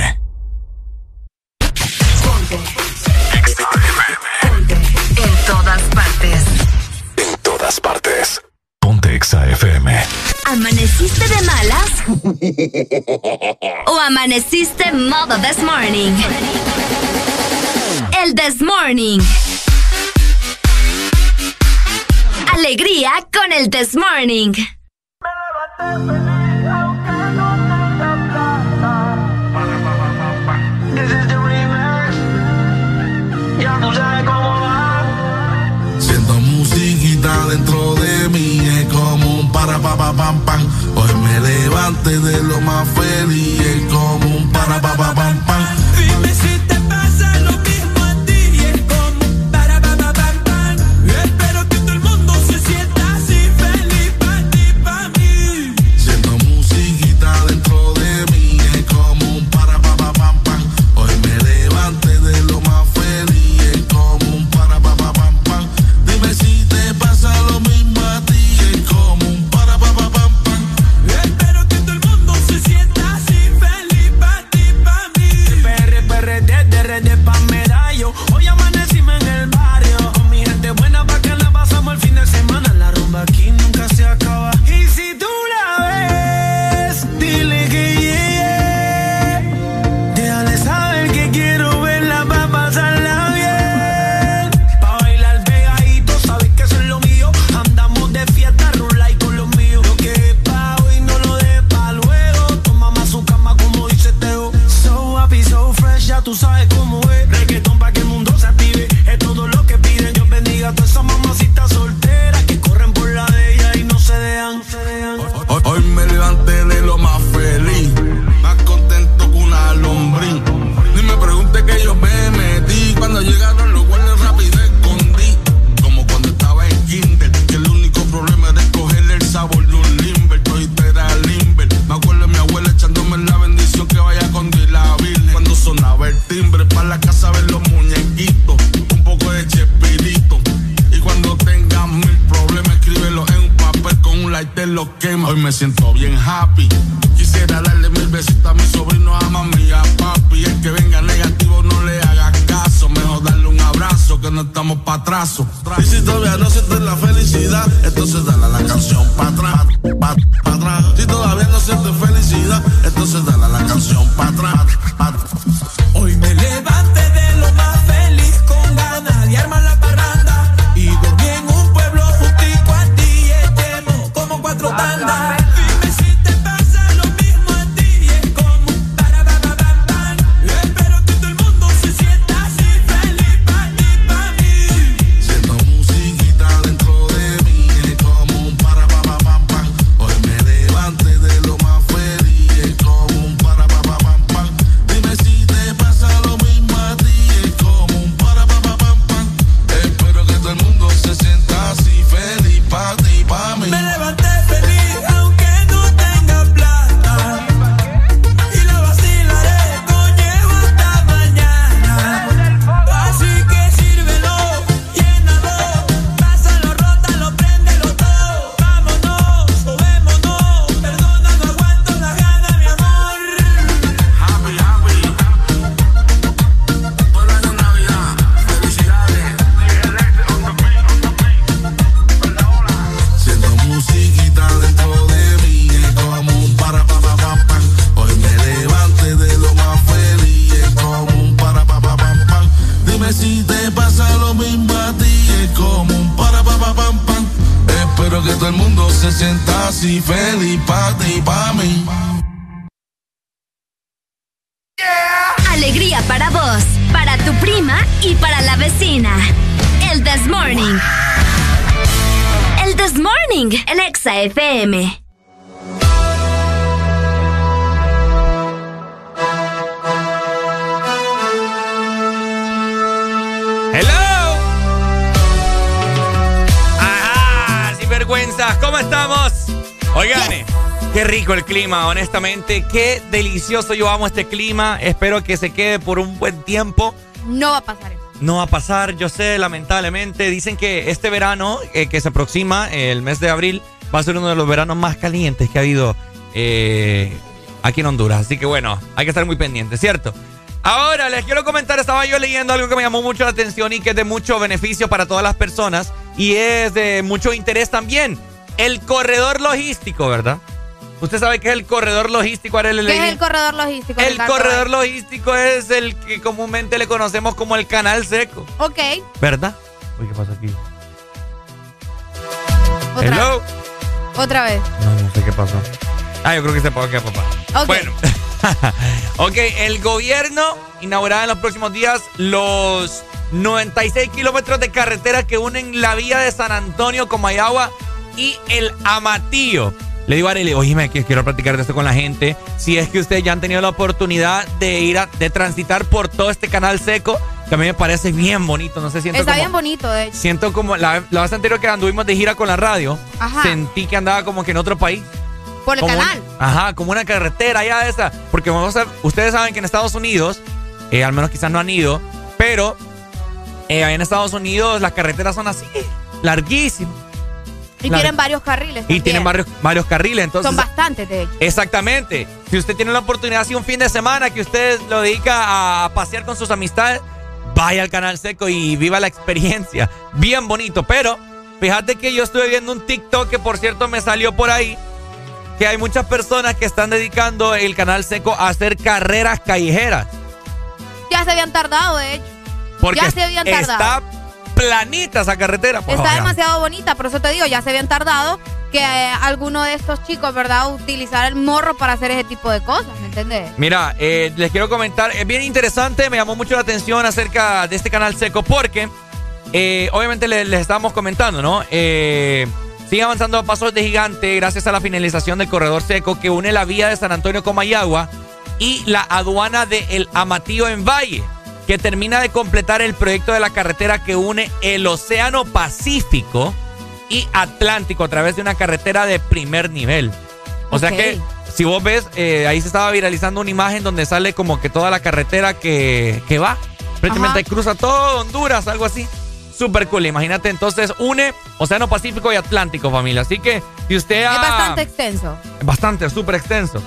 Amaneciste modo this morning. El this morning. Alegría con el this morning. Clima, honestamente. Qué delicioso. Yo amo este clima. Espero que se quede por un buen tiempo. No va a pasar eso. No va a pasar, yo sé, lamentablemente. Dicen que este verano, eh, que se aproxima, eh, el mes de abril, va a ser uno de los veranos más calientes que ha habido eh, aquí en Honduras. Así que bueno, hay que estar muy pendientes, ¿cierto? Ahora les quiero comentar, estaba yo leyendo algo que me llamó mucho la atención y que es de mucho beneficio para todas las personas y es de mucho interés también. El corredor logístico, ¿verdad? Usted sabe qué es el corredor logístico, Arely ¿Qué es el corredor logístico? El Ricardo? corredor logístico es el que comúnmente le conocemos como el canal seco, Ok. ¿verdad? Uy, ¿qué pasó aquí? Otra Hello. vez. Otra vez. No, no sé qué pasó. Ah, yo creo que se apagó aquí, papá. Ok. Bueno. ok, el gobierno inaugurará en los próximos días los 96 kilómetros de carretera que unen la vía de San Antonio con Mayagua y el Amatillo. Le digo a Arely, oye, que quiero platicar de esto con la gente. Si es que ustedes ya han tenido la oportunidad de ir a, de transitar por todo este canal seco, que a mí me parece bien bonito. No sé, siento Está como, bien bonito, de hecho. Siento como la, la vez anterior que anduvimos de gira con la radio, Ajá. sentí que andaba como que en otro país. Por el canal. ajá, como una carretera de esa. Porque vamos a- ustedes saben que en Estados Unidos, eh, al menos quizás no han ido, pero eh, en Estados Unidos las carreteras son así, larguísimas. Y La- tienen varios carriles. Y también. tienen varios, varios carriles. Entonces, Son bastantes, de hecho. Exactamente. Si usted tiene la oportunidad, así un fin de semana que usted lo dedica a pasear con sus amistades, vaya al Canal Seco y viva la experiencia. Bien bonito. Pero fíjate que yo estuve viendo un TikTok que, por cierto, me salió por ahí. Que hay muchas personas que están dedicando el Canal Seco a hacer carreras callejeras. Ya se habían tardado, de hecho. Porque Ya se habían tardado. está planita esa carretera. pues, Está demasiado bonita, por eso te digo, ya se habían tardado que eh, alguno de estos chicos, ¿verdad?, utilizar el morro para hacer ese tipo de cosas, ¿me entiendes? Mira, eh, les quiero comentar, es bien interesante, me llamó mucho la atención acerca de este canal seco porque eh, obviamente le- les, estábamos comentando, ¿no? Eh, sigue avanzando a pasos de gigante gracias a la finalización del corredor seco que une la vía de San Antonio con Mayagua y la aduana de El Amatillo en Valle, que termina de completar el proyecto de la carretera que une el Océano Pacífico y Atlántico a través de una carretera de primer nivel. O sea que si vos ves, eh, ahí se estaba viralizando una imagen donde sale como que toda la carretera que, que va. Prácticamente cruza todo Honduras, algo así. Súper cool. Imagínate, entonces une Océano Pacífico y Atlántico, familia. Así que si usted ha... Es bastante extenso. Bastante, súper extenso.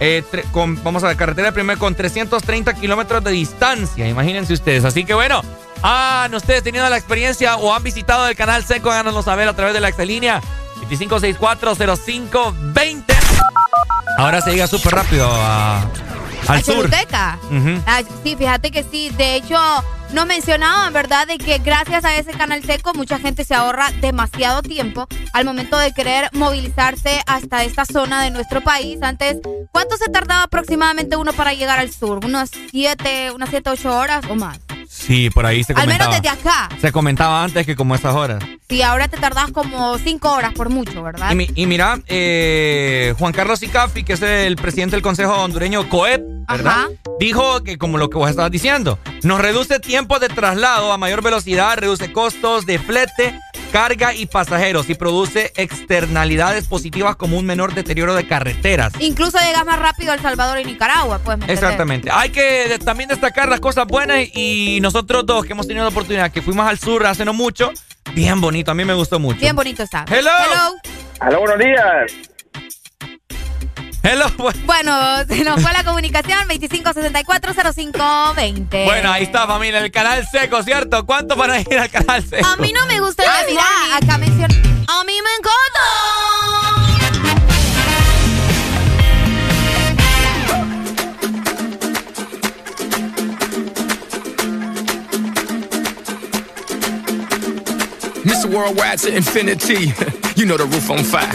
Eh, con- vamos a la carretera de primer con 330 kilómetros de distancia. Imagínense ustedes. Así que bueno, han ustedes tenido la experiencia o han visitado el canal seco, háganoslo saber a través de la excelínea 25640520. Ahora se llega súper rápido a- al ¿A sur. Ah, sí, fíjate que sí. De hecho, nos mencionaban, ¿verdad?, de que gracias a ese canal seco mucha gente se ahorra demasiado tiempo al momento de querer movilizarse hasta esta zona de nuestro país. Antes, ¿cuánto se tardaba aproximadamente uno para llegar al sur? ¿Unas siete, unas siete, ocho horas o más? Sí, por ahí se Al menos comentaba. desde acá. Se comentaba antes que como estas horas. Sí, ahora te tardás como cinco horas por mucho, ¿verdad? Y, mi- y mira, eh, Juan Carlos Icafi, que es el presidente del Consejo Hondureño COEP, ¿verdad? Ajá. Dijo que como lo que vos estabas diciendo, nos reduce tiempo de traslado a mayor velocidad, reduce costos de flete, carga y pasajeros y produce externalidades positivas como un menor deterioro de carreteras. Incluso llegas más rápido a El Salvador y Nicaragua, pues. Exactamente. Hay que también destacar las cosas buenas y nosotros dos que hemos tenido la oportunidad, que fuimos al sur hace no mucho, bien bonito, a mí me gustó mucho. Bien bonito está. Hello. Hello. Aló, buenos días. Hello. Bueno, se nos fue la comunicación 25640520. Bueno, ahí está familia, el canal seco, ¿cierto? ¿Cuánto van a ir al canal seco? A mí no me gusta ah, mira, acá menciona. A mí me encanta. Mr. worldwide to infinity. you know the roof on fire.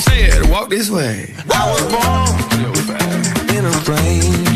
Said, walk this way. I was born in a plane.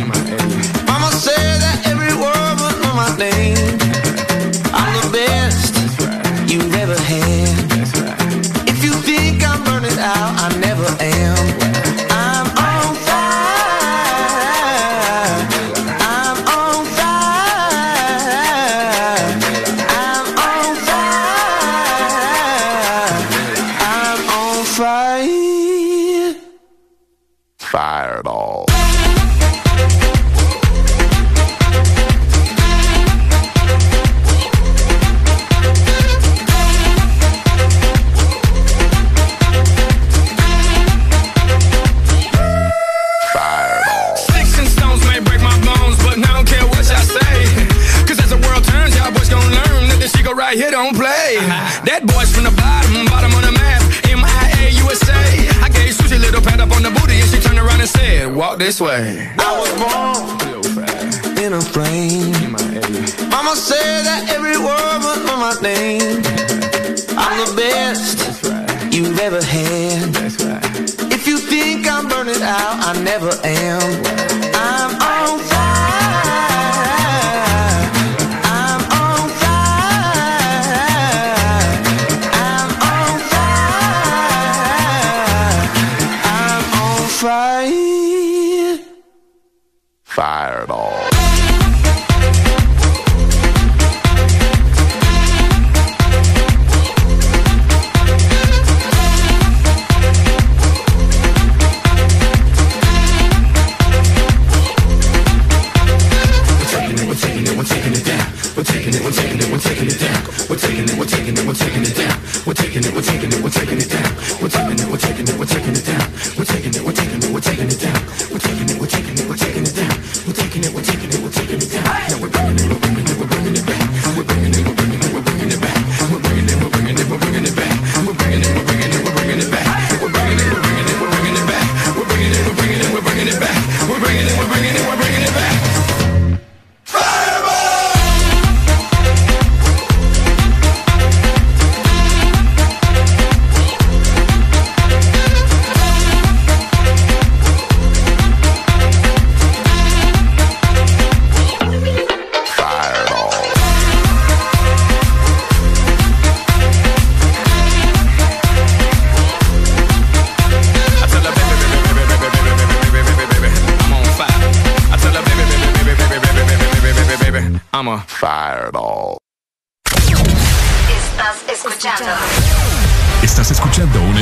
Walk this way. I was born in a plane. Mama said that every word would know my name. I'm the best right. you've ever had. Right. If you think I'm burning out, I never am. I'm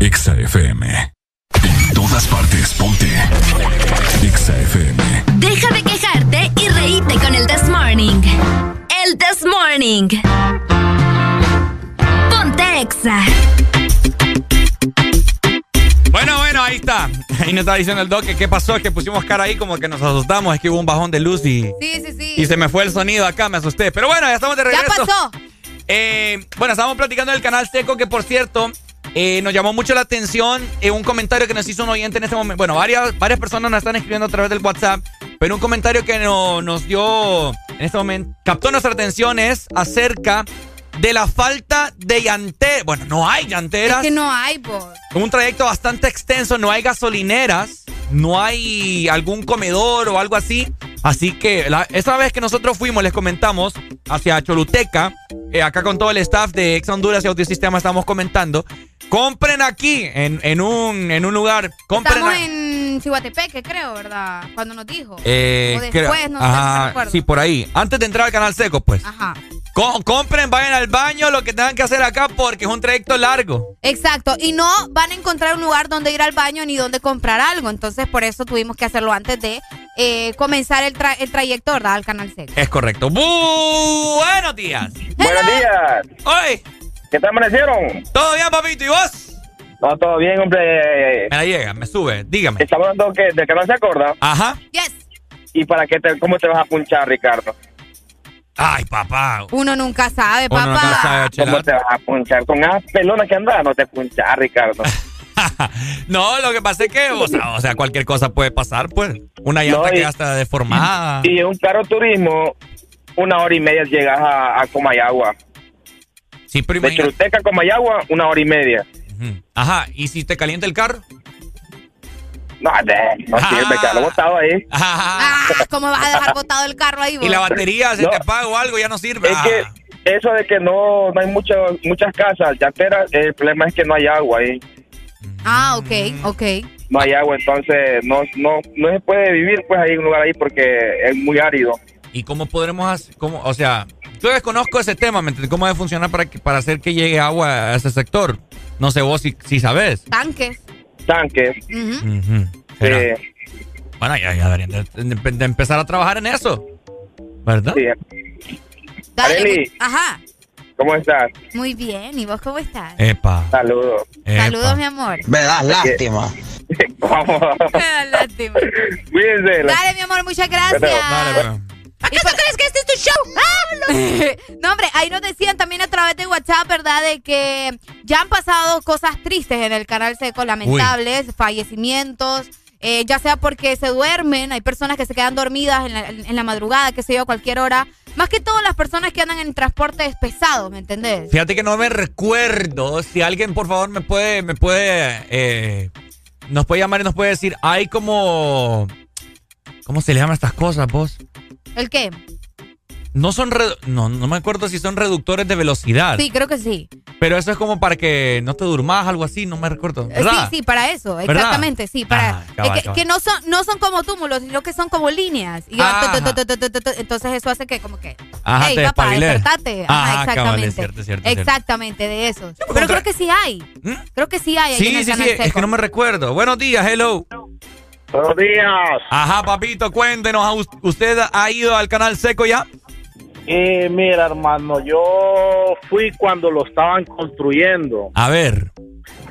Exa FM. En todas partes, ponte. Exa FM. Deja de quejarte y reíte con el This Morning. El This Morning. Ponte Exa. Bueno, bueno, ahí está. Ahí nos está diciendo el doc que qué pasó, es que pusimos cara ahí como que nos asustamos, es que hubo un bajón de luz y, Sí, sí, sí. y se me fue el sonido acá, me asusté. Pero bueno, ya estamos de ya regreso. pasó. Eh, bueno, estábamos platicando del canal Seco, que por cierto, eh, nos llamó mucho la atención eh, un comentario que nos hizo un oyente en este momento. Bueno, varias, varias personas nos están escribiendo a través del WhatsApp, pero un comentario que no- nos dio en este momento, captó nuestra atención es acerca de la falta de llanteras. Bueno, no hay Es llanteras. que no hay, por. Un trayecto bastante extenso, no hay gasolineras, no hay algún comedor o algo así. Así que la, esa vez que nosotros fuimos, les comentamos, hacia Choluteca, eh, acá con todo el staff de Ex Honduras y Audiosistema estamos comentando, compren aquí, en, en un, en un lugar, compren... Estamos a- en Cihuatepeque, creo, ¿verdad? Cuando nos dijo. eh, o después, creo- no sé, no ajá, me recuerdo. sí, por ahí. Antes de entrar al canal seco, pues. Ajá. Co- compren, vayan al baño, lo que tengan que hacer acá porque es un trayecto largo. Exacto, y no van a encontrar un lugar donde ir al baño ni donde comprar algo. Entonces, por eso tuvimos que hacerlo antes de eh, comenzar el, tra- el trayecto, ¿verdad? Al canal seco. Es correcto. Bu- Buenos días. Buenos días. Hoy. ¿Qué te amanecieron? ¿Todo bien, papito? ¿Y vos? No, todo bien, hombre. Me la llega, me sube. Dígame. Estamos hablando que, de que no se acuerda. Ajá. Yes. ¿Y para qué te, cómo te vas a punchar, Ricardo? Ay, papá. Uno nunca sabe, Uno papá. nunca sabe, ¿Cómo te vas a punchar? Con esas pelonas que andas, no te punchas, Ricardo. No, lo que pasa es que, o sea, o sea, cualquier cosa puede pasar, pues. Una llanta No, y- que ya está deformada. Y en un carro turismo, una hora y media llegas a, a Comayagua. Sí, pero De. Choluteca a Comayagua, una hora y media. Ajá, ¿y si te calienta el carro? No, no sirve, Ah. lo he botado ahí. Ah, ¿Cómo vas a dejar botado el carro ahí, Y la batería se No. te apaga o algo, ya no sirve. Es Ah. que eso de que no, no hay muchas muchas casas llanteras, el problema es que no hay agua ahí. Ah, ok, ok. No hay agua, entonces no, no, no se puede vivir pues ahí en un lugar ahí porque es muy árido. ¿Y cómo podremos hacer? Cómo, o sea, yo desconozco ese tema, ¿me entiendes? ¿Cómo debe funcionar para, que, para hacer que llegue agua a ese sector? No sé vos si, si sabes. Tanques. Tanques. Será. Bueno, ya, ya deberían de, de- de empezar a trabajar en eso. ¿Verdad? Dale, Arely. Ajá. ¿Cómo estás? Muy bien. ¿Y vos cómo estás? Epa. Saludos. Saludos, mi amor. Me das lástima. Vamos. Me da lástima. Cuídense. Dale, mi amor, muchas gracias. Dale, ¿Acaso crees que este es tu show? ¡Ah! no, hombre, ahí nos decían también a través de WhatsApp, ¿verdad? De que ya han pasado cosas tristes en el canal seco, lamentables, fallecimientos, eh, ya sea porque se duermen, hay personas que se quedan dormidas en la, en la madrugada, qué sé yo, a cualquier hora. Más que todo las personas que andan en transportes pesados, ¿me entendés? Fíjate que no me recuerdo. Si alguien, por favor, me puede, me puede, eh, nos puede llamar y nos puede decir, hay como, ¿cómo se le llaman estas cosas, vos? ¿El qué? No son, no, no me acuerdo si son reductores de velocidad. Sí, creo que sí. Pero eso es como para que no te durmas, algo así, no me recuerdo. Eh, Sí, ¿Verdad? sí, para eso, ¿Verdad? exactamente, sí, para Ah, cabal, eh, que, cabal. que no son no son como túmulos, sino que son como líneas. Y entonces eso hace que como que Ajá, hey, te papá, despertate. Ajá, cabal, exactamente. es cierto, es exactamente de esos. Pero creo que sí hay. Creo que sí hay ahí en Sí, el sí, sí, es que no me recuerdo. Buenos días, hello. Buenos días. Ajá, papito, cuéntenos, ¿a us- ¿usted ha ido al canal seco ya? Eh, mira, hermano, yo fui cuando lo estaban construyendo. A ver.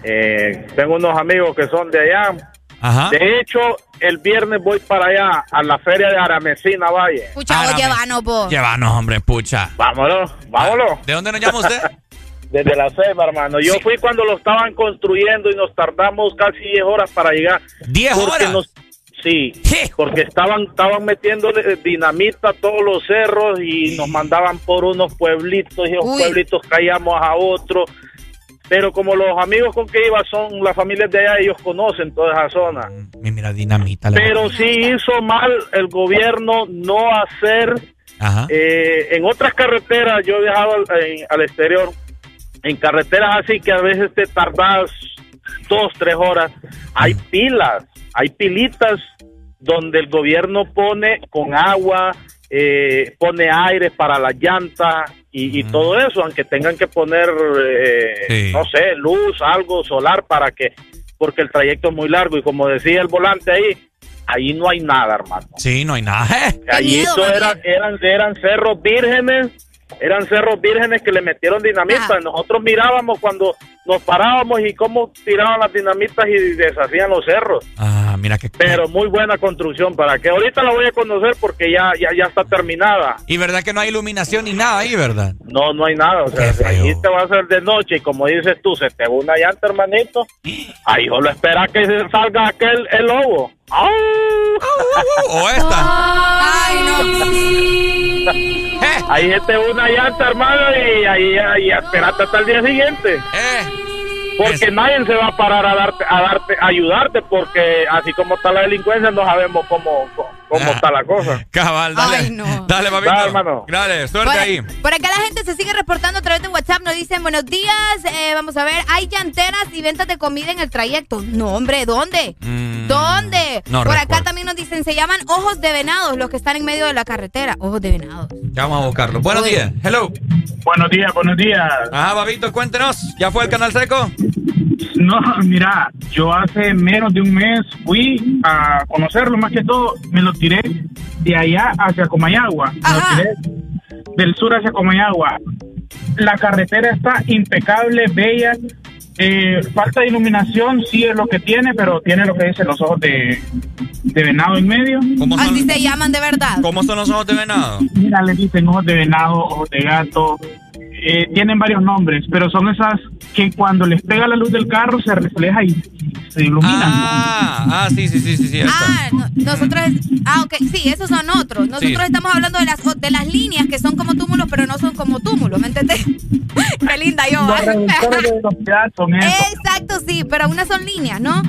Eh, tengo unos amigos que son de allá. Ajá. De hecho, el viernes voy para allá, a la feria de Aramecina Valle. Pucha, vos llévanos vos. Llévanos, hombre, pucha. Vámonos, vámonos. ¿De dónde nos llama usted? Desde la ceiba, hermano. Yo fui cuando lo estaban construyendo y nos tardamos casi 10 horas para llegar. ¿10 Porque horas? nos- sí, porque estaban estaban metiendo dinamita a todos los cerros y nos mandaban por unos pueblitos y Uy. pueblitos caíamos a otro. Pero como los amigos con que iba son las familias de allá, ellos conocen toda esa zona. Mi- Mira, dinamita. Pero sí hizo mal el gobierno no hacer Ajá. eh, en otras carreteras, yo he viajado al, en- al exterior, en carreteras así que a veces te tardas dos, tres horas, hay pilas, hay pilitas donde el gobierno pone con agua, eh, pone aire para las llantas y, y todo eso, aunque tengan que poner, eh, no sé, luz, algo solar para que, porque el trayecto es muy largo y como decía el volante ahí, ahí no hay nada, hermano. Sí, no hay nada. ¿eh? Allí eso eran, eran, eran cerros vírgenes, eran cerros vírgenes que le metieron dinamita. Nosotros mirábamos cuando nos parábamos y cómo tiraban las dinamitas y deshacían los cerros. Ah, mira que... Pero muy buena construcción, para que ahorita la voy a conocer porque ya, ya, ya está terminada. Y verdad que no hay iluminación ni nada ahí, ¿verdad? No, no hay nada. O sea, ahí te va a hacer de noche y como dices tú, se te va una llanta, hermanito. Ahí solo espera que se salga aquel, el lobo. ¡Au! O esta. Ay, no. Ahí se te va una llanta, hermano, y ahí, ahí espérate hasta el día siguiente. Eh. Porque nadie se va a parar a darte, a darte, a ayudarte, porque así como está la delincuencia, no sabemos cómo, cómo, cómo está la cosa. Cabal, dale. Ay, no. Dale, papito. Dale, hermano. Dale, suerte Por, ahí. por acá la gente se sigue reportando a través de WhatsApp. Nos dicen buenos días. eh, vamos a ver, hay llanteras y ventas de comida en el trayecto. No, hombre, ¿dónde? ¿Dónde? Mm, no por acá también nos dicen, se llaman ojos de venados los que están en medio de la carretera. Ojos de venados. Ya vamos a buscarlo. Buenos días. Hello. Buenos días, buenos días. Ajá, papito, cuéntenos. ¿Ya fue el canal seco? No, mira, yo hace menos de un mes fui a conocerlo, más que todo, me lo tiré de allá hacia Comayagua. Me lo tiré del sur hacia Comayagua. La carretera está impecable, bella. Eh, falta de iluminación, sí es lo que tiene, pero tiene lo que dicen los ojos de, de venado en medio. Así se llaman de verdad. ¿Cómo son los ojos de venado? Mira, les dicen ojos de venado, ojos de gato. Eh, tienen varios nombres, pero son esas que cuando les pega la luz del carro se refleja y se iluminan. Ah, ah, sí, sí, sí, sí, sí. Ah, no- nosotros. Ah, ok, sí, esos son otros. Nosotros Sí. estamos hablando de las, de las líneas que son como túmulos, pero no son como túmulos, ¿me entendés? Qué linda yo. Son esos. Exacto, sí, pero unas son líneas, ¿no?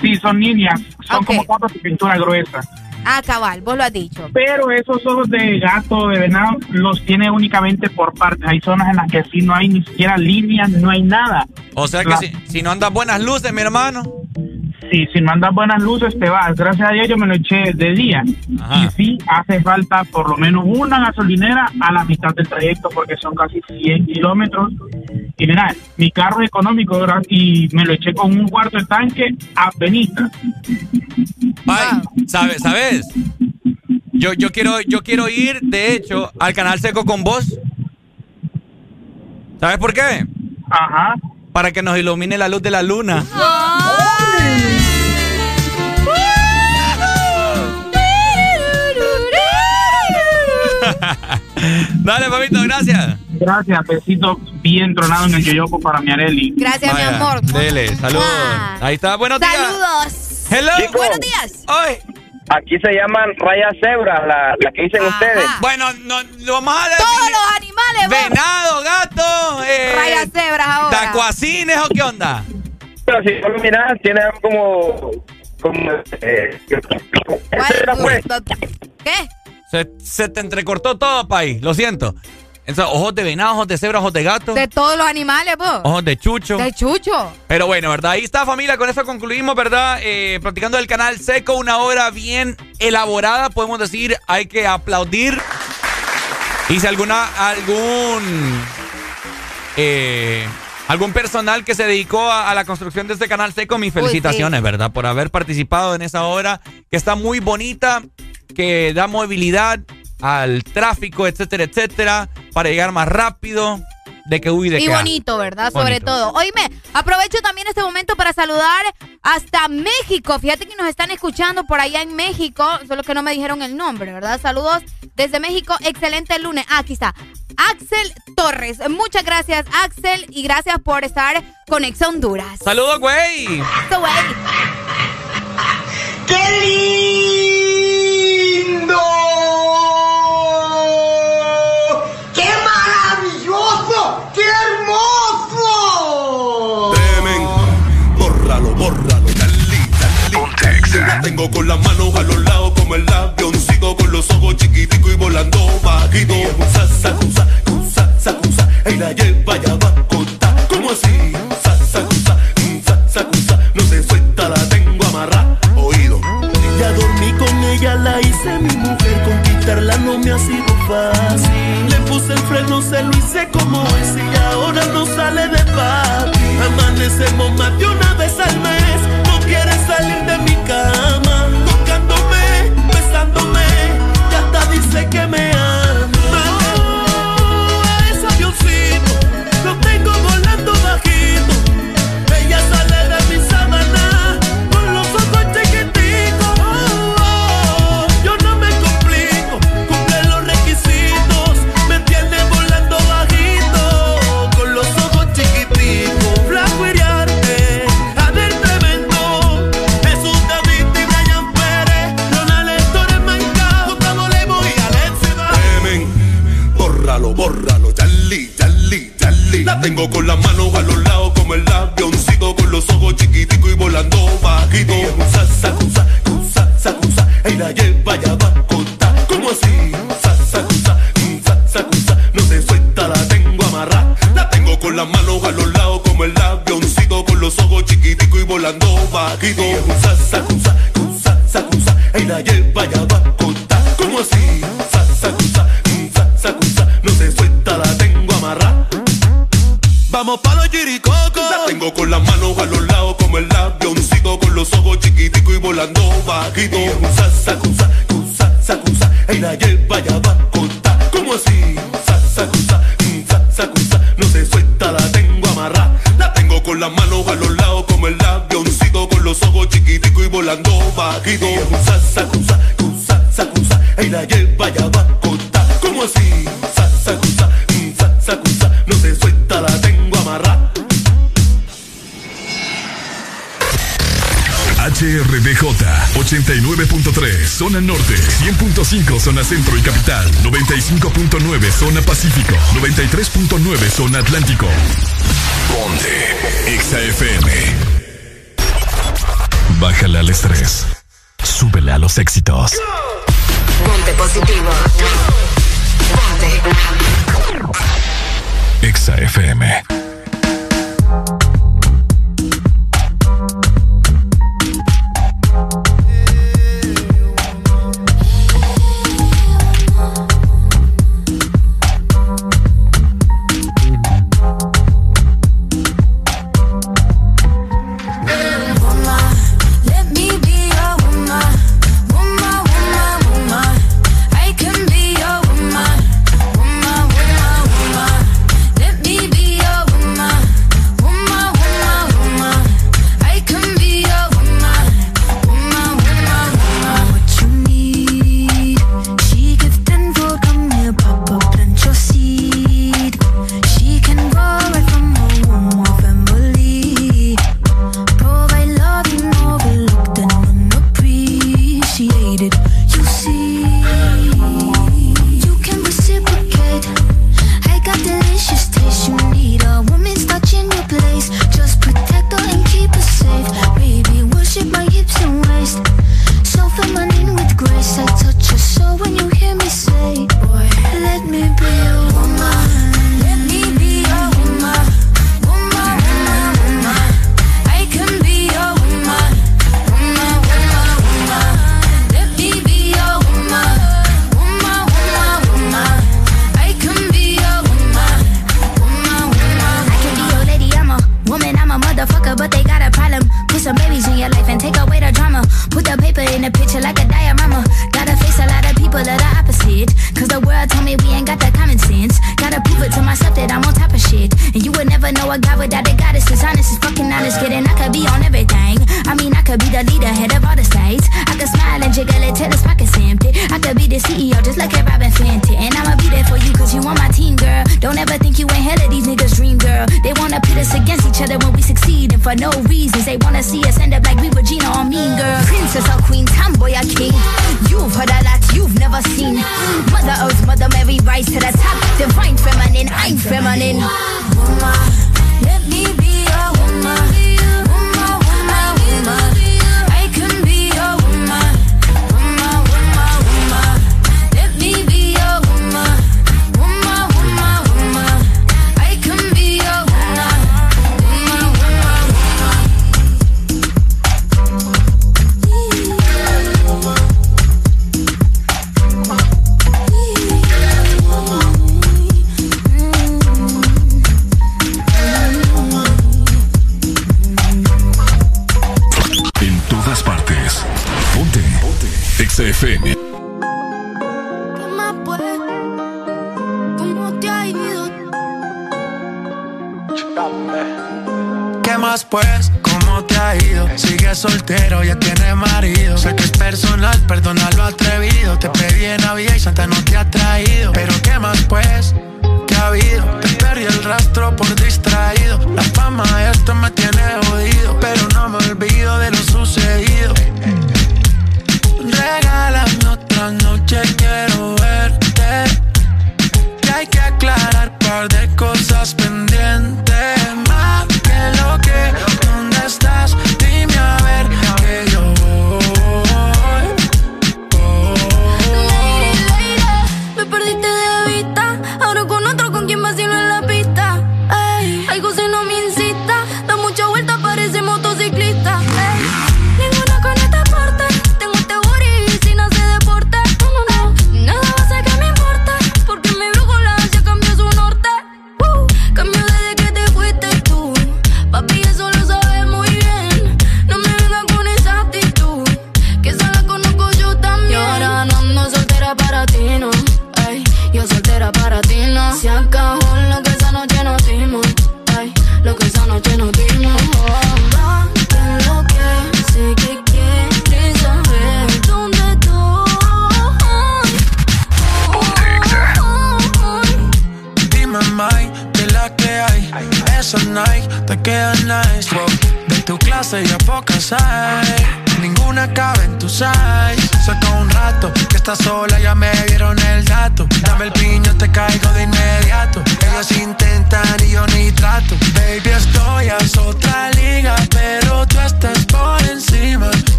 Sí, son líneas, son como capas de pintura gruesa. Ah, cabal, vos lo has dicho. Pero esos ojos de gato, de venado, los tiene únicamente por partes. Hay zonas en las que sí no hay ni siquiera líneas, no hay nada. O sea que La- si, si no andas buenas luces, mi hermano. Sí, si mandas buenas luces te vas. Gracias a Dios yo me lo eché de día. Y sí, hace falta por lo menos una gasolinera a la mitad del trayecto porque son casi 100 kilómetros. Y mira, mi carro es económico y me lo eché con un cuarto de tanque a penita. Ay, ¿sabes? ¿Sabes? Yo, yo, quiero, yo quiero ir, de hecho, al canal seco con vos. ¿Sabes por qué? Ajá. Para que nos ilumine la luz de la luna. Dale, papito, gracias. Gracias, besito bien tronado en el yoyopo para mi Areli. Gracias, Vaya, mi amor. Dele, saludos. Ahí está, buenos días. Saludos. Hello. Buenos días. Aquí se llaman rayas cebras, la, la que dicen ustedes. Bueno, no, lo vamos a Todos los animales, vos. Venado, gato, eh, Rayas cebras ahora. tacuacines o qué onda. Pero si no lo miras, tiene como... como eh, ¿Qué? Se, se te entrecortó todo, país. Lo siento. Entonces, ojos de venado, ojos de cebra, ojos de gato, De todos los animales, vos. ojos de chucho. De chucho. Pero bueno, ¿verdad? Ahí está, familia. Con eso concluimos, ¿verdad? Eh, platicando del canal Seco, una obra bien elaborada, podemos decir. Hay que aplaudir. Y si alguna, algún. eh, algún personal que se dedicó a, a la construcción de este canal Seco, mis Uy, felicitaciones, sí. ¿verdad? Por haber participado en esa obra que está muy bonita, que da movilidad al tráfico, etcétera, etcétera, para llegar más rápido. De que huye de Y bonito, ¿verdad? Sobre todo. Oíme, aprovecho también este momento para saludar hasta México. Fíjate que nos están escuchando por allá en México, solo que no me dijeron el nombre, ¿verdad? Saludos desde México. Excelente lunes. Ah, aquí está. Axel Torres. Muchas gracias, Axel, y gracias por estar con Ex Honduras. Saludos, güey. Güey. ¡Qué Tengo con las manos a los lados como el avioncito con los ojos chiquitico y volando bajito. Sa, sa, sa, sa, sa, sa, y la lleva ya va a cortar. ¿Cómo así? Sa, sa, sa, sa, sa, no se suelta, la tengo amarrada. Oído. Ya dormí con ella, la hice mi mujer, conquistarla no me ha sido fácil. Le puse el freno, se lo hice como es y ahora no sale de paz. Amanecemos 89.3 zona norte, 100.5 zona centro y capital, 95.9 zona pacífico, 93.9 zona atlántico. Ponte XAFM. Bájale al estrés. Súbele a los éxitos. Ponte positivo. Ponte. XAFM.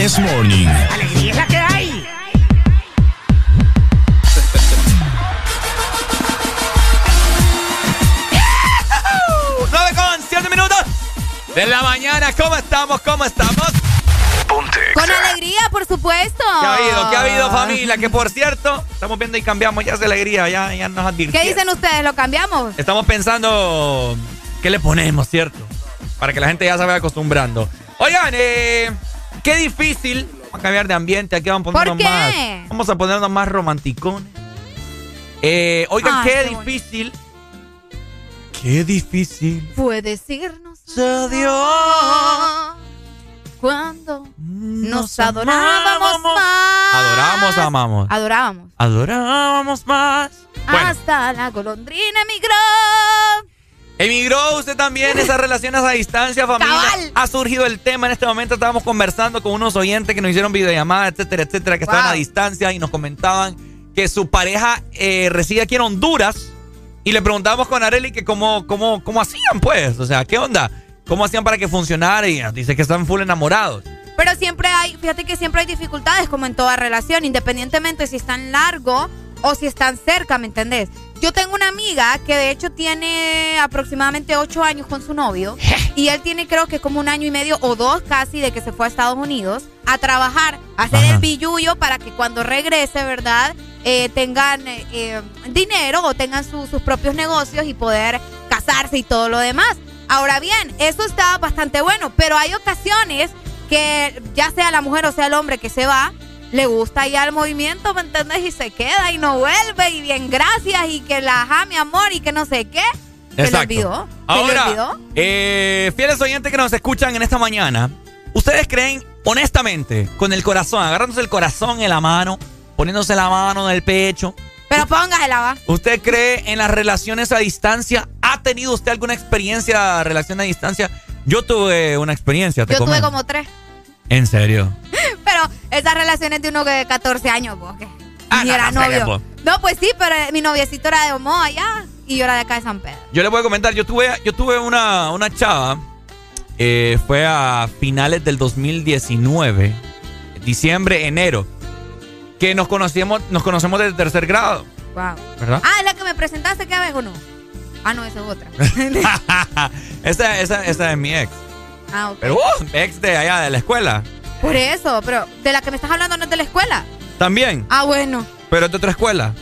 This Morning. ¡Alegría es la que hay! ¡9 con 7 minutos! De la mañana, ¿cómo estamos? ¿Cómo estamos? Ponte. Con alegría, por supuesto. ¿Qué ha habido? ¿Qué ha habido, familia? Que por cierto, estamos viendo y cambiamos ya es alegría, ya, ya nos advirtieron. ¿Qué dicen ustedes? ¿Lo cambiamos? Estamos pensando, ¿qué le ponemos, cierto? Para que la gente ya se vaya acostumbrando. Oigan, eh, Qué difícil. Vamos a cambiar de ambiente. Aquí vamos a ponernos más. Vamos a ponernos más romanticones. Eh, oigan, qué, difícil. Qué difícil. Fue decirnos. adiós cuando nos, nos adorábamos amamos, más. Adorábamos, amamos. Adorábamos. Adorábamos más. Hasta la golondrina migró. Emigró usted también esas relaciones a distancia, familia. Ha surgido el tema en este momento. Estábamos conversando con unos oyentes que nos hicieron videollamadas, etcétera, etcétera, que estaban a distancia y nos comentaban que su pareja eh, reside aquí en Honduras. Y le preguntábamos con Areli que cómo, cómo, cómo hacían, pues. O sea, ¿qué onda? ¿Cómo hacían para que funcionara? Y dice que están full enamorados. Pero siempre hay, fíjate que siempre hay dificultades como en toda relación, independientemente si están largo o si están cerca, ¿me entendés? Yo tengo una amiga que de hecho tiene aproximadamente ocho años con su novio y él tiene creo que como un año y medio o dos casi de que se fue a Estados Unidos a trabajar, a hacer el billullo para que cuando regrese, ¿verdad? Eh, tengan eh, dinero o tengan sus propios negocios y poder casarse y todo lo demás. Ahora bien, eso está bastante bueno, pero hay ocasiones que ya sea la mujer o sea el hombre que se va, le gusta ya el movimiento, ¿me entiendes? Y se queda y no vuelve y bien, gracias y que la ajá, mi amor y que no sé qué. Se le olvidó. Ahora, Eh, fieles oyentes que nos escuchan en esta mañana, ¿ustedes creen honestamente, con el corazón, agarrándose el corazón en la mano, poniéndose la mano en el pecho? Pero póngasela, va. ¿Usted cree en las relaciones a distancia? ¿Ha tenido usted alguna experiencia relación a distancia? Yo tuve una experiencia. Te Yo tuve como tres. ¿En serio? pero esas relaciones de uno que de 14 años, vos, que ah, ni era novio. No, pues sí, pero mi noviecito era de Omoa allá y yo era de acá de San Pedro. Yo le voy a comentar, yo tuve, yo tuve una, una chava, eh, fue a finales del 2019, diciembre, enero, que nos conocíamos, nos conocemos desde tercer grado. Wow. ¿Verdad? Ah, es la que me presentaste, ¿qué vez o no? Ah, no, esa es otra. esa, esa, esa es mi ex. Ah, ok. Pero, uh, ex de allá, de la escuela. Por eso, pero de la que me estás hablando no es de la escuela. También. Ah, bueno. Pero es de otra escuela.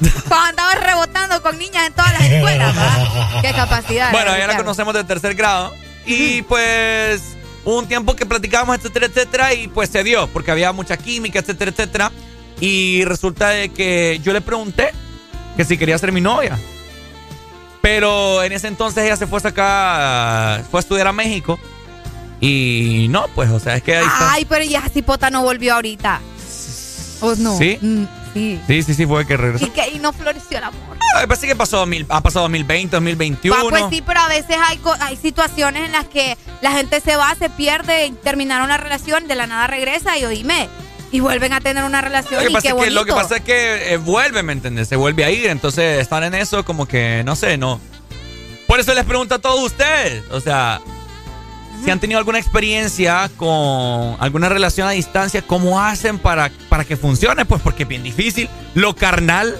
Cuando andabas rebotando con niñas en todas las escuelas, ¿verdad? Qué capacidad. Bueno, ya la conocemos de tercer grado. Y pues hubo un tiempo que platicábamos, etcétera, etcétera, y pues se dio, porque había mucha química, etcétera, etcétera. Y resulta de que yo le pregunté que si quería ser mi novia. Pero en ese entonces ella se fue a sacar, fue a estudiar a México. Y no, pues, o sea, es que ahí Ay, pero ya Cipota no volvió ahorita. ¿O no? ¿Sí? Mm, sí. Sí, sí, sí, fue que regresó. Y que ahí no floreció el amor. Ah, parece que pasó, ha pasado 2020, 2021. Ah, pues sí, pero a veces hay, hay situaciones en las que la gente se va, se pierde, terminaron la relación, de la nada regresa y oíme. Y vuelven a tener una relación lo que y pasa qué es que, Lo que pasa es que eh, vuelve, ¿me entiendes? Se vuelve a ir, entonces están en eso como que, no sé, no. Por eso les pregunto a todos ustedes, o sea, si han tenido alguna experiencia con alguna relación a distancia, ¿cómo hacen para, para que funcione? Pues porque es bien difícil. Lo carnal,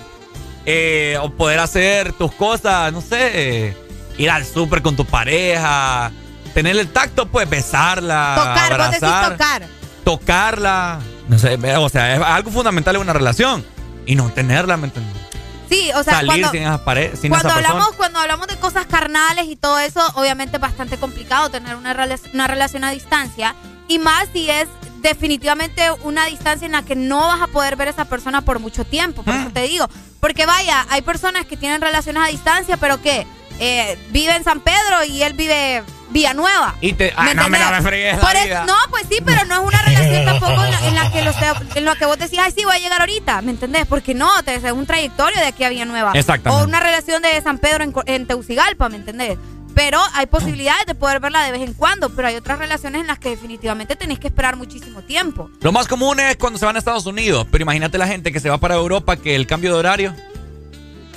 eh, o poder hacer tus cosas, no sé, ir al súper con tu pareja, tener el tacto, pues besarla, tocar, abrazar, tocar. Tocarla, no sé, o sea, es algo fundamental en una relación. Y no tenerla, ¿me entiendes? Sí, o sea, Salir cuando, sin, esa pared, sin cuando esa hablamos cuando hablamos de cosas carnales y todo eso, obviamente es bastante complicado tener una, una relación a distancia. Y más si es definitivamente una distancia en la que no vas a poder ver a esa persona por mucho tiempo, por eso te digo, porque vaya, hay personas que tienen relaciones a distancia, pero que eh, vive en San Pedro y él vive Villanueva. Y te, ah, no me la Por vida. no, pues sí, pero no es una relación tampoco en la, en la que los- en la que vos decís, ay, sí, voy a llegar ahorita, ¿me entendés? Porque no, te, es un trayectorio de aquí a Villanueva. Exactamente. O una relación de San Pedro en, en Teucigalpa, ¿me entendés? Pero hay posibilidades de poder verla de vez en cuando, pero hay otras relaciones en las que definitivamente tenés que esperar muchísimo tiempo. Lo más común es cuando se van a Estados Unidos, pero imagínate la gente que se va para Europa, que el cambio de horario,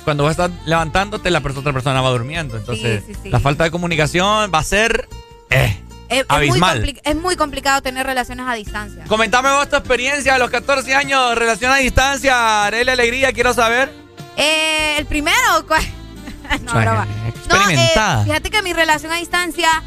cuando vas a estar levantándote, la otra persona va durmiendo. Entonces, sí, sí. la falta de comunicación va a ser eh, Es, es muy abismal. es muy complicado tener relaciones a distancia. Comentame vos tu experiencia a los 14 años, relación a distancia, Arely Alegría, quiero saber. Eh, el primero, ¿cuál? no, broma. No, eh, fíjate que mi relación a distancia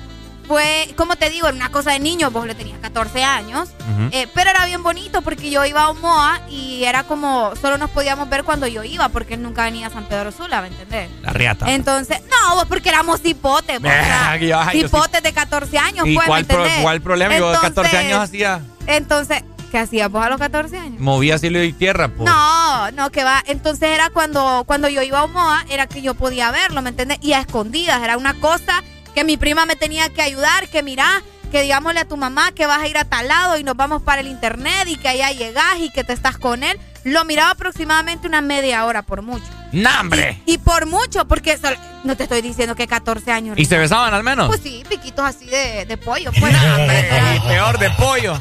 fue, como te digo, era una cosa de niño, vos le tenías 14 años, eh, pero era bien bonito porque yo iba a Omoa y era como, solo nos podíamos ver cuando yo iba porque él nunca venía a San Pedro Sula, ¿me entendés? La riata. Entonces, no, vos porque éramos hipotes, vos, sí. hipotes de 14 años, ¿Y pues, cuál, ¿me pro- entendés? cuál problema? Yo de 14 Entonces- años hacía, Entonces, ¿qué hacías vos a los 14 años? movía cielo y tierra. Pues. No, no, que va. Entonces era cuando, cuando yo iba a Omoa, era que yo podía verlo, ¿me entiendes? Y a escondidas, era una cosa que mi prima me tenía que ayudar, que mira, que digámosle a tu mamá que vas a ir a tal lado y nos vamos para el internet y que allá llegas y que te estás con él. Lo miraba aproximadamente una media hora por mucho. ¡Nambre! Y, por mucho, porque no te estoy diciendo que 14 años. ¿Y se besaban al menos? Pues sí, piquitos así de, de pollo. Pues, peor de pollo.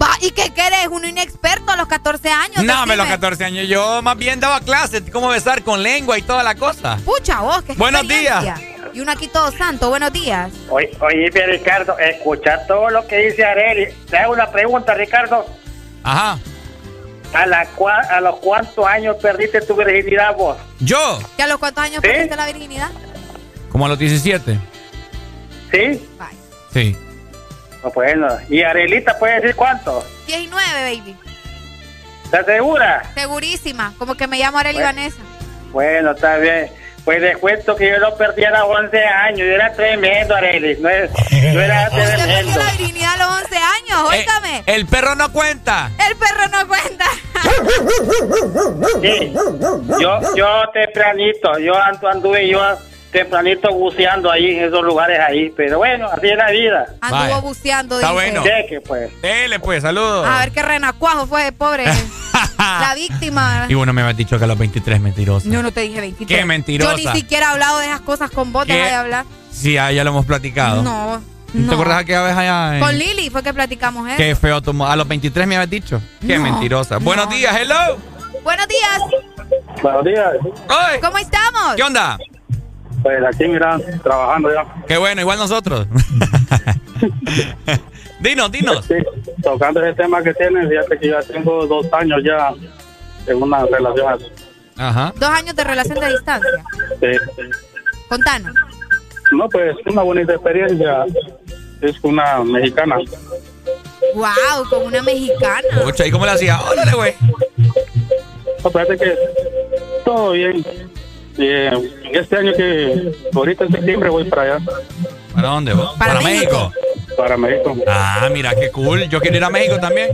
Va, ¿y qué querés? Uno inexperto a los 14 años. No, a los 14 años. Yo más bien daba clases, cómo besar con lengua y toda la cosa. Pucha, vos, qué Buenos días. Y uno aquí todo santo. Buenos días. Oye, oye Ricardo, escucha todo lo que dice Areli. Te hago una pregunta, Ricardo. Ajá. ¿A, la ¿A los cuántos años perdiste tu virginidad vos? ¿Yo? ¿Que a los cuántos años perdiste la virginidad? Como a los 17. ¿Sí? Sí. bueno, ¿y Arelita puede decir cuánto? 19, baby. ¿Estás segura? Segurísima, como que me llamo Arely Vanessa. Bueno, está bien. Pues les cuento que yo lo perdí a los 11 años. Yo era tremendo, Arely. No, es, no era tremendo. la virginidad a los 11 años? Óigame. Eh, el perro no cuenta. El perro no cuenta. sí. Yo, yo tempranito, yo anduve yo tempranito buceando ahí en esos lugares ahí. Pero bueno, así es la vida. Anduvo buceando, Está bueno. que pues. Dele, pues, saludos. A ver qué renacuajo fue, pobre. la víctima. Y bueno, me habías dicho que a los 23 mentirosa. Yo no te dije 23. Qué mentirosa. Yo ni siquiera he hablado de esas cosas con vos, deja de hablar. Sí, ya, lo hemos platicado. No. ¿No te acuerdas aquella vez allá? Con Lili fue que platicamos eso. Qué feo tu A los 23 me habías dicho. Qué mentirosa. Buenos días, hello. Buenos días. Buenos días. ¿Cómo estamos? ¿Qué onda? Pues aquí, mira, trabajando ya. Qué bueno, igual nosotros. dinos, dinos. Sí, tocando ese tema que tienes, fíjate que ya tengo dos años ya en una relación Ajá. ¿Dos años de relación de distancia? Sí. Contanos. No, pues una bonita experiencia. Es con una mexicana. Wow, con una mexicana. Ocha, ¿y cómo le hacía? Órale, güey. No, que todo bien. Eh, este año que ahorita en septiembre voy para allá. ¿Para dónde? Vos? ¿Para, México? Para México. Ah, mira, qué cool. Yo quiero ir a México también.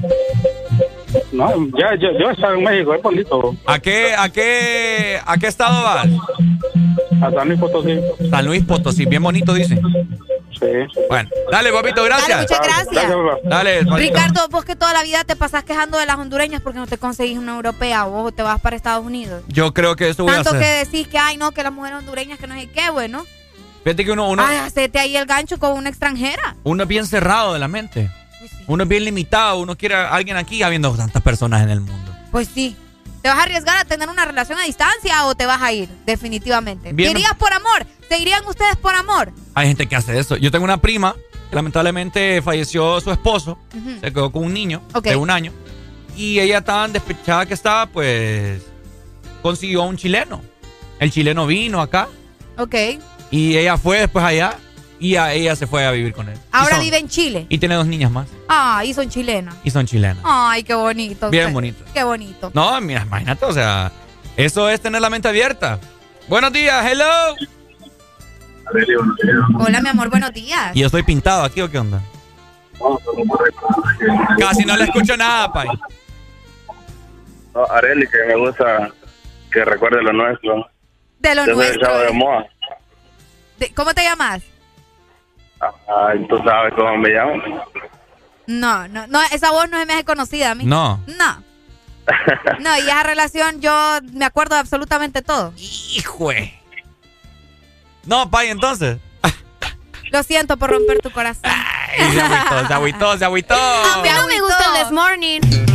No, ya, yo, yo he estado en México, es bonito. ¿A qué, a qué, a qué estado vas? A San Luis Potosí. San Luis Potosí, bien bonito, dicen. Sí. Bueno, dale, papito, gracias. Dale, muchas gracias. Dale, Ricardo, vos que toda la vida te pasás quejando de las hondureñas porque no te conseguís una europea, vos te vas para Estados Unidos. Yo creo que eso voy Tanto a hacer. que decís que, ay, no, que las mujeres hondureñas que no sé qué, bueno. Fíjate que uno, uno, Ay, hacete ahí el gancho con una extranjera. uno es bien cerrado de la mente. Uno es bien limitado. Uno quiere a alguien aquí habiendo tantas personas en el mundo. Pues sí. ¿Te vas a arriesgar a tener una relación a distancia o te vas a ir? Definitivamente. Bien. ¿Te irías por amor? ¿Se irían ustedes por amor? Hay gente que hace eso. Yo tengo una prima que lamentablemente falleció su esposo. Se quedó con un niño de un año. Y ella tan despechada que estaba, pues consiguió a un chileno. El chileno vino acá Ok. y ella fue después allá y a ella se fue a vivir con él. Y Ahora son- vive en Chile. Y tiene dos niñas más Ay, son chilenas. y son chilenas. Ay, qué bonito. Bien bonito. Qué bonito. No, mira, imagínate, o sea, eso es tener la mente abierta. Buenos días, hello. Hola, mi amor, buenos días. ¿Y yo estoy pintado aquí o qué onda? Casi no le escucho nada, pai. No, Areli, que me gusta que recuerde lo nuestro. De lo Yo soy el nuestro. chavo de Moa. De- ¿Cómo te llamas? Ay, tú sabes cómo me llamo. No, no, no, esa voz no se me hace conocida a mí. No. No. No, y esa relación yo me acuerdo de absolutamente todo. Hijue. No, pai, entonces. Lo siento por romper tu corazón. Ay, se agüitó, se agüitó, se agüitó. A mí no me gusta el This Morning.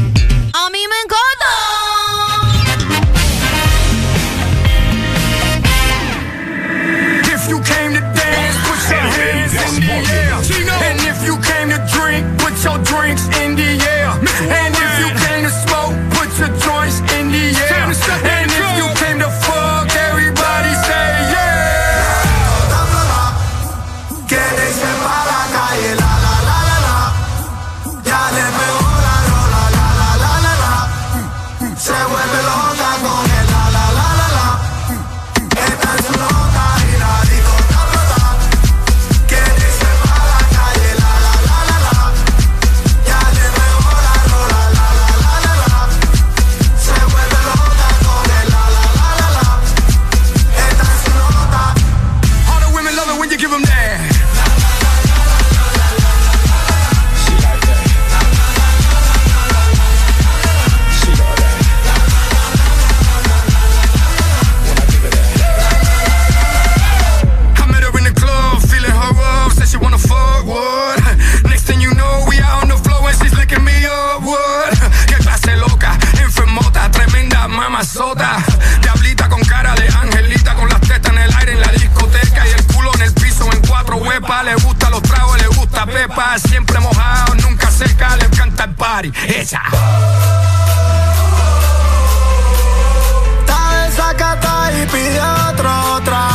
Party. Esa. Está desacata y pide otro trago.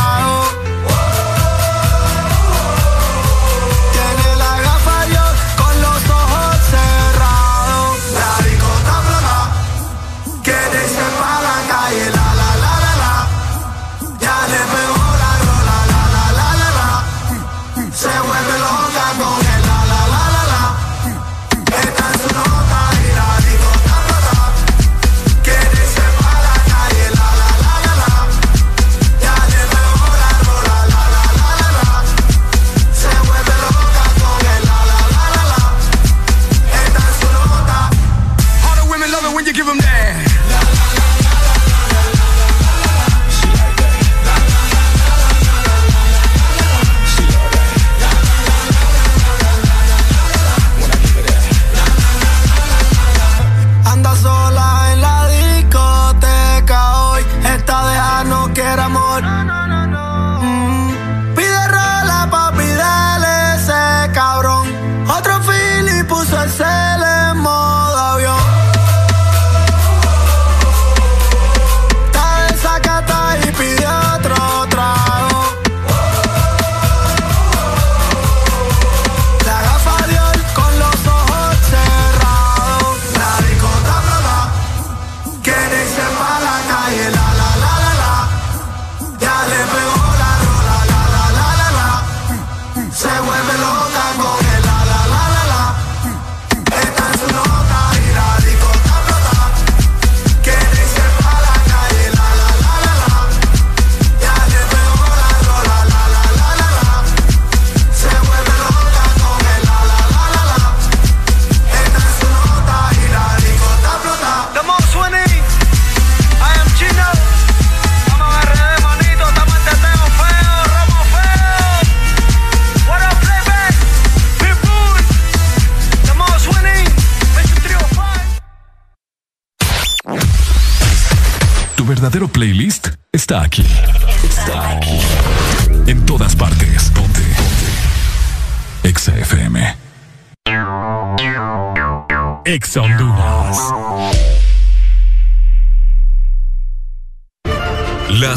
Playlist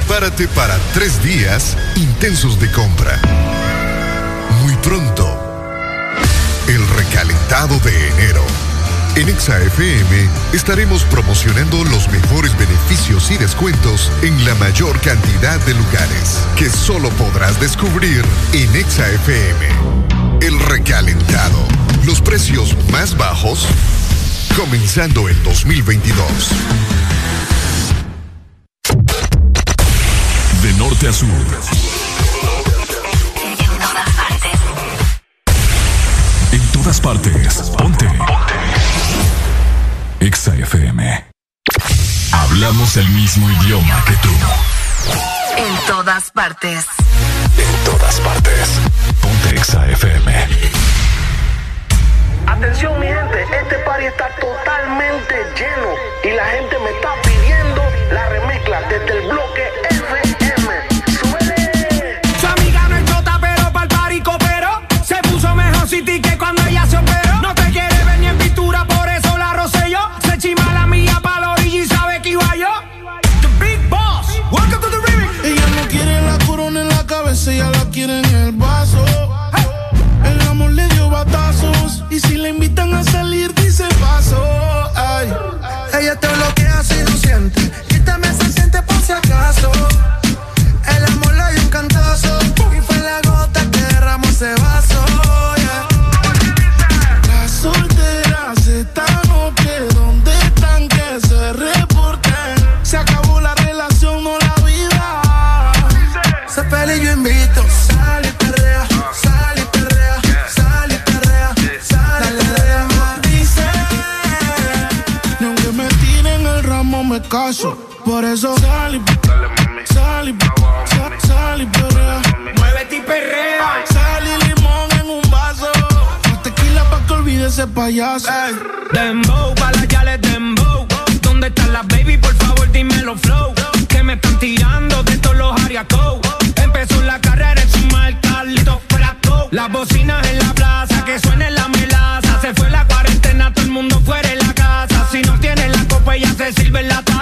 Prepárate para tres días intensos de compra. Muy pronto, el recalentado de enero. En ExaFM estaremos promocionando los mejores beneficios y descuentos en la mayor cantidad de lugares que solo podrás descubrir en ExaFM. El recalentado. Los precios más bajos comenzando el 2022. De norte a sur. En todas partes. Ponte. Exa FM. Hablamos el mismo idioma que tú. En todas partes. En todas partes. Ponte Exa FM. Atención mi gente, este party está totalmente lleno y la gente me está pidiendo la remezcla desde el bloque FM. City que cuando ella se operó. No te quiere ver ni en pintura, por eso la rocé yo. Se chima la mía pa' la orilla y sabe que iba yo. The Big Boss, welcome to the remix. Ella no quiere la corona en la cabeza, ella la quiere en el vaso. El amor le dio batazos y si le invitan a salir dice paso. Ay. Ella te bloquea Por eso sal y sal y sal y perrea. Muévete y perrea. Sal y limón en un vaso. Tequila pa' que olvide ese payaso. Dembow, pa' las yales dembow. ¿Dónde están las baby? Por favor, dímelo flow. Que me están tirando de todos los ariacos. Empezó la carrera en su marca, listo para. Las bocinas en la plaza, que suene la melaza. Se fue la cuarentena, todo el mundo fuera de la casa. Si no tienes la copa, ya se sirve en la taza.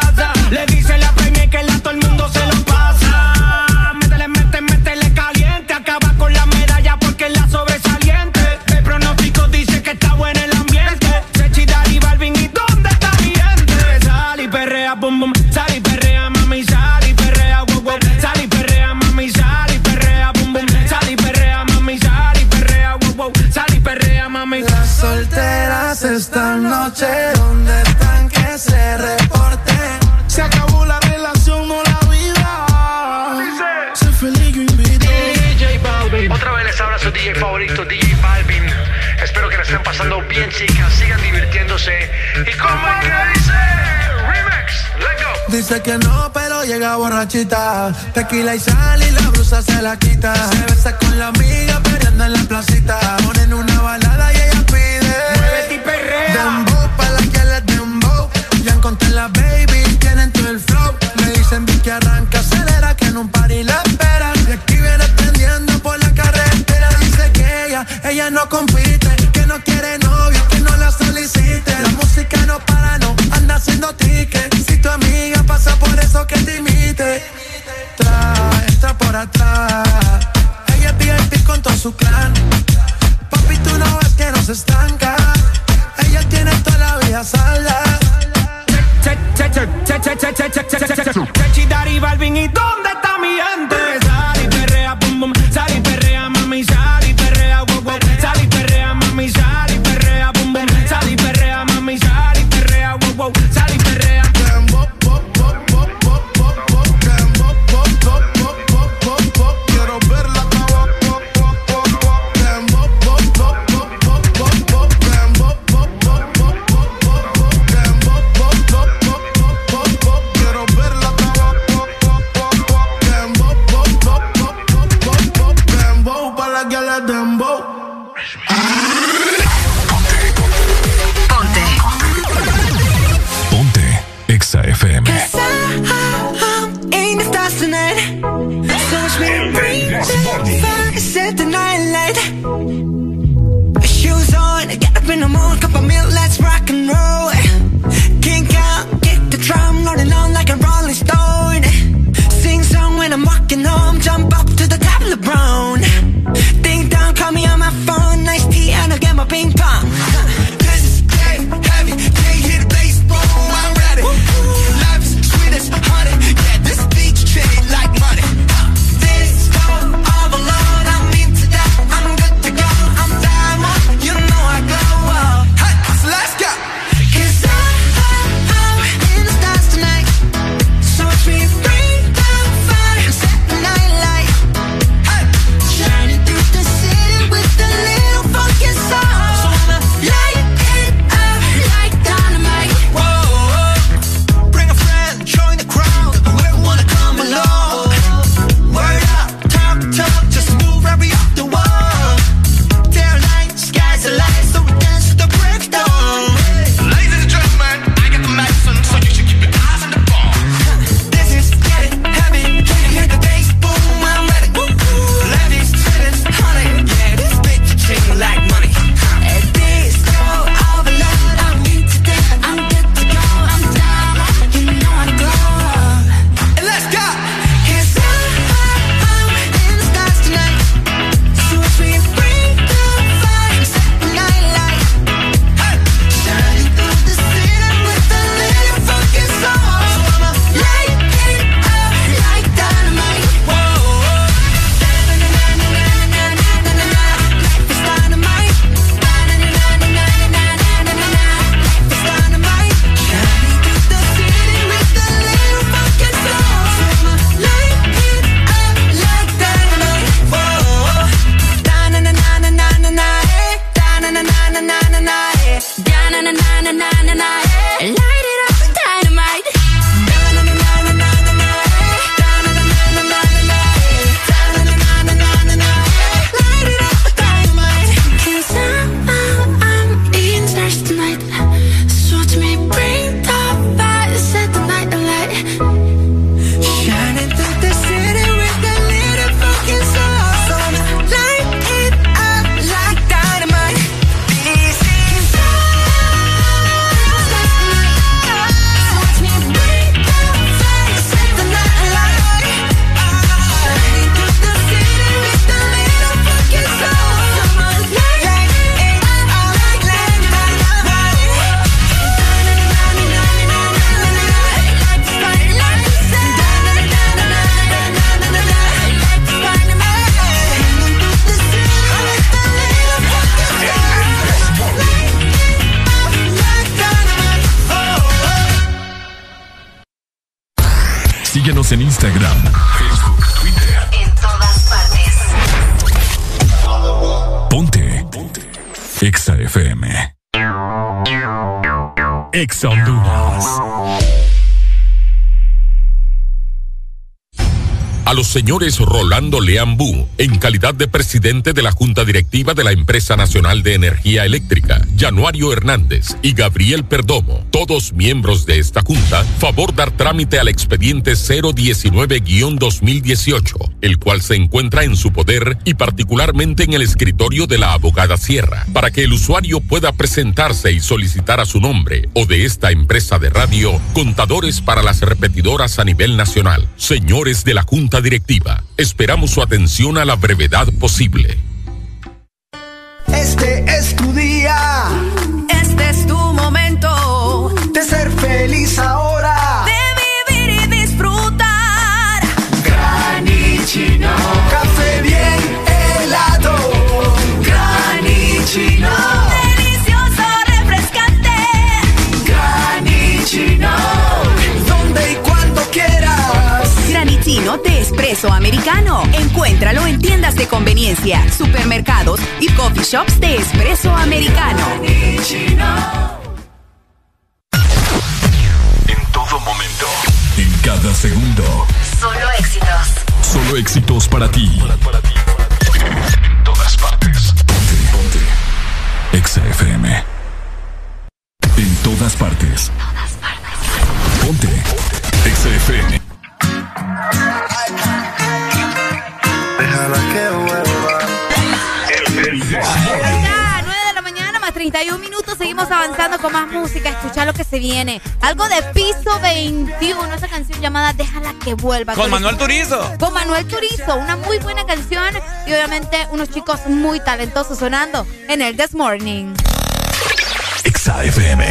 esta noche? ¿Dónde están que se reporte? Se acabó la relación, no la vida. Sé feliz, yo invito. DJ Balvin. Otra vez les habla su DJ favorito, DJ Balvin. Espero que la estén pasando bien, chicas. Sigan divirtiéndose. ¿Y como que dice? Remix, go. Dice que no, pero llega borrachita. Tequila y sal y la blusa se la quita. Se besa con la amiga, pero anda en la placita. Ponen una balada y vendiendo. Si tu amiga pasa por eso que te imite. Está por atrás. Ella es VIP con todo su clan. Papi, tú no ves que no se estanca. Ella tiene toda la vida salda. Chechi, Dari, Balvin, ¿y dónde está mi gente? señores Rolando Leambú, en calidad de presidente de la Junta Directiva de la Empresa Nacional de Energía Eléctrica, Januario Hernández y Gabriel Perdomo, todos miembros de esta Junta, favor dar trámite al expediente 019-2018 el cual se encuentra en su poder y particularmente en el escritorio de la abogada Sierra, para que el usuario pueda presentarse y solicitar a su nombre o de esta empresa de radio contadores para las repetidoras a nivel nacional. Señores de la Junta Directiva, esperamos su atención a la brevedad posible. y coffee shops de espresso americano. Algo de piso 21, esa canción llamada Déjala que vuelva. Con Manuel Turizo. Con Manuel Turizo, una muy buena canción y obviamente unos chicos muy talentosos sonando en el This Morning. XAFM.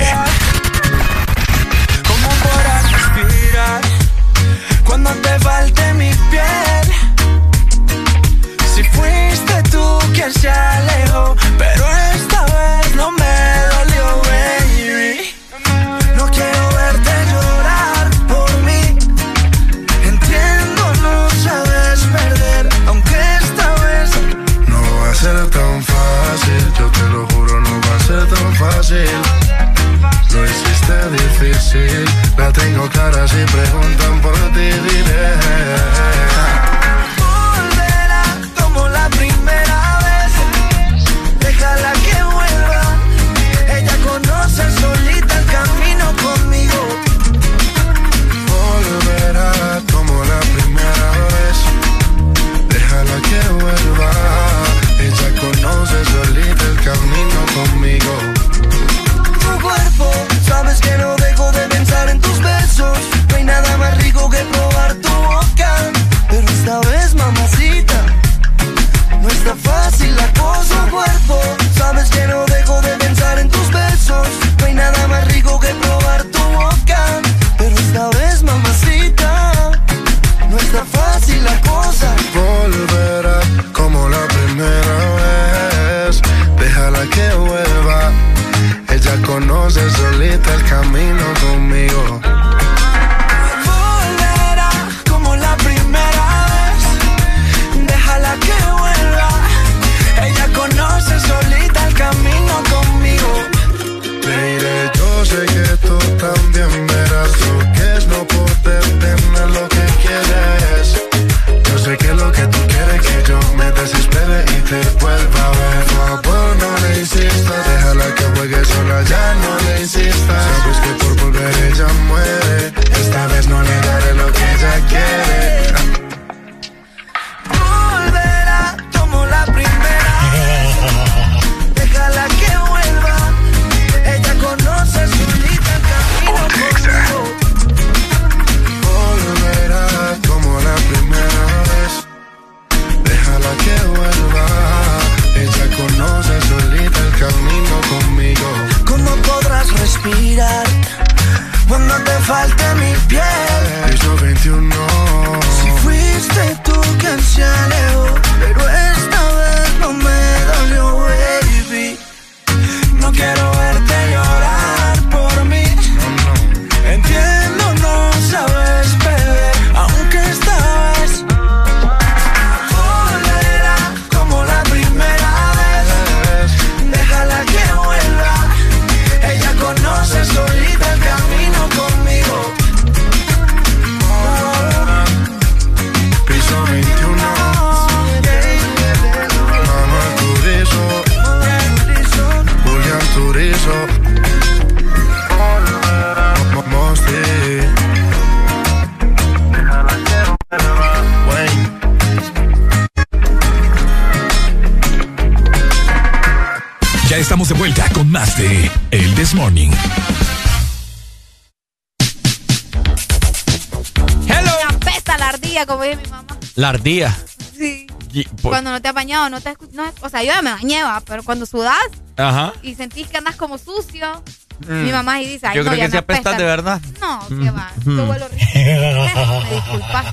Ardilla. Sí. Y- por- Cuando no te has bañado, no te no, o sea, yo ya me bañé, pero cuando sudás Ajá. y sentís que andas como sucio, Mm. mi mamá y dice, ay, Yo no, creo que sí apestas apesta. de verdad. No, Mm. va. Mm. Yo rico. me disculpas.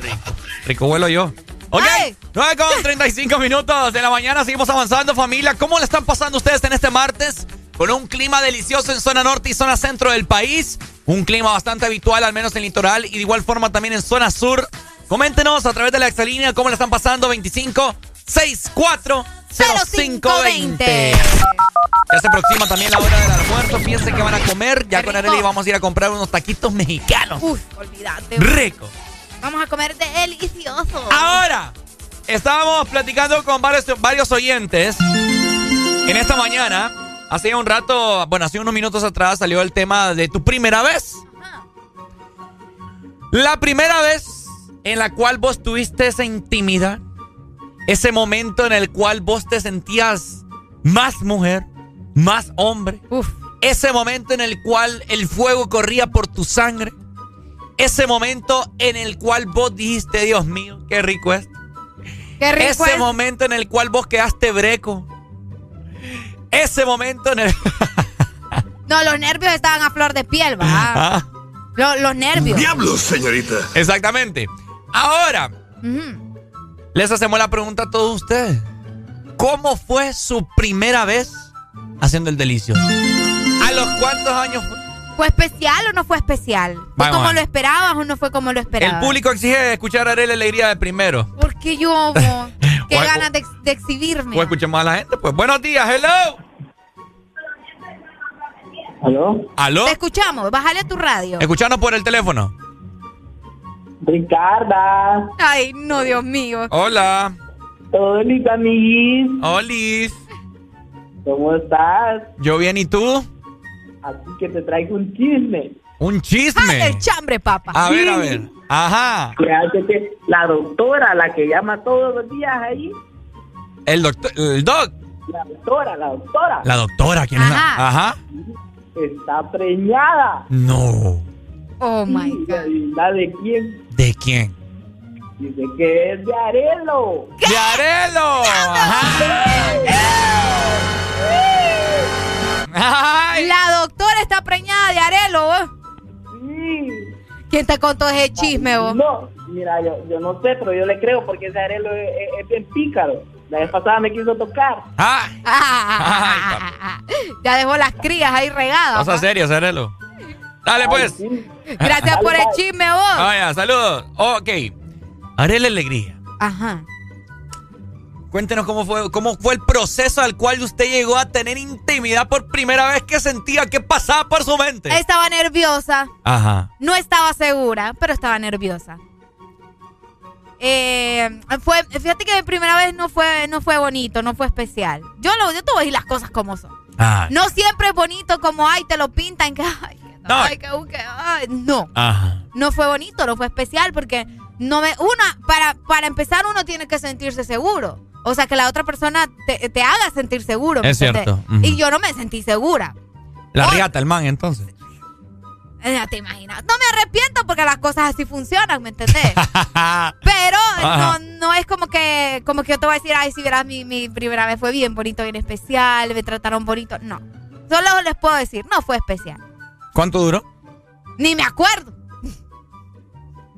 Rico vuelo yo. Ok, 9 con 35 minutos de la mañana, seguimos avanzando familia. ¿Cómo le están pasando ustedes en este martes? Con un clima delicioso en zona norte y zona centro del país. Un clima bastante habitual, al menos en el litoral y de igual forma también en zona sur. Coméntenos a través de la exalínea cómo le están pasando 25 64 0520. Ya se aproxima también la hora del almuerzo. Fíjense que van a comer. Ya con Arely vamos a ir a comprar unos taquitos mexicanos. Uf, olvídate. Rico. Vamos a comer delicioso. Ahora, estábamos platicando con varios, varios oyentes. En esta mañana, hace un rato, bueno, hace unos minutos atrás salió el tema de tu primera vez. La primera vez en la cual vos tuviste esa intimidad, ese momento en el cual vos te sentías más mujer, más hombre. Ese momento en el cual el fuego corría por tu sangre. Ese momento en el cual vos dijiste, Dios mío, qué rico es. Qué rico Ese es. momento en el cual vos quedaste breco. Ese momento en el... No, los nervios estaban a flor de piel, va. Ah, Lo- los nervios. señorita! Exactamente. Ahora, les hacemos la pregunta a todos ustedes. ¿Cómo fue su primera vez haciendo el delicioso? ¿A los cuántos años fue? ¿Fue especial o no fue especial? ¿Fue Vamos como lo esperabas o no fue como lo esperabas? El público exige escuchar a Arely Alegría de primero. ¿Por qué yo? Qué ganas de, ex- de exhibirme. O escuchemos a la gente. Pues buenos días, hello. ¿Aló? ¿Aló? Te escuchamos, bájale a tu radio. Escuchanos por el teléfono. Ricarda. Ay, no, Dios mío. Hola. Hola, amiguis. Olis. ¿Cómo estás? Yo bien, ¿y tú? Así que te traigo un chisme. Un chisme. Ah, el chambre, papá. A ver, a ver. Ajá. Que la doctora, la que llama todos los días ahí, El doctor, el doc. la doctora, la doctora, La doctora, ¿quién es la? Ajá. Está preñada. No. Oh my ¿Y God. de quién? ¿De quién? Dice que es de Arelo. ¡De Arelo! Ay. La doctora está preñada de Arelo, vos. Sí. ¿Quién te contó ese chisme, vos? No, mira, yo, yo no sé, pero yo le creo porque ese Arelo es, es- es bien pícaro. La vez pasada me quiso tocar. Ah, Ah, ya dejó las crías ahí regadas. cosa pa. seria, Arelo. Dale, pues. Gracias por el chisme, vos. Vaya, saludos. Ok. Arele Alegría. Ajá. Cuéntenos cómo fue, cómo fue el proceso al cual usted llegó a tener intimidad por primera vez que sentía que pasaba por su mente. Estaba nerviosa. Ajá. No estaba segura, pero estaba nerviosa. Eh, fue, fíjate que mi primera vez no fue, no fue bonito, no fue especial. Yo, lo, yo te voy a decir las cosas como son. Ah. No siempre es bonito como, ay, te lo pintan, que, ay, que, No. ay, que, que, ay, no. Ajá. No fue bonito, no fue especial porque no me, una, para, para empezar uno tiene que sentirse seguro. O sea, que la otra persona te, te haga sentir seguro. ¿me Es cierto. Y yo no me sentí segura. La riata, el man, entonces. Eh, Ya te imaginas. No me arrepiento porque las cosas así funcionan, ¿me entendés? Pero no, no es como que, como que yo te voy a decir, ay, si verás, mi, mi primera vez fue bien bonito, bien especial, me trataron bonito. No. Solo les puedo decir, no fue especial. ¿Cuánto duró? Ni me acuerdo.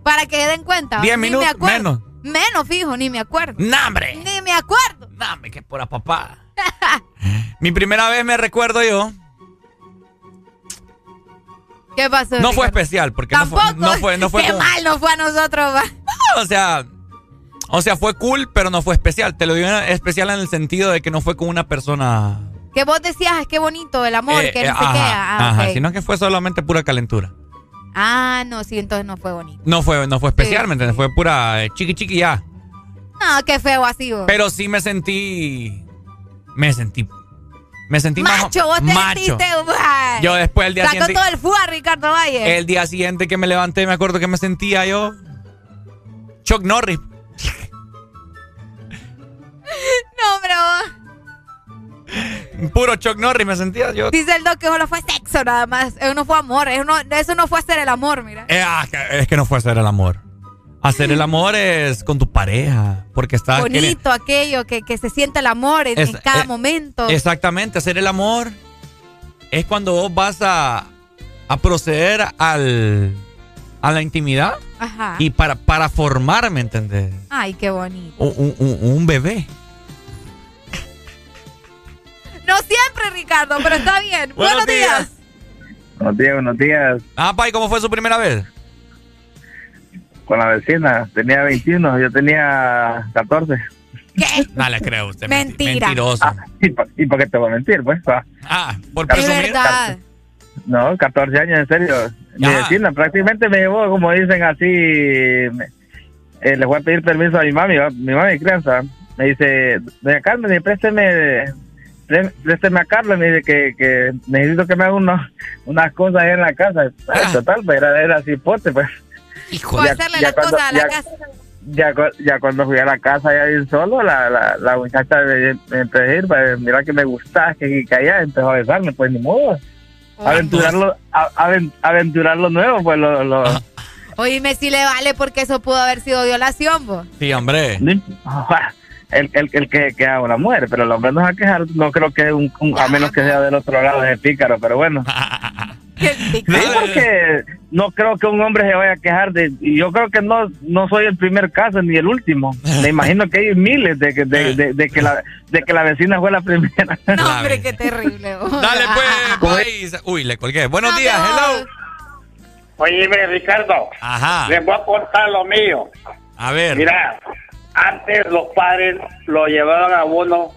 Para que den cuenta. Diez Ni minutos, me acuerdo. menos. Menos, fijo, ni me acuerdo. ¡Nambre! Ni me acuerdo. Dame que pura papá. Mi primera vez me recuerdo yo. ¿Qué pasó? No fue especial porque no fue, Tampoco. no fue, no fue Qué como- mal no fue a nosotros. va. o sea, o sea, fue cool, pero no fue especial. Te lo digo especial en el sentido de que no fue con una persona. Que vos decías, es que bonito el amor, eh, que eh, no sé ajá, qué. Ah, ajá, sino que fue solamente pura calentura. Ah, no, sí, entonces no fue bonito. No fue, no fue especial, Sí. Fue pura eh, chiqui chiqui ya. No, qué feo así. vos. Pero sí me sentí. Me sentí. Me sentí macho, vos te macho. sentiste. Yo después el día Sacó siguiente. todo el fútbol Ricardo Valle. El día siguiente que me levanté, me acuerdo que me sentía yo. Chuck Norris. Puro Chuck Norris me sentía yo. dice el doc que solo fue sexo nada más. Eso no fue amor. Eso no, eso no fue hacer el amor, mira. Eh, ah, es que no fue hacer el amor. Hacer el amor es con tu pareja. Porque está. Bonito aquello que, que se siente el amor en, Es- en cada eh, momento. Exactamente, hacer el amor es cuando vos vas a, a proceder al, a la intimidad Ajá. y para, para formar, ¿me entendés? Ay, qué bonito. Un, un- un- un bebé. No siempre, Ricardo, pero está bien. Buenos Buenos, días. días. Buenos días, buenos días. Ah, Pai, ¿cómo fue su primera vez? Con la vecina, tenía 21, yo tenía 14. ¿Qué? No le creo a usted. Mentira. Mentiroso. ¿Y por, y por qué te voy a mentir, pues? Ah, Ah, por Es presumir. verdad. No, 14 años, en serio. Mi Ya. vecina prácticamente me llevó, como dicen así, me- eh, le voy a pedir permiso a mi mami, ¿va? mi mami crianza. Me dice, doña Carmen, présteme, pré- présteme a Carlos, me dice que, que necesito que me haga unos, unas cosas ahí en la casa. Ah, Total, pues era, era así, pote, pues. Fue Ya- hacerle ya las cuando- cosas a la ya- casa. Ya, ya cuando fui a la casa ya bien solo, la, la, la muchacha me, me empezó a decir, pues, mira que me gustás, que, que allá empezó a besarme, pues ni modo. Aventurarlo, a- aven- aventurar lo nuevo, pues lo... lo Oíme si le vale porque eso pudo haber sido violación, vos. Sí, hombre. el, el, el que, que haga una mujer, pero el hombre no va a quejar, no creo que un, un- a menos que sea del otro lado de pícaro, pero bueno. Sí, porque no creo que un hombre se vaya a quejar de, y yo creo que no no soy el primer caso ni el último. Me imagino que hay miles de que de, de- de que la de que la vecina fue la primera. No, hombre, qué terrible. Dale, pues, país. Uy, le colgué. Buenos No, días, hello. Oye, Ricardo, Ajá. les voy a contar lo mío. A ver. Mira, antes los padres lo llevaban a uno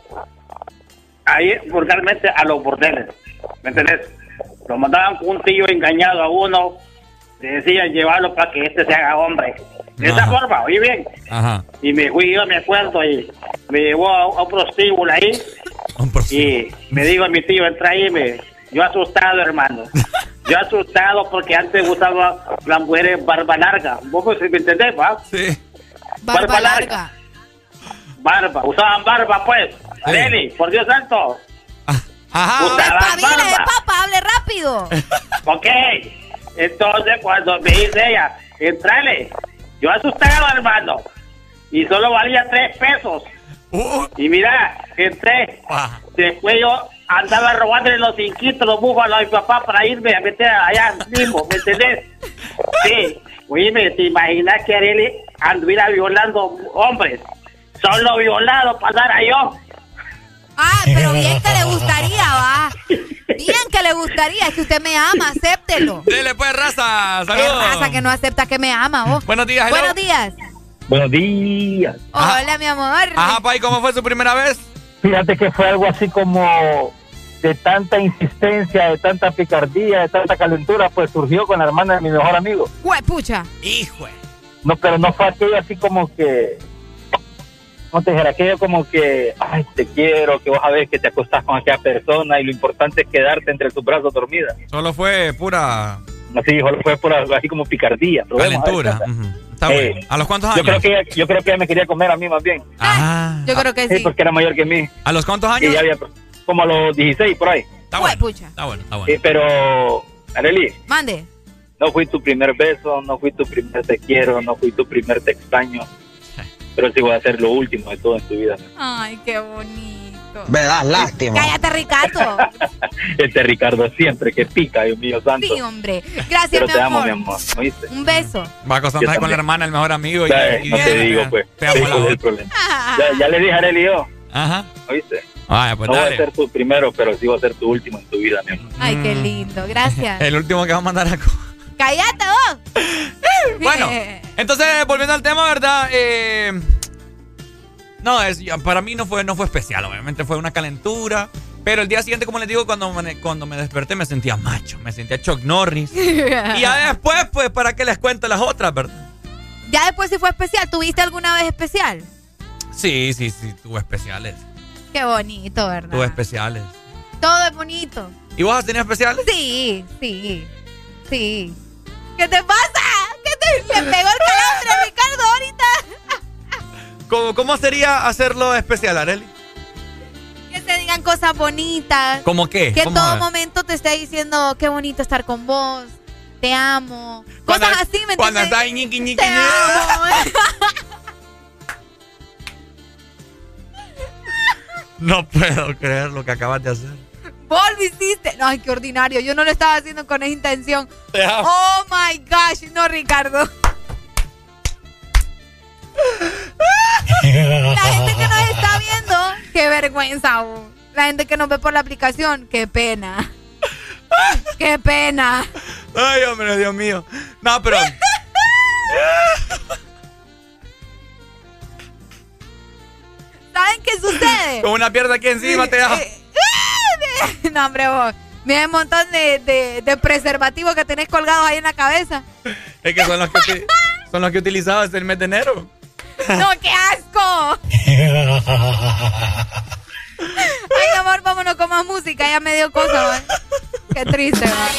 ahí vulgarmente a los bordeles, ¿me entendés? Lo mandaban con un tío engañado a uno, le decían llevarlo para que este se haga hombre. De esa forma, oye bien. Ajá. Y me fui yo, me acuerdo, y me llevó a, a un prostíbulo ahí. Y me dijo a mi tío, entra ahí, me, yo asustado, hermano. Yo asustado porque antes usaba las mujeres barba larga. ¿Vos me me entendés, va? Sí. Barba larga. Barba, usaban barba, pues. Lenny, por Dios santo. Ajá. Usaban Espabile, barba. papá, hable rápido. Ok. Entonces, cuando me dice ella, entrale, yo asustado, hermano. Y solo valía tres pesos. Y mira, entré. Después yo andaba robándole los cinquitos, los búfalos a mi papá para irme a meter allá mismo, ¿me entendés? Sí. Oíme, ¿te imaginas que Arely anduviera violando hombres? Solo violado pasara yo. Ah, pero bien que le gustaría, va. Bien que le gustaría, es que usted me ama, acéptelo. Dele, pues, raza. Es Saludos. raza que no acepta que me ama, vos. Buenos días, hello. Buenos días. Buenos días. Hola, mi amor. Ajá, Pai, ¿cómo fue su primera vez? Fíjate que fue algo así como de tanta insistencia, de tanta picardía, de tanta calentura, pues surgió con la hermana de mi mejor amigo. Huepucha. Hijo. No, pero no fue aquello así como que, no te dijera, aquello como que, ay, te quiero, que vos sabés que te acostás con aquella persona y lo importante es quedarte entre tus brazos dormida. Solo fue pura Así, solo fue algo así como picardía. calentura. Está Eh, bueno. ¿A los cuántos Yo años? creo, que ella, yo creo que ella me quería comer a mí más bien. Ah. Yo creo que sí. porque era mayor que mí. ¿A los cuántos Y años? ya había, como a los 16 por ahí. Está bueno. Huepucha. Está bueno, está bueno. Pero, Arely, Mande. no fui tu primer beso, no fui tu primer te quiero, no fui tu primer te extraño. Pero sí voy a hacer lo último de todo en tu vida. Ay, qué bonito. Me das lástima. Cállate, Ricardo. Este Ricardo siempre que pica, Dios mío santo. Sí, hombre. Gracias, Pero mi te amo, amor. mi amor. ¿Oíste? Un beso. Va a acostarse con la hermana, el mejor amigo. Y, Ya, y- no te digo, pues. Te amo Sí, la el problema. Ya, ya le dije a Arely yo. Ajá. ¿Oíste? Vaya, pues no voy a dale. ser tu primero, pero sí voy a ser tu último en tu vida, mi amor. Ay, qué lindo. Gracias. El último que va a mandar a... Cállate vos. Bueno, entonces, volviendo al tema, ¿verdad? Eh, no, es, para mí no fue, no fue especial, obviamente fue una calentura. Pero el día siguiente, como les digo, cuando me, cuando me desperté me sentía macho, me sentía Chuck Norris. y ya después, pues, ¿para qué les cuento las otras, verdad? Ya después sí fue especial. ¿Tuviste alguna vez especial? Sí, sí, sí, tuve especiales. Qué bonito, ¿verdad? Tuve especiales. Todo es bonito. ¿Y vos has tenido especiales? Sí, sí, sí. ¿Qué te pasa? ¿Qué te le pegó el calambre Ricardo ahorita? ¿Cómo, ¿Cómo sería hacerlo especial, Areli? Que se digan cosas bonitas. ¿Cómo qué? Que en ¿Cómo todo momento te esté diciendo qué bonito estar con vos. Te amo. Cuando- cosas así, ¿me Cuando entiendes? está ñiqui, ñiqui, Te amo. No puedo creer lo que acabas de hacer. Vos lo hiciste. No, ay, qué ordinario. Yo no lo estaba haciendo con esa intención. Oh my gosh. No, Ricardo. La gente que nos está viendo, qué vergüenza. oh. La gente que nos ve por la aplicación, qué pena. Qué pena. Ay, hombre, Dios mío. No, pero. ¿Saben qué sucede? Con una pierna aquí encima te da. No, hombre, vos. Mira un montón de, de, de preservativos que tenés colgados ahí en la cabeza. Es que son los que, son los que utilizaba desde el mes de enero. ¡No, qué asco! Ay, amor, vámonos con más música. Ya me dio cosa, ¿va? Qué triste, ¿va?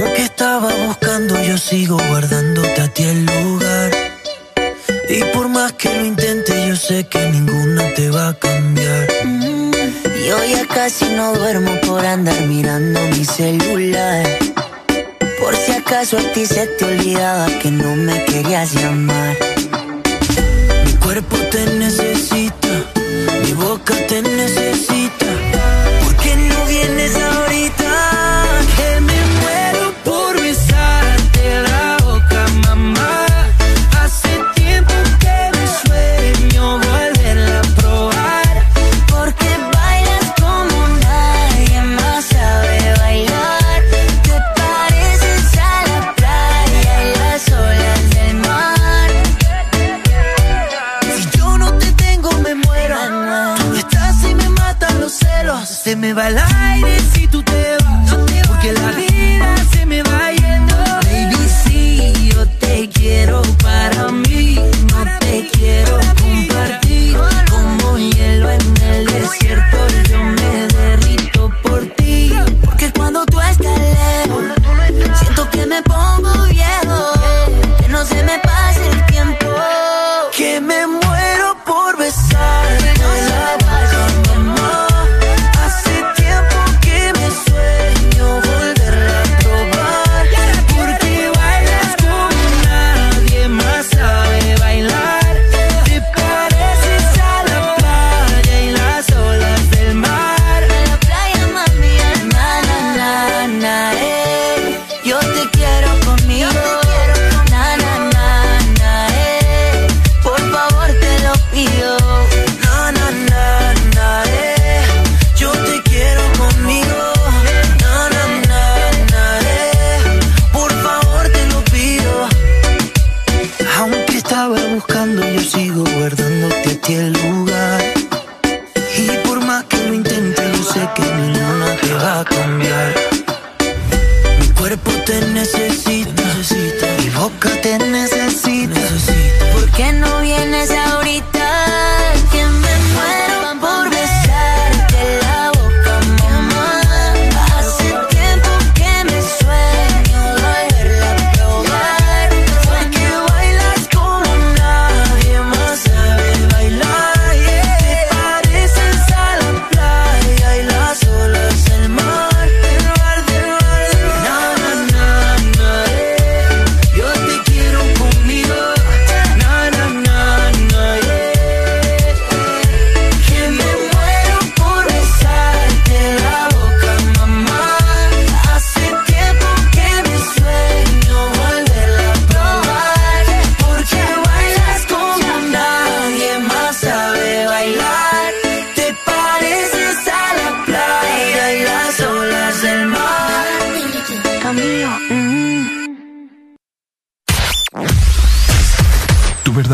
Aunque estaba buscando, yo sigo guardándote a ti el lugar. Y por más que lo intente, yo sé que ninguna te va a cambiar. Mm, Yo ya casi no duermo por andar mirando mi celular. Por si acaso a ti se te olvidaba que no me querías llamar. Mi cuerpo te necesita, mi boca te necesita. ¿Por qué no vienes ahorita? Celos. Se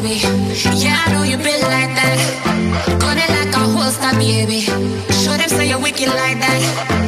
baby. Yeah, I know you been like that. Got it like a holster, baby. Show them say you're wicked like that.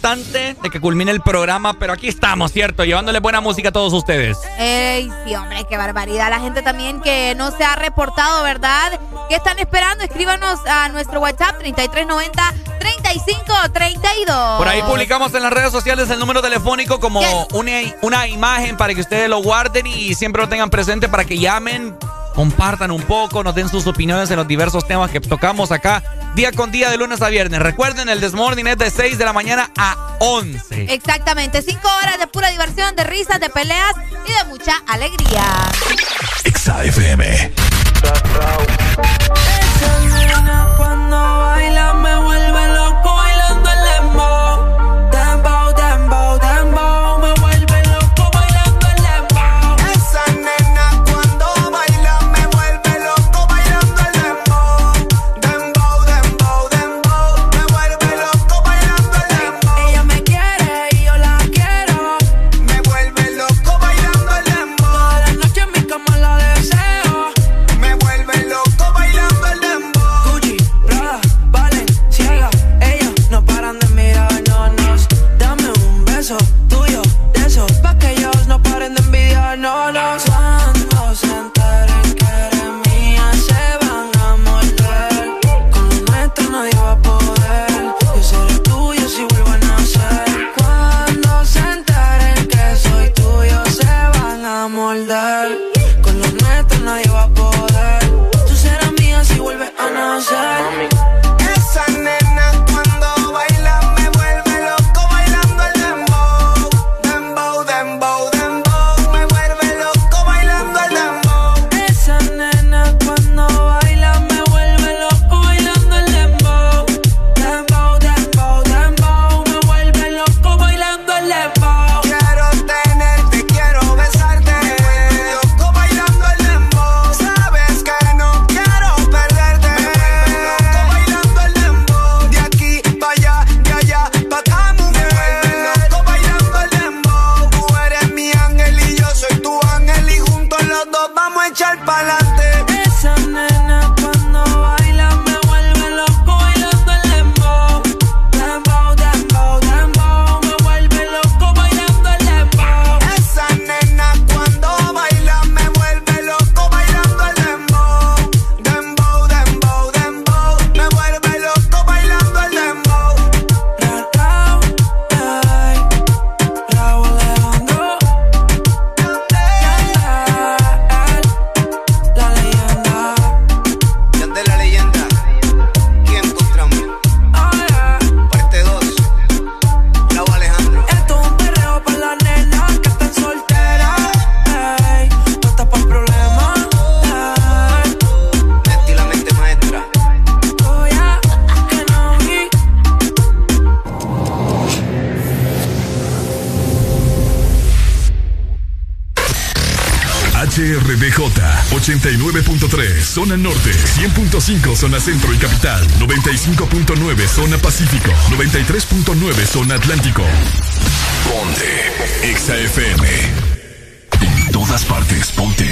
de que culmine el programa, pero aquí estamos, ¿cierto? Llevándole buena música a todos ustedes. ¡Ey, sí, hombre, qué barbaridad! La gente también que no se ha reportado, ¿verdad? ¿Qué están esperando? Escríbanos a nuestro WhatsApp 3390 3532. Por ahí publicamos en las redes sociales el número telefónico como una, una imagen para que ustedes lo guarden y siempre lo tengan presente para que llamen compartan un poco, nos den sus opiniones en los diversos temas que tocamos acá día con día de lunes a viernes. Recuerden, el Desmorning es de 6 de la mañana a 11. Exactamente, 5 horas de pura diversión, de risas, de peleas y de mucha alegría. XAFM. 95 zona centro y capital, 95.9 zona pacífico, 93.9 zona atlántico. Ponte, ExaFM. En todas partes, ponte.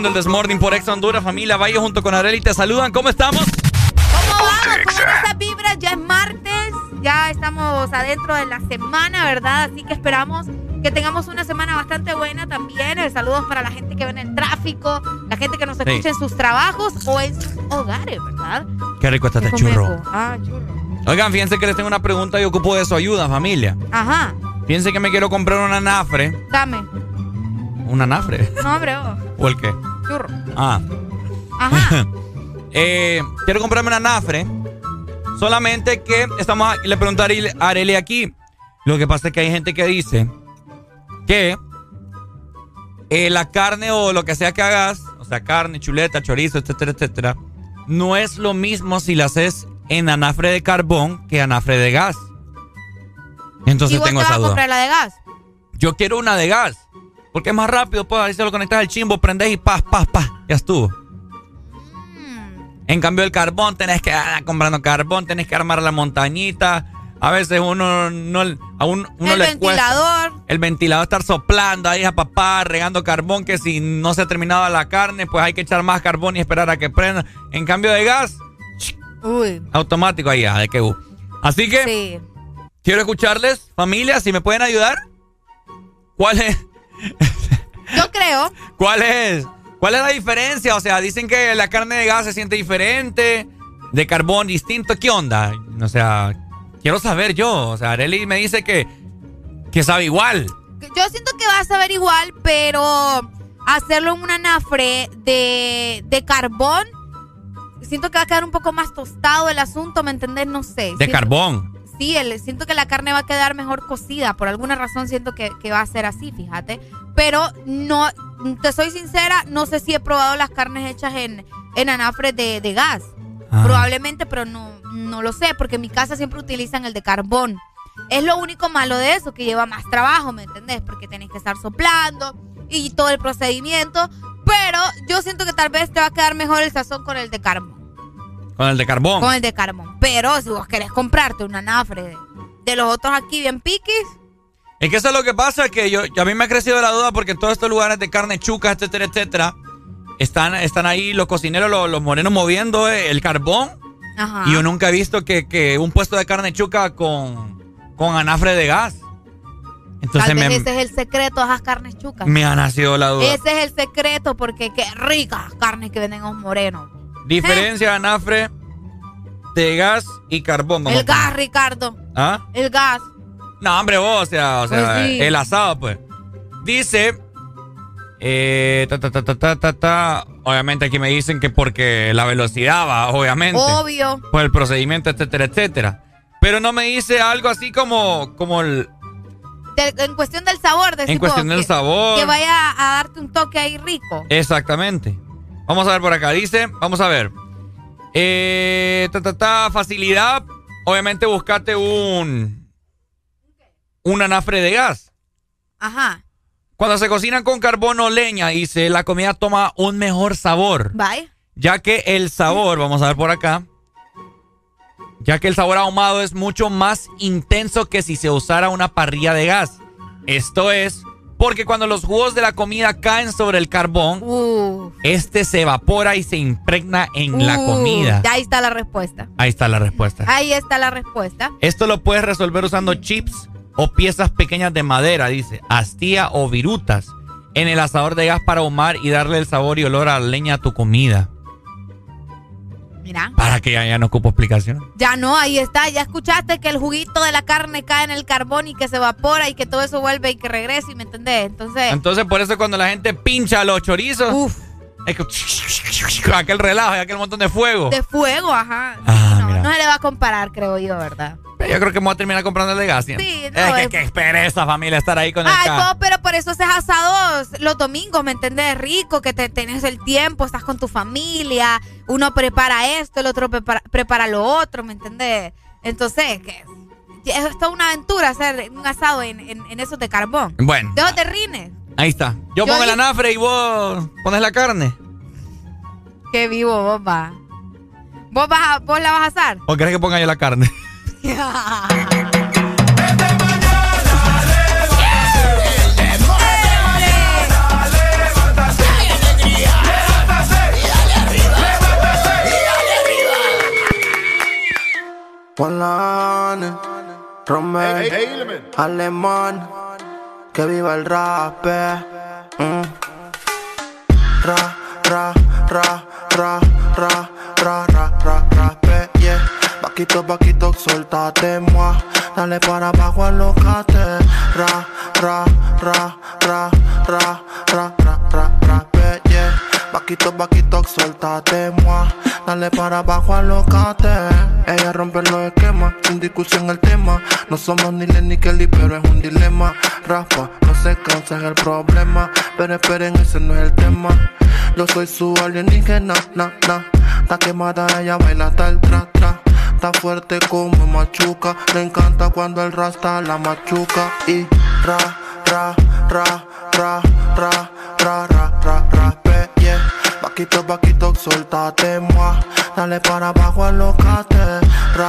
Escuchando el Desmorning por Ex Honduras, familia Valle junto con Areli. Te saludan. ¿Cómo estamos? ¿Cómo vamos? ¿Cómo esas vibras? Ya es martes, ya estamos adentro de la semana, ¿verdad? Así que esperamos que tengamos una semana bastante buena también. Eh, Saludos para la gente que ve en el tráfico, la gente que nos Sí. escucha en sus trabajos o en sus hogares, ¿verdad? Qué rico está este ¿Qué churro. Ah, churro. Oigan, fíjense que les tengo una pregunta y ocupo de su ayuda, familia. Ajá, Fíjense que me quiero comprar una nafre. dame. ¿Una nafre? No, hombre, oh, ¿O el qué? Ah. Ajá. Eh, quiero comprarme una nafre. Solamente que estamos. Le pregunté a Areli- a Areli aquí. Lo que pasa es que hay gente que dice que eh, la carne o lo que sea que hagas, o sea, carne, chuleta, chorizo, etcétera, etcétera, no es lo mismo si la haces en anafre de carbón que anafre de gas. ¿Y Entonces vos tengo te vas esa a duda. comprar la de gas? Yo quiero una de gas. Porque es más rápido, pues ahí se lo conectas al chimbo, prendes y paz, paz, paz. Ya estuvo. Mm. En cambio, el carbón, tenés que andar comprando carbón, tenés que armar la montañita. A veces uno no a un- uno el le cuesta. ventilador. El ventilador estar soplando ahí a papá, regando carbón, que si no se ha terminado la carne, pues hay que echar más carbón y esperar a que prenda. En cambio de gas, Uy. automático ahí, ah, de que uh. Así que Sí. quiero escucharles, familia, si me pueden ayudar. ¿Cuál es? Yo creo. ¿Cuál es? ¿Cuál es la diferencia? O sea, dicen que la carne de gas se siente diferente, de carbón distinto. ¿Qué onda? O sea, quiero saber yo. O sea, Areli me dice que, que sabe igual. Yo siento que vas a ver igual, pero hacerlo en una anafre de, de carbón, siento que va a quedar un poco más tostado el asunto, ¿me entendés? No sé. De Siento- carbón. Sí, el- siento que la carne va a quedar mejor cocida. Por alguna razón siento que, que va a ser así, fíjate. Pero no, te soy sincera, no sé si he probado las carnes hechas en, en anafres de, de gas. Ah. Probablemente, pero no, no lo sé, porque en mi casa siempre utilizan el de carbón. Es lo único malo de eso, que lleva más trabajo, ¿me entendés? Porque tenés que estar soplando y todo el procedimiento. Pero yo siento que tal vez te va a quedar mejor el sazón con el de carbón. Con el de carbón. Con el de carbón. Pero si vos querés comprarte una nafre de, de los otros aquí bien piquis, Es que eso es lo que pasa, que yo, a mí me ha crecido la duda porque en todos estos lugares de carne chuca, etcétera, etcétera, están, están ahí los cocineros, los, los morenos moviendo eh, el carbón. ajá. Y yo nunca he visto que, que un puesto de carne chuca con, con anafre de gas. Entonces Tal vez me, ese es el secreto de esas carnes chucas. me ha nacido la duda. Ese es el secreto porque qué ricas carnes que venden los morenos. Diferencia, Anafre, de gas y carbón. El gas, Ricardo. ¿Ah? El gas. No, hombre, vos, o sea, o sea Pues sí. el asado, pues. Dice. Eh, ta, ta, ta, ta, ta, ta, ta. Obviamente aquí me dicen que porque la velocidad va, obviamente. Obvio. Por el procedimiento, etcétera, etcétera. Pero no me dice algo así como, como el, De- en cuestión del sabor. decís en cuestión vos, del que- sabor. Que vaya a darte un toque ahí rico. Exactamente. Vamos a ver por acá. Dice, vamos a ver. Eh, ta, ta, ta, facilidad. Obviamente buscate un. Un anafre de gas. Ajá. Cuando se cocina con carbón o leña, dice, la comida toma un mejor sabor. Bye. Ya que el sabor, vamos a ver por acá. Ya que el sabor ahumado es mucho más intenso que si se usara una parrilla de gas. Esto es porque cuando los jugos de la comida caen sobre el carbón, este se evapora y se impregna en la comida. Ahí está la respuesta. Ahí está la respuesta. Ahí está la respuesta. Esto lo puedes resolver usando chips o piezas pequeñas de madera, dice, astilla o virutas, en el asador de gas para ahumar y darle el sabor y olor a la leña a tu comida. Mira. Para que ya, ya no ocupo explicación. Ya no, ahí está. Ya escuchaste que el juguito de la carne cae en el carbón y que se evapora y que todo eso vuelve y que regrese, ¿me entendés? Entonces, Entonces, por eso cuando la gente pincha los chorizos, es que aquel relajo y aquel montón de fuego. de fuego, ajá. Ah, no, mira. no se le va a comparar, creo yo, ¿verdad? Yo creo que me voy a terminar comprando el de gas. Sí, es no, que es- pereza familia estar ahí con el Ay, po, pero por eso haces asados los domingos, ¿me entendés? Rico, que te tenés el tiempo, estás con tu familia, uno prepara esto, el otro prepara, prepara lo otro, ¿me entendés? Entonces, que es toda una aventura hacer un asado en, en, en esos de carbón. Bueno, ¿De dónde rines? ahí está. Yo, Yo pongo el anafre y vos pones la carne. Qué vivo vos va. ¿Vos, vas a- ¿Vos la vas a asar? ¿O querés que ponga yo la carne? Juan hey, hey, Alemán, que viva el rap. Eh. Mm. Ra, ra, ra, ra, ra, ra, ra. Vaquito, vaquito, suéltate, moi. Dale para abajo, alocate. Ra, ra, ra, ra, ra, ra, ra, ra, rape, yeah. Vaquito, vaquito, suéltate, moi. Dale para abajo, alocate. Ella rompe los esquemas, sin discusión el tema. No somos ni Len ni Kelly, pero es un dilema. Raspa, no se cansa, es el problema. Pero esperen, ese no es el tema. Yo soy su alienígena, na, na. Está quemada, ella baila hasta el tra, tra. Está fuerte como machuca. Le encanta cuando el rasta la machuca. Y ra, ra, ra, ra, ra, ra, ra, ra, ra, yeah. Vaquito, vaquito, suéltate, moi. Dale para abajo, alocate. Ra,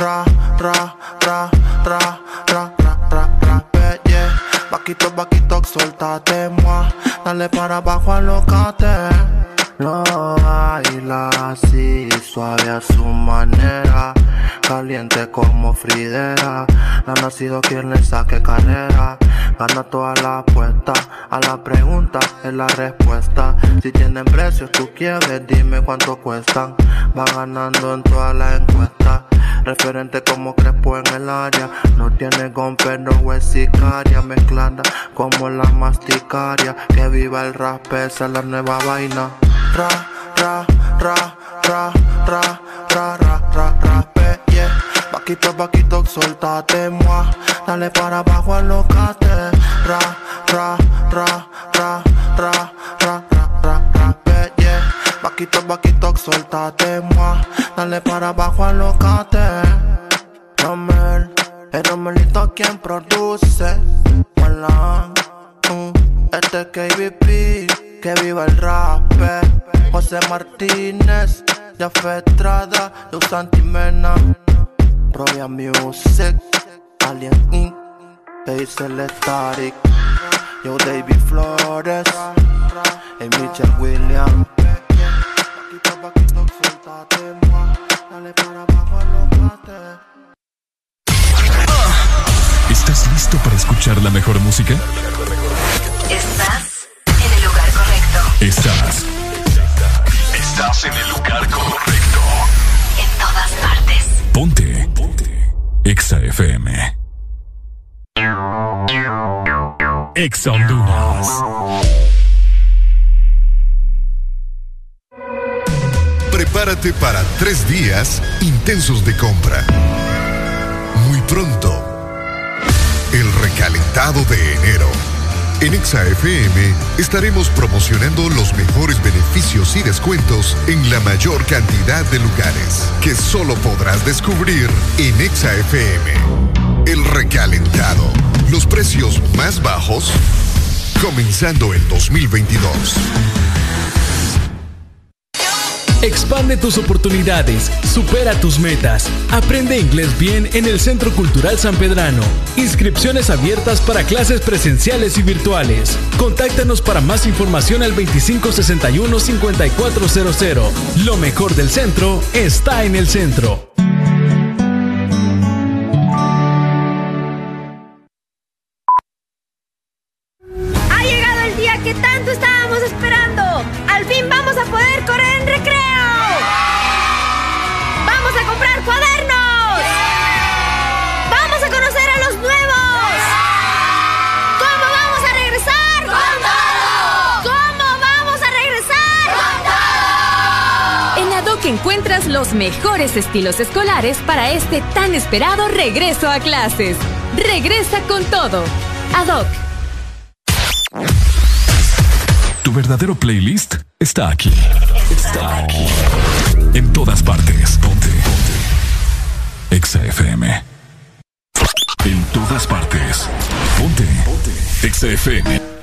ra, ra, ra, ra, ra, ra, ra, ra, yeah. Vaquito, vaquito, suéltate, moi. Dale para abajo, alocate. Lo baila así, suave a su manera, caliente como Fridera. No ha nacido quien le saque carrera, gana toda la apuesta. A la pregunta es la respuesta. Si tienen precios, tú quieres, dime cuánto cuestan. Va ganando en todas las encuestas. Referente como Crespo en el área. No tiene gon, pero es sicaria. Mezclada como la masticaria. Que viva el rap, esa es la nueva vaina. Ra, ra, ra, ra, ra, ra, ra, ra, ra, pe, yeah. Vaquito, vaquito, suéltate, moi. Dale para abajo, alocate. Ra, ra, ra, ra, ra, ra, ra, ra, ra, pe, yeah. Vaquito, vaquito, suéltate, moi. Dale para abajo, alocate. Romel, el Romelito quien produce. Juan mm, este es KBP, que viva el rap. José Martínez, ya Estrada, yo Santimena, Roya Music, Alien Inc., yo David Flores, y Michelle Williams. ¿Estás listo para escuchar la mejor música? Estás Estás. Estás en el lugar correcto. En todas partes. Ponte. Ponte. Exa FM. Exa Honduras. Prepárate para tres días intensos de compra. Muy pronto. El recalentado de enero en ExaFM estaremos promocionando los mejores beneficios y descuentos en la mayor cantidad de lugares que solo podrás descubrir en ExaFM. El recalentado, los precios más bajos, comenzando el 2022. Expande tus oportunidades, supera tus metas, aprende inglés bien en el Centro Cultural San Pedrano. Inscripciones abiertas para clases presenciales y virtuales. Contáctanos para más información al 2561-5400. Lo mejor del centro está en el centro. encuentras los mejores estilos escolares para este tan esperado regreso a clases. Regresa con todo. Ad hoc. Tu verdadero playlist está aquí. Está aquí. En todas partes. Ponte. Ponte. Exa FM. En todas partes. Ponte. Ponte. Exa FM.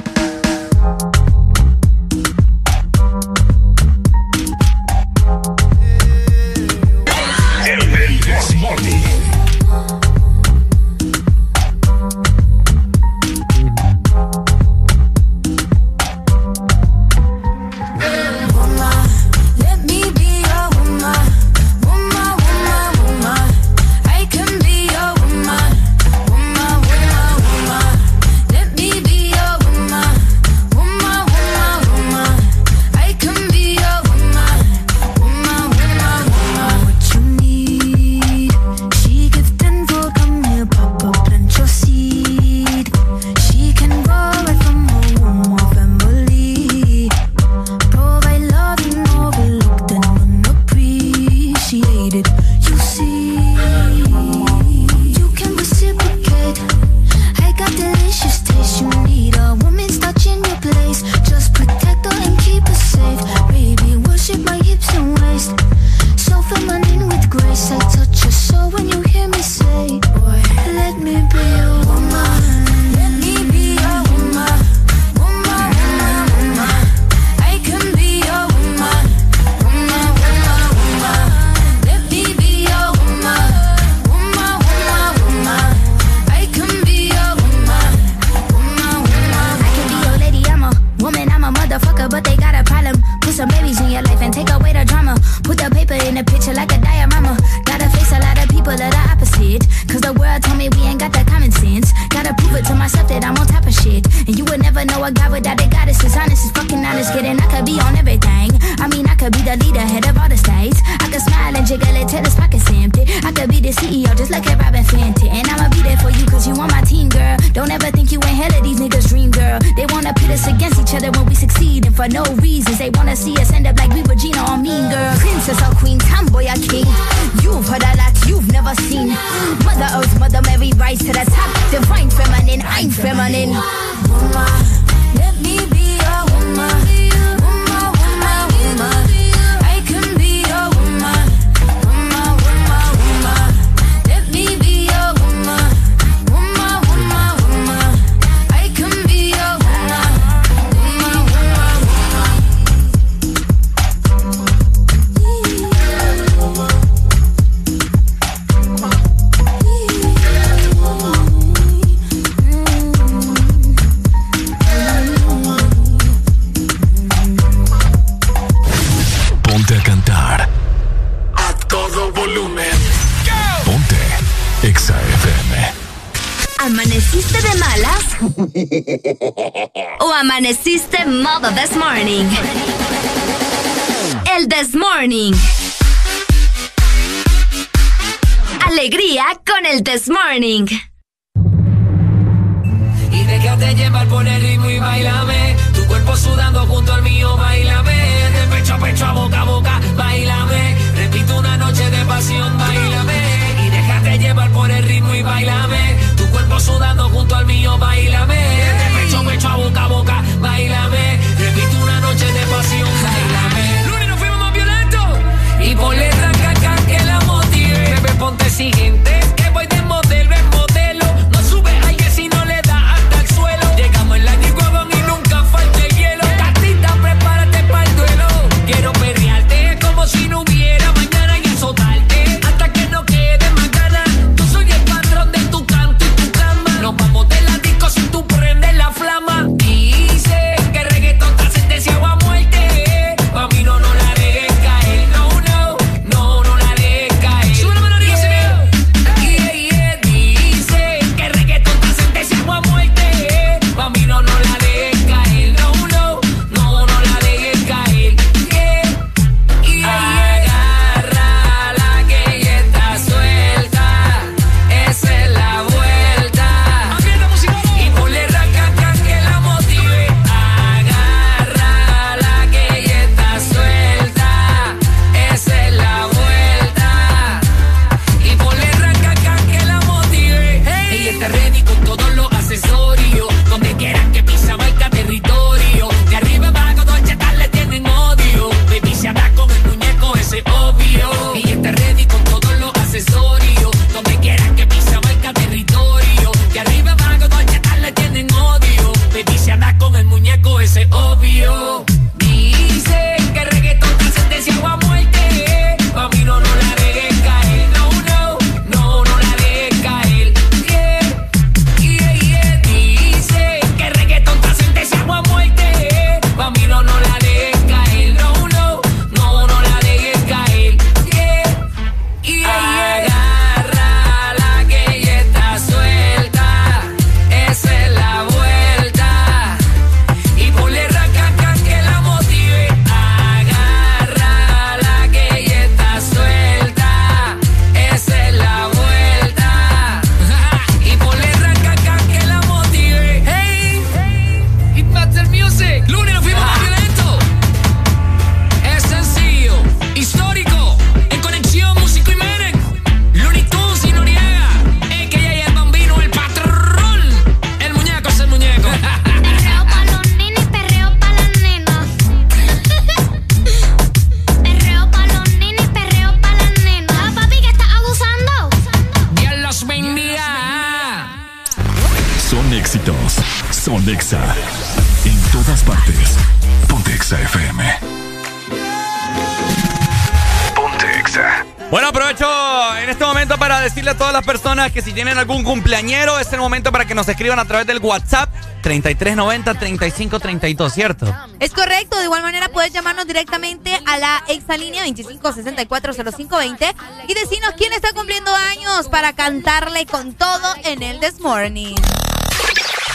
que nos escriban a través del WhatsApp 3390-3532, ¿cierto? Es correcto. De igual manera, puedes llamarnos directamente a la exalínea 25640520 y decirnos quién está cumpliendo años para cantarle con todo en el This Morning.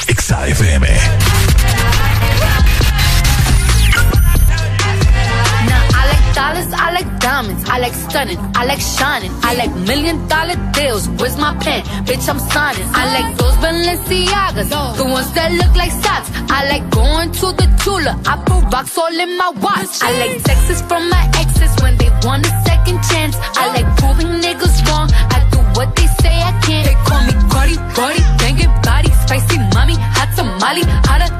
XAFM. dollars, I like diamonds, I like stunning, I like shining, I like million dollar deals. Where's my pen? bitch, I'm signing. I like those Balenciagas, the ones that look like socks. I like going to the Tula, I put rocks all in my watch. I like texts from my exes when they want a second chance. I like proving niggas wrong, I do what they say I can't. They call me Cardi, Cardi, banging body, spicy mommy, hot tamale, hotter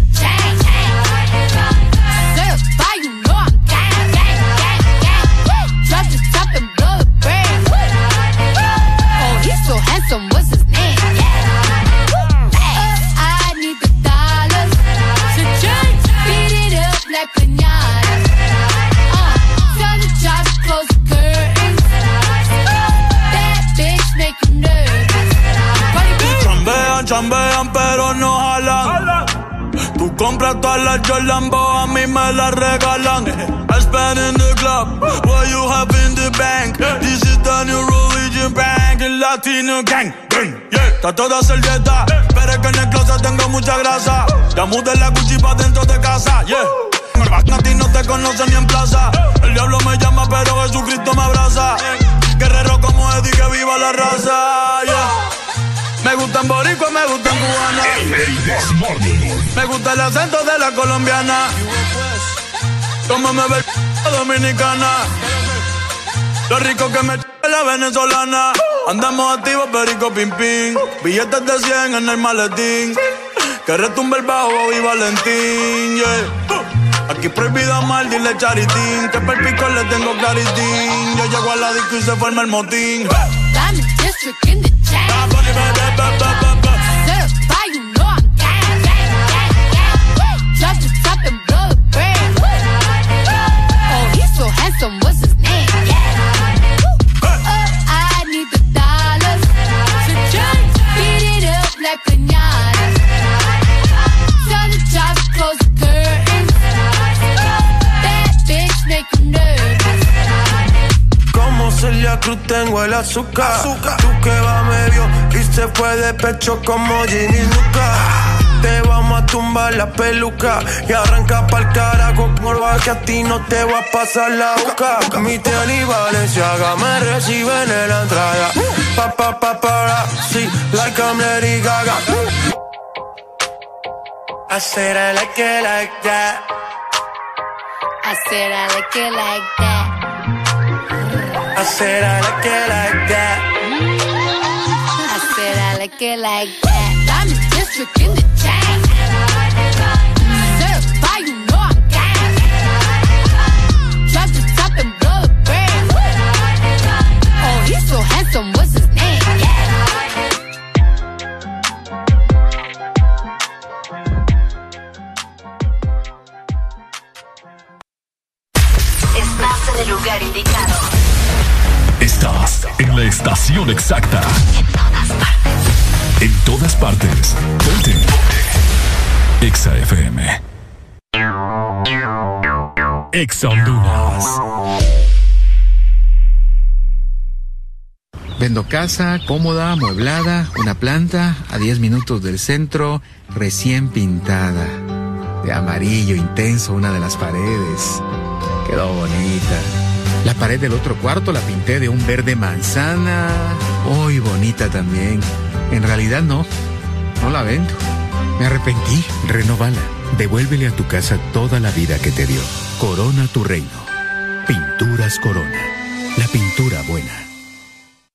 las Jolambo, a mí me las regalan. I spend in the club, what you have in the bank. This is the new religion bank, el latino gang. gang, Yeah, está toda servieta, pero es que en el closet tengo mucha grasa. Ya mudé la Gucci pa' dentro de casa, yeah. A ti no te conocen ni en plaza. El diablo me llama, pero Jesucristo me abraza. Guerrero como Eddie, que viva la raza. Me gustan boricua, me gustan cubana. Me gusta el acento de la colombiana. Como me ve el dominicana. Lo rico que me ch- la venezolana. Andamos activos, perico pim pim. Billetes de 100 en el maletín. Que retumbe el bajo y Valentín, yeah. Aquí prohibido amar, dile charitín. Que per pico le tengo claritín. Yo llego a la disco y se forma el motín. Diamond District in the El azúcar. Tú que va medio y se fue de pecho como Ginny Luca. Te vamos a tumbar la peluca y arranca pa'l carajo morba que a ti no te va a pasar la boca. Mi tenis Valenciaga me reciben en la entrada. Pa pa pa para, sí, like I'm Lady Gaga. I said I like it like that. I said I like it like that. I said I like it like that. I said I like it like that. Diamond District in the chain. You know I'm top and. Oh, he's so handsome, what's en la estación exacta. En todas partes. Ponte. Exa FM. Exa Honduras. Vendo casa cómoda, amueblada, una planta a 10 minutos del centro, recién pintada. De amarillo intenso una de las paredes. Quedó bonita. La pared del otro cuarto la pinté de un verde manzana. Uy, bonita también. En realidad no. No la vendo. Me arrepentí. Renovala. Devuélvele a tu casa toda la vida que te dio. Corona tu reino. Pinturas Corona. La pintura buena.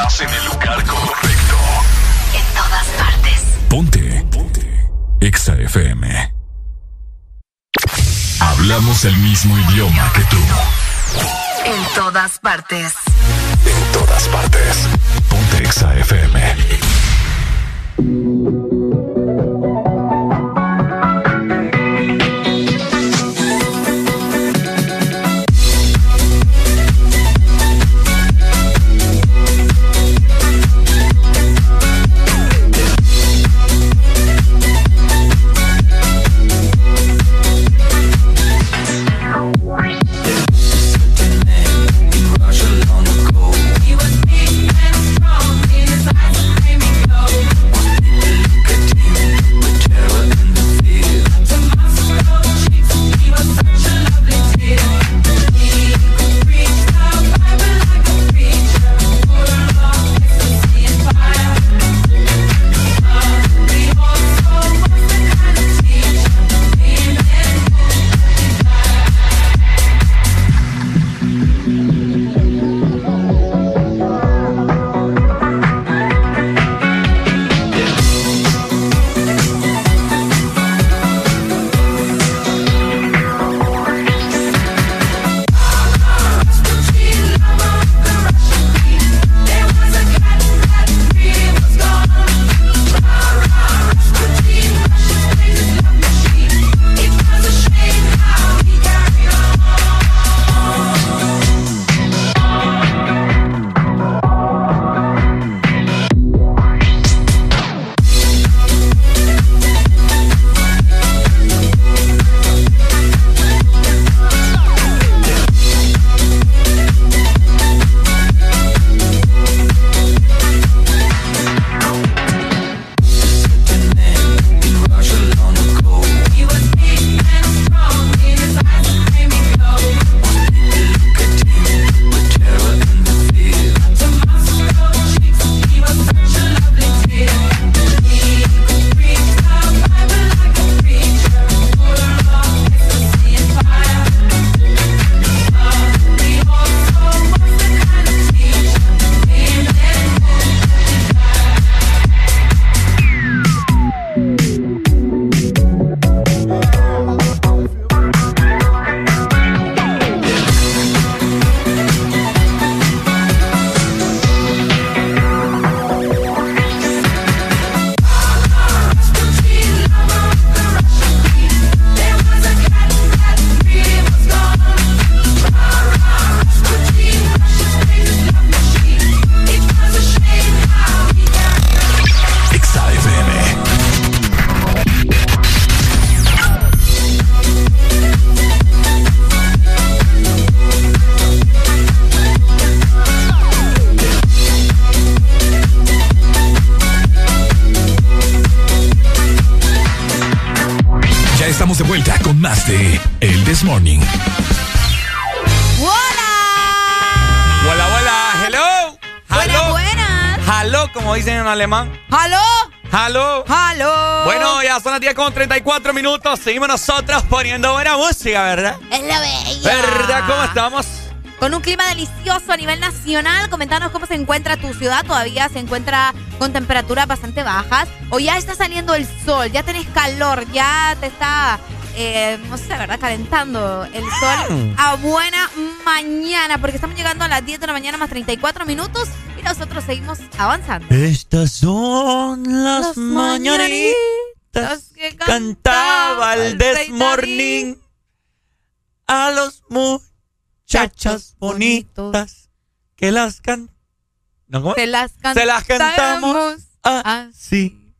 Estás en el lugar correcto. En todas partes. Ponte. Ponte. Exa FM. Hablamos el mismo idioma que tú. En todas partes. En todas partes. Ponte Exa FM. 34 minutos. Seguimos nosotros poniendo buena música, ¿verdad? Es la bella. ¿Verdad? ¿Cómo estamos? Con un clima delicioso a nivel nacional. Comentanos cómo se encuentra tu ciudad. Todavía se encuentra con temperaturas bastante bajas. O ya está saliendo el sol, ya tenés calor, ya te está, eh, no sé, ¿verdad? Calentando el sol a buena mañana. Porque estamos llegando a las 10 de la mañana más 34 minutos. Y nosotros seguimos avanzando. Estas son las mañanitas que cantaba el Desmorning a los muchachas bonitas que las can... ¿No, cómo? Se las Se las cantamos así.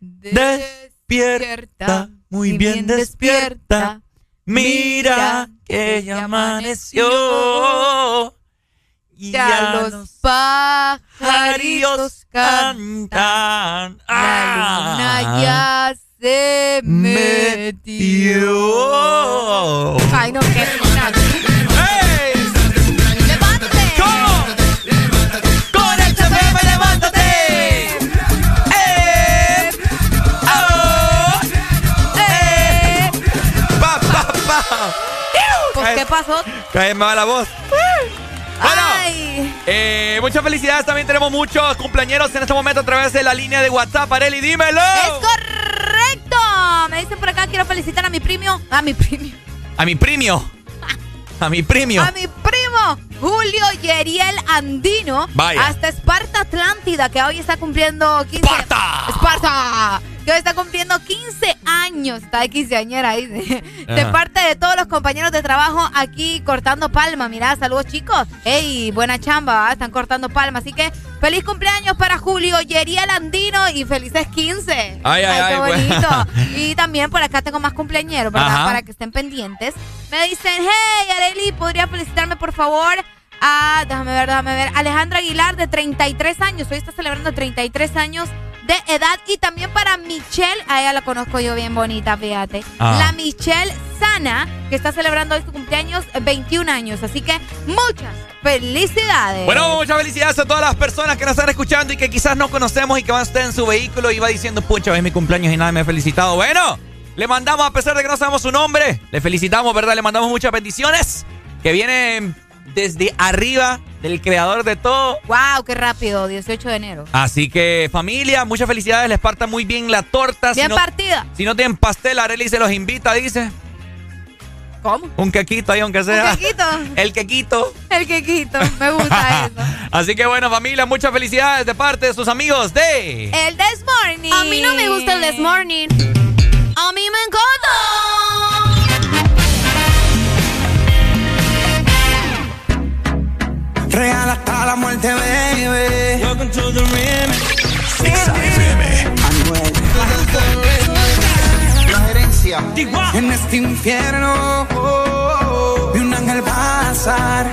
Despierta, muy bien despierta. Mira que ya amaneció. Y Ya los pajarillos cantan. La luna ya se metió. Ay, no, qué ¡Levántate! ¿Cómo? ¡Con el levántate! ¡Eh! ¡Oh! ¡Eh! ¡Pa, pa, pa! Pues, ¿qué pasó? Cállame va la voz. Bueno, eh, muchas felicidades. También tenemos muchos cumpleaños en este momento a través de la línea de WhatsApp. Areli, dímelo. Es correcto. Dicen por acá, quiero felicitar a mi primo. A mi primo. A mi primio. A mi primio. A mi primo Julio Yeriel Andino. Vaya. Hasta Esparta Atlántida, que hoy está cumpliendo 15 ¡Esparta! ¡Esparta! Que hoy está cumpliendo 15 años. Está de quinceañera ahí. De, parte de todos los compañeros de trabajo aquí cortando palma. Mirá, saludos chicos. ¡Ey! Buena chamba, están cortando palma. Así que feliz cumpleaños para Julio Yeriel Andino y felices 15. Ay, ay, qué ay, pues. bonito. Y también por acá tengo más cumpleañeros, ¿verdad? Para que estén pendientes. Me dicen, hey, Areli, ¿podría felicitarme, por favor? A, déjame ver, déjame ver. Alejandra Aguilar, de 33 años. Hoy está celebrando 33 años de edad. Y también para Michelle, a ella la conozco yo bien bonita, fíjate. Ah. La Michelle Sana, que está celebrando hoy su cumpleaños, 21 años. Así que muchas felicidades. Bueno, muchas felicidades a todas las personas que nos están escuchando y que quizás no conocemos y que van a estar en su vehículo y va diciendo, pucha, es mi cumpleaños y nadie me ha felicitado. Bueno, le mandamos, a pesar de que no sabemos su nombre, le felicitamos, ¿verdad? Le mandamos muchas bendiciones que vienen desde arriba del creador de todo. Wow, qué rápido, 18 de enero. Así que, familia, muchas felicidades. Les parta muy bien la torta. Bien si no, partida. Si no tienen pastel, Arely se los invita, dice. ¿Cómo? Un quequito ahí, aunque sea. ¿Un quequito? El quequito. El quequito, me gusta eso. Así que, bueno, familia, muchas felicidades de parte de sus amigos de... El This Morning. A mí no me gusta el This Morning. A mí me encanta. Real hasta la muerte, baby. Welcome to the Anuel. La herencia. En este infierno vi un ángel pasar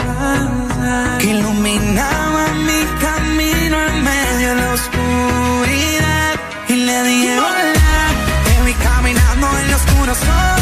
que iluminaba mi camino en medio de la oscuridad. Y le dije hola, te vi caminando en oscuro sola.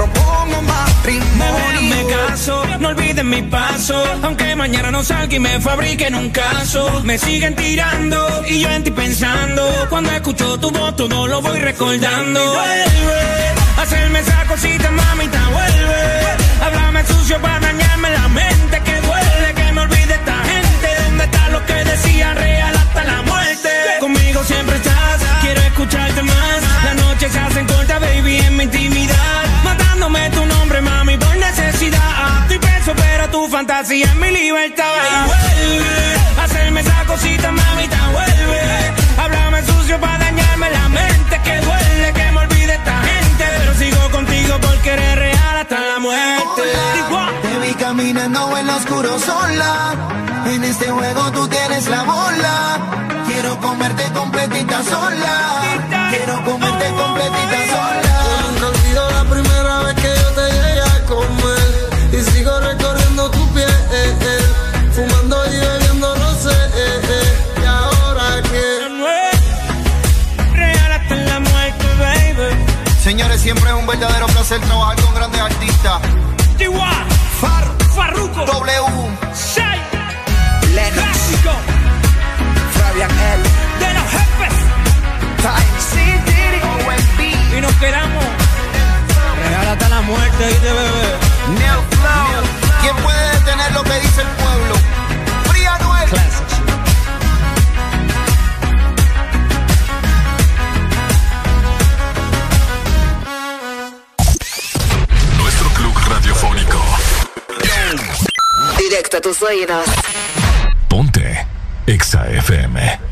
propongo matrimonio. Me, caso, no olviden mi paso. Aunque mañana no salga y me fabriquen un caso. Me siguen tirando y yo en ti pensando. Cuando escucho tu voz, todo lo voy recordando. Vuelve, hacerme esa cosita, mamita, vuelve. Háblame sucio para dañarme la mente. Que duele, que me olvide esta gente. ¿Dónde está lo que decía real hasta la muerte? Conmigo siempre estás, quiero escucharte más. La noche se hacen corta, baby, en mi intimidad fantasía es mi libertad. Y vuelve hacerme esa cosita, mamita, vuelve. Háblame sucio para dañarme la mente, que duele que me olvide esta gente. Pero sigo contigo porque eres real hasta la muerte. Hola, te vi caminando en lo oscuro sola. En este juego tú tienes la bola. Quiero comerte completita sola. Quiero comerte completita sola. Siempre es un verdadero placer trabajar con grandes artistas. Ponte Exa FM.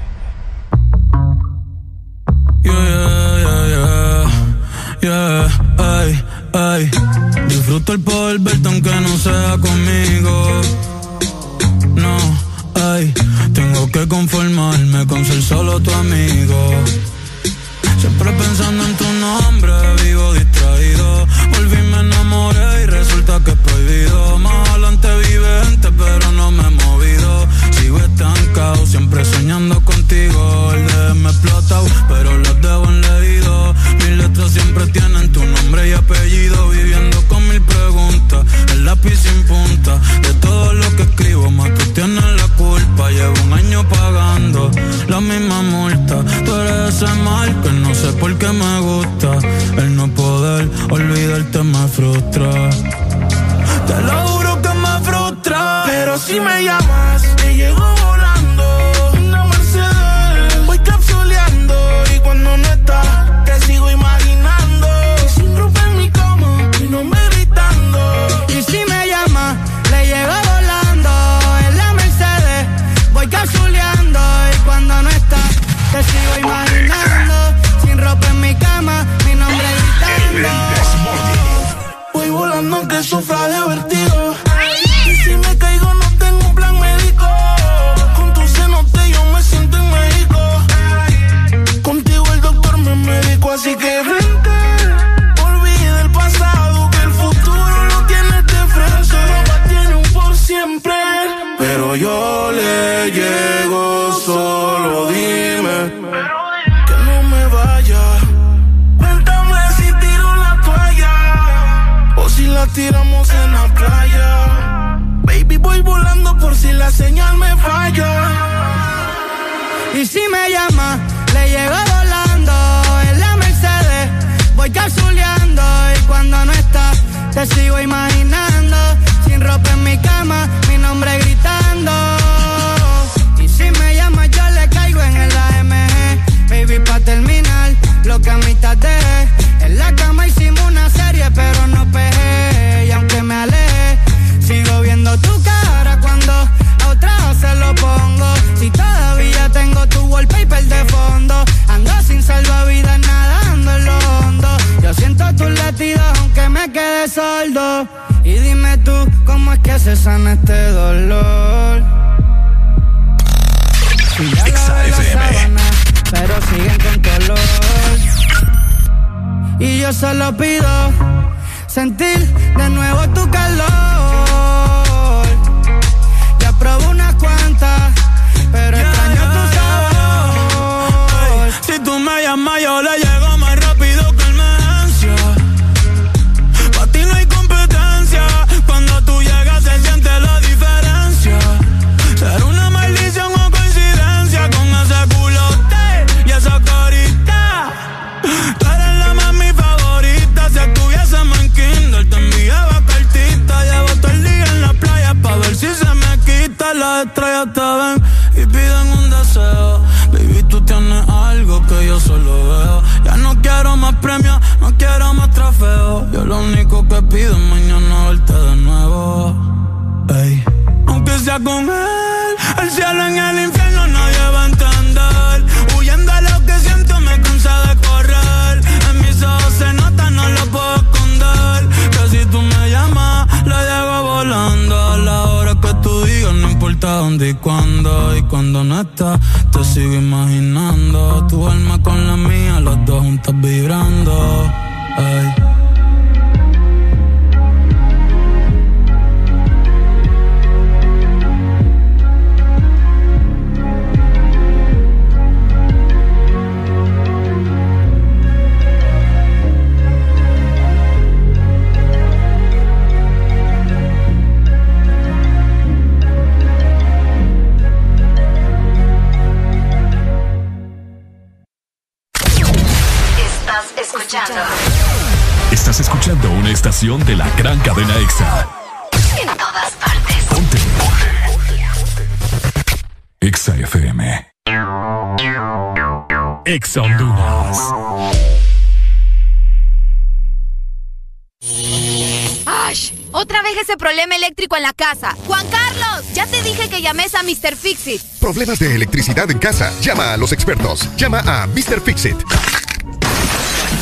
en casa. Llama a los expertos. Llama a Mr. Fixit.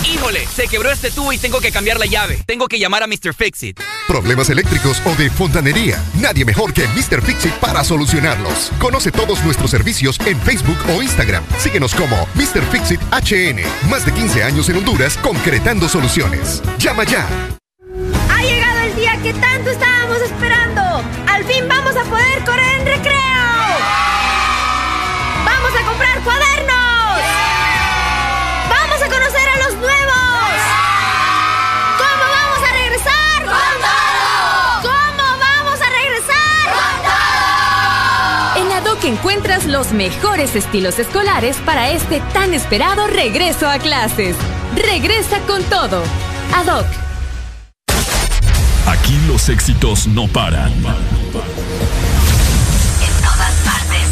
¡Híjole! Se quebró este tubo y tengo que cambiar la llave. Tengo que llamar a Mr. Fixit. Problemas eléctricos o de fontanería. Nadie mejor que Mr. Fixit para solucionarlos. Conoce todos nuestros servicios en Facebook o Instagram. Síguenos como Mr. Fixit HN. Más de 15 años en Honduras concretando soluciones. Llama ya. los mejores estilos escolares para este tan esperado regreso a clases. Regresa con todo. Ad hoc. Aquí los éxitos no paran. En todas partes.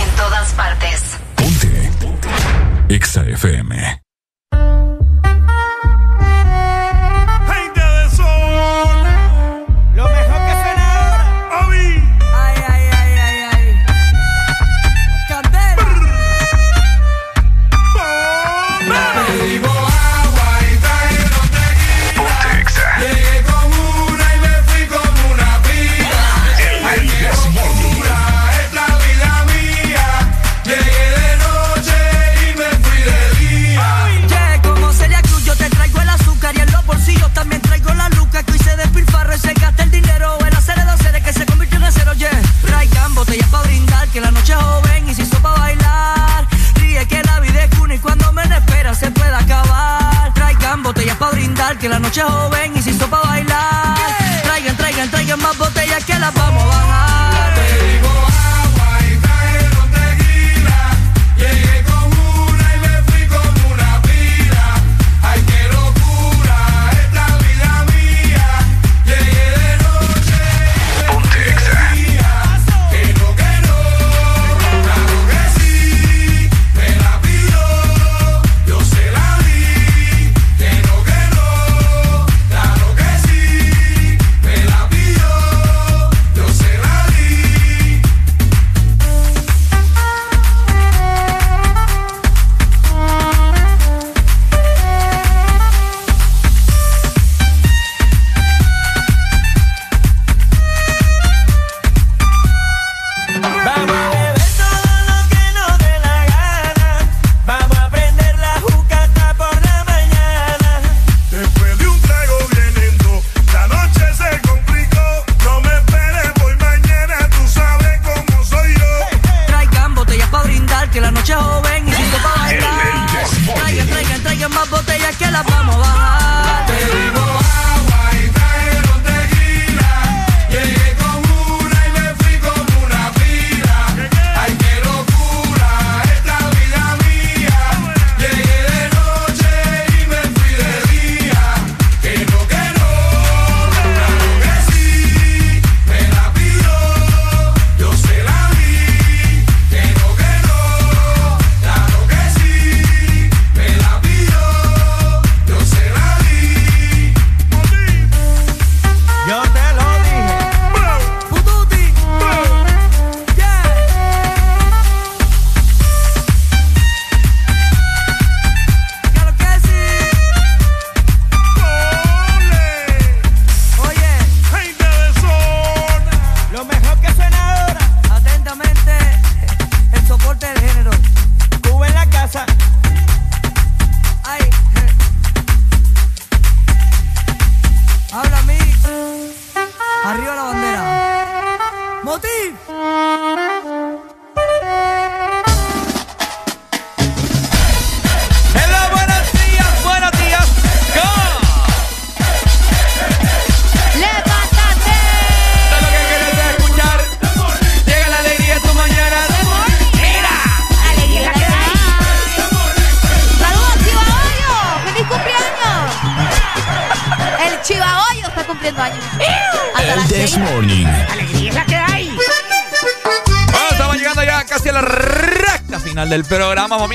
En todas partes. Ponte. Ponte. Exa FM.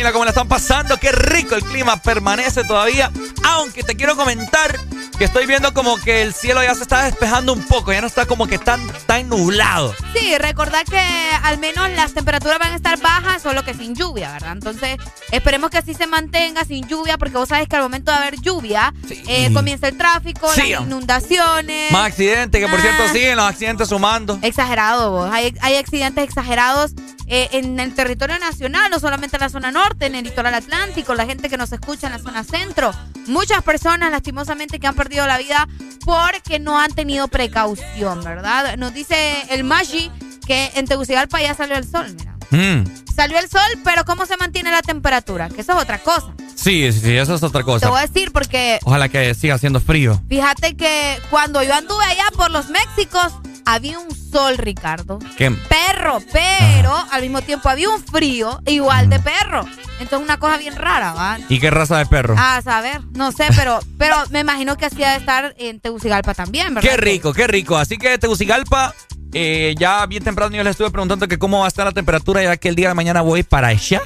Familia, ¿cómo la están pasando? Qué rico el clima permanece todavía. Aunque te quiero comentar que estoy viendo como que el cielo ya se está despejando un poco. Ya no está como que tan, tan nublado. Sí, recordad que al menos las temperaturas van a estar bajas, solo que sin lluvia, ¿verdad? Entonces, esperemos que así se mantenga sin lluvia, porque vos sabes que al momento de haber lluvia, eh, comienza el tráfico, Sí. las inundaciones. Más accidentes, que por cierto Ah. siguen los accidentes sumando. Exagerado, vos. Hay, hay accidentes exagerados eh, en el territorio nacional, no solamente en la zona norte, en el litoral atlántico, la gente que nos escucha en la zona centro. Muchas personas, lastimosamente, que han perdido la vida porque no han tenido precaución, ¿verdad? Nos dice el Maggi que en Tegucigalpa ya salió el sol, mira. Mm. Salió el sol, pero ¿cómo se mantiene la temperatura? Que eso es otra cosa. Sí, sí, sí, eso es otra Te cosa. voy a decir porque Ojalá que siga haciendo frío. fíjate que cuando yo anduve allá por los Méxicos, había un sol, Ricardo. ¿Qué? perro, pero al mismo tiempo había un frío igual de perro. Entonces una cosa bien rara, ¿va? ¿Y qué raza de perro? A saber, no sé, pero, pero me imagino que hacía de estar en Tegucigalpa también, ¿verdad? Qué rico, qué rico. Así que Tegucigalpa, eh, ya bien temprano yo les estuve preguntando que cómo va a estar la temperatura ya que el día de mañana voy para allá.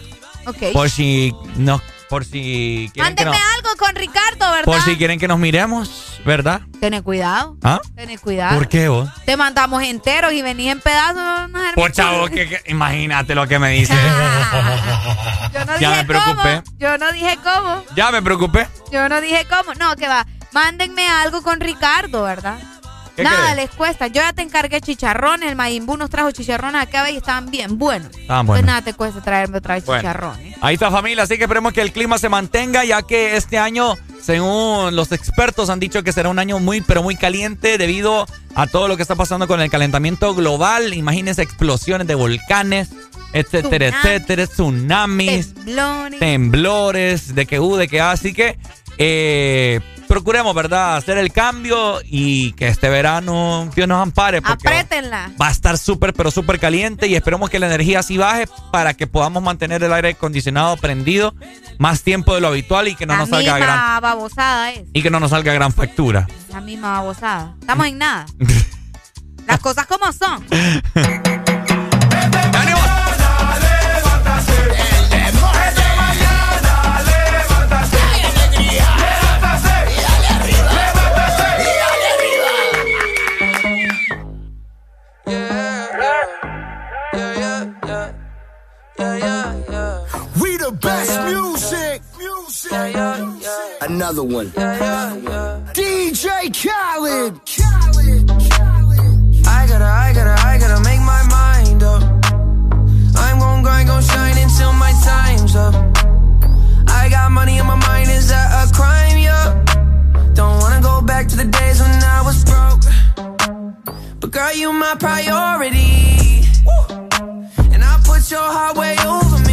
Ok. Por si no, por si quieren que nos, algo con Ricardo, ¿verdad? por si quieren que nos miremos, ¿verdad? Tené cuidado, ¿Ah? tené cuidado. ¿Por qué vos? Te mandamos enteros y venís en pedazos. no Por chavo, que, que- imagínate lo que me dice. Yo no Ya dije me preocupé. cómo. Yo no dije cómo. ya me preocupé. Yo no dije cómo. No, que va. Mándenme algo con Ricardo, ¿verdad? ¿Qué Nada les cuesta. Yo ya te encargué chicharrones. El Mayimbu nos trajo chicharrones acá y estaban bien buenos. Estaban Pues buenos. nada te cuesta traerme otra vez Bueno. chicharrones. Ahí está familia, así que esperemos que el clima se mantenga, ya que este año, según los expertos, han dicho que será un año muy, pero muy caliente debido a todo lo que está pasando con el calentamiento global. Imagínense explosiones de volcanes, etcétera, Tsunami. etcétera, tsunamis, Temblores. temblores, de que U, de que A. Así que, eh, procuremos, ¿verdad? Hacer el cambio y que este verano Dios nos ampare. Porque Aprétenla. Va a estar súper, pero súper caliente y esperemos que la energía así baje para que podamos mantener el aire acondicionado prendido más tiempo de lo habitual y que no La nos salga gran babosada es. y que no nos salga gran factura. La misma babosada. Estamos en nada. Las cosas como son. the best music. Music. Another one. DJ uh, Khaled. I gotta, I gotta, I gotta make my mind up. I'm gon' grind, gon' shine until my time's up. I got money on my mind, is that a crime? Yeah. Don't wanna go back to the days when I was broke. But girl, you my priority. And I put your heart way over me.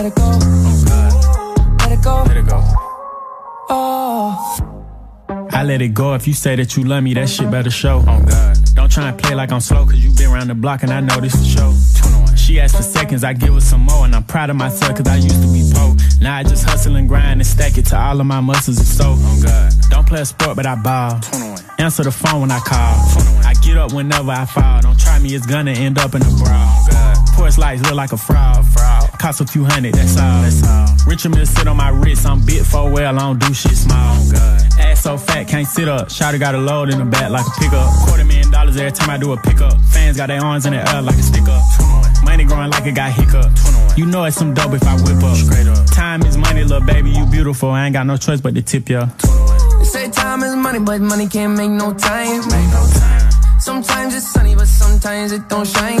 Let it go. Let it go. Oh. I let it go if you say that you love me, that shit better show. Oh God. Don't try and play like I'm slow, cause you been around the block and I know this is show. She asked for seconds, I give her some more, and I'm proud of myself cause I used to be poor. Now I just hustle and grind and stack it to all of my muscles and so. Oh God. Don't play a sport, but I ball. Answer the phone when I call. I get up whenever I fall. Don't try me, it's gonna end up in a brawl. Oh, Porch lights look like a fraud. fraud. Cost a few hundred, that's all. That's all. Richard sit on my wrist, I'm bit for well, I don't do shit small. Ass so fat, can't sit up. Shotty got a load in the back like a pickup. Quarter million dollars every time I do a pickup. Fans got their arms in the air like a stick up. Money growing like it got hiccup. You know it's some dope if I whip up. Straight up. Time is money, little baby, you beautiful. I ain't got no choice but to tip ya. They say time is money, but money can't make no time. Sometimes it's sunny, but sometimes it don't shine.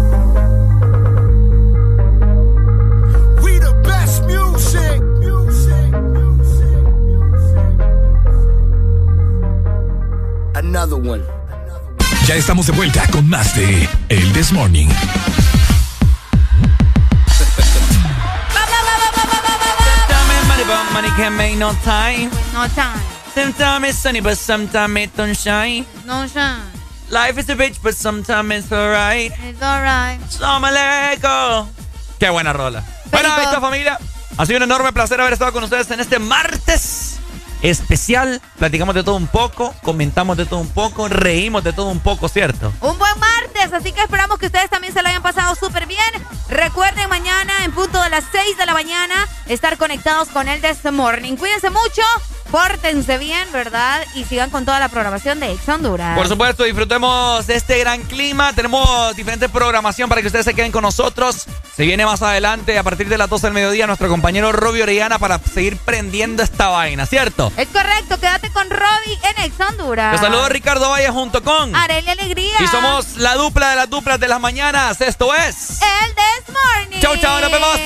Another one. Ya estamos de vuelta con más de El This Morning. Sometimes money, but money can't make no time. No time. Sometimes it's sunny, but sometimes it don't shine. No shine. Life is a bitch, but sometimes it's alright. It's alright. So I'ma let go. Qué buena rola. Bueno, esta familia, ha sido un enorme placer haber estado con ustedes en este martes especial. Platicamos de todo un poco, comentamos de todo un poco, reímos de todo un poco, ¿cierto? Un buen martes, así que esperamos que ustedes también se lo hayan pasado súper bien. Recuerden mañana en punto de las 6 de la mañana estar conectados con el This Morning. Cuídense mucho, pórtense bien, ¿verdad? Y sigan con toda la programación de Ex Honduras. Por supuesto, disfrutemos de este gran clima. Tenemos diferente programación para que ustedes se queden con nosotros. Se viene más adelante, a partir de las 12 del mediodía, nuestro compañero Robbie Orellana para seguir prendiendo esta vaina, ¿cierto? Es correcto, quédate con Robbie en Ex Honduras. Te saludo Ricardo Valle junto con. Arely Alegría. Y somos la dupla de las duplas de las mañanas. Esto es. El This Morning. Chau, chau, nos vemos.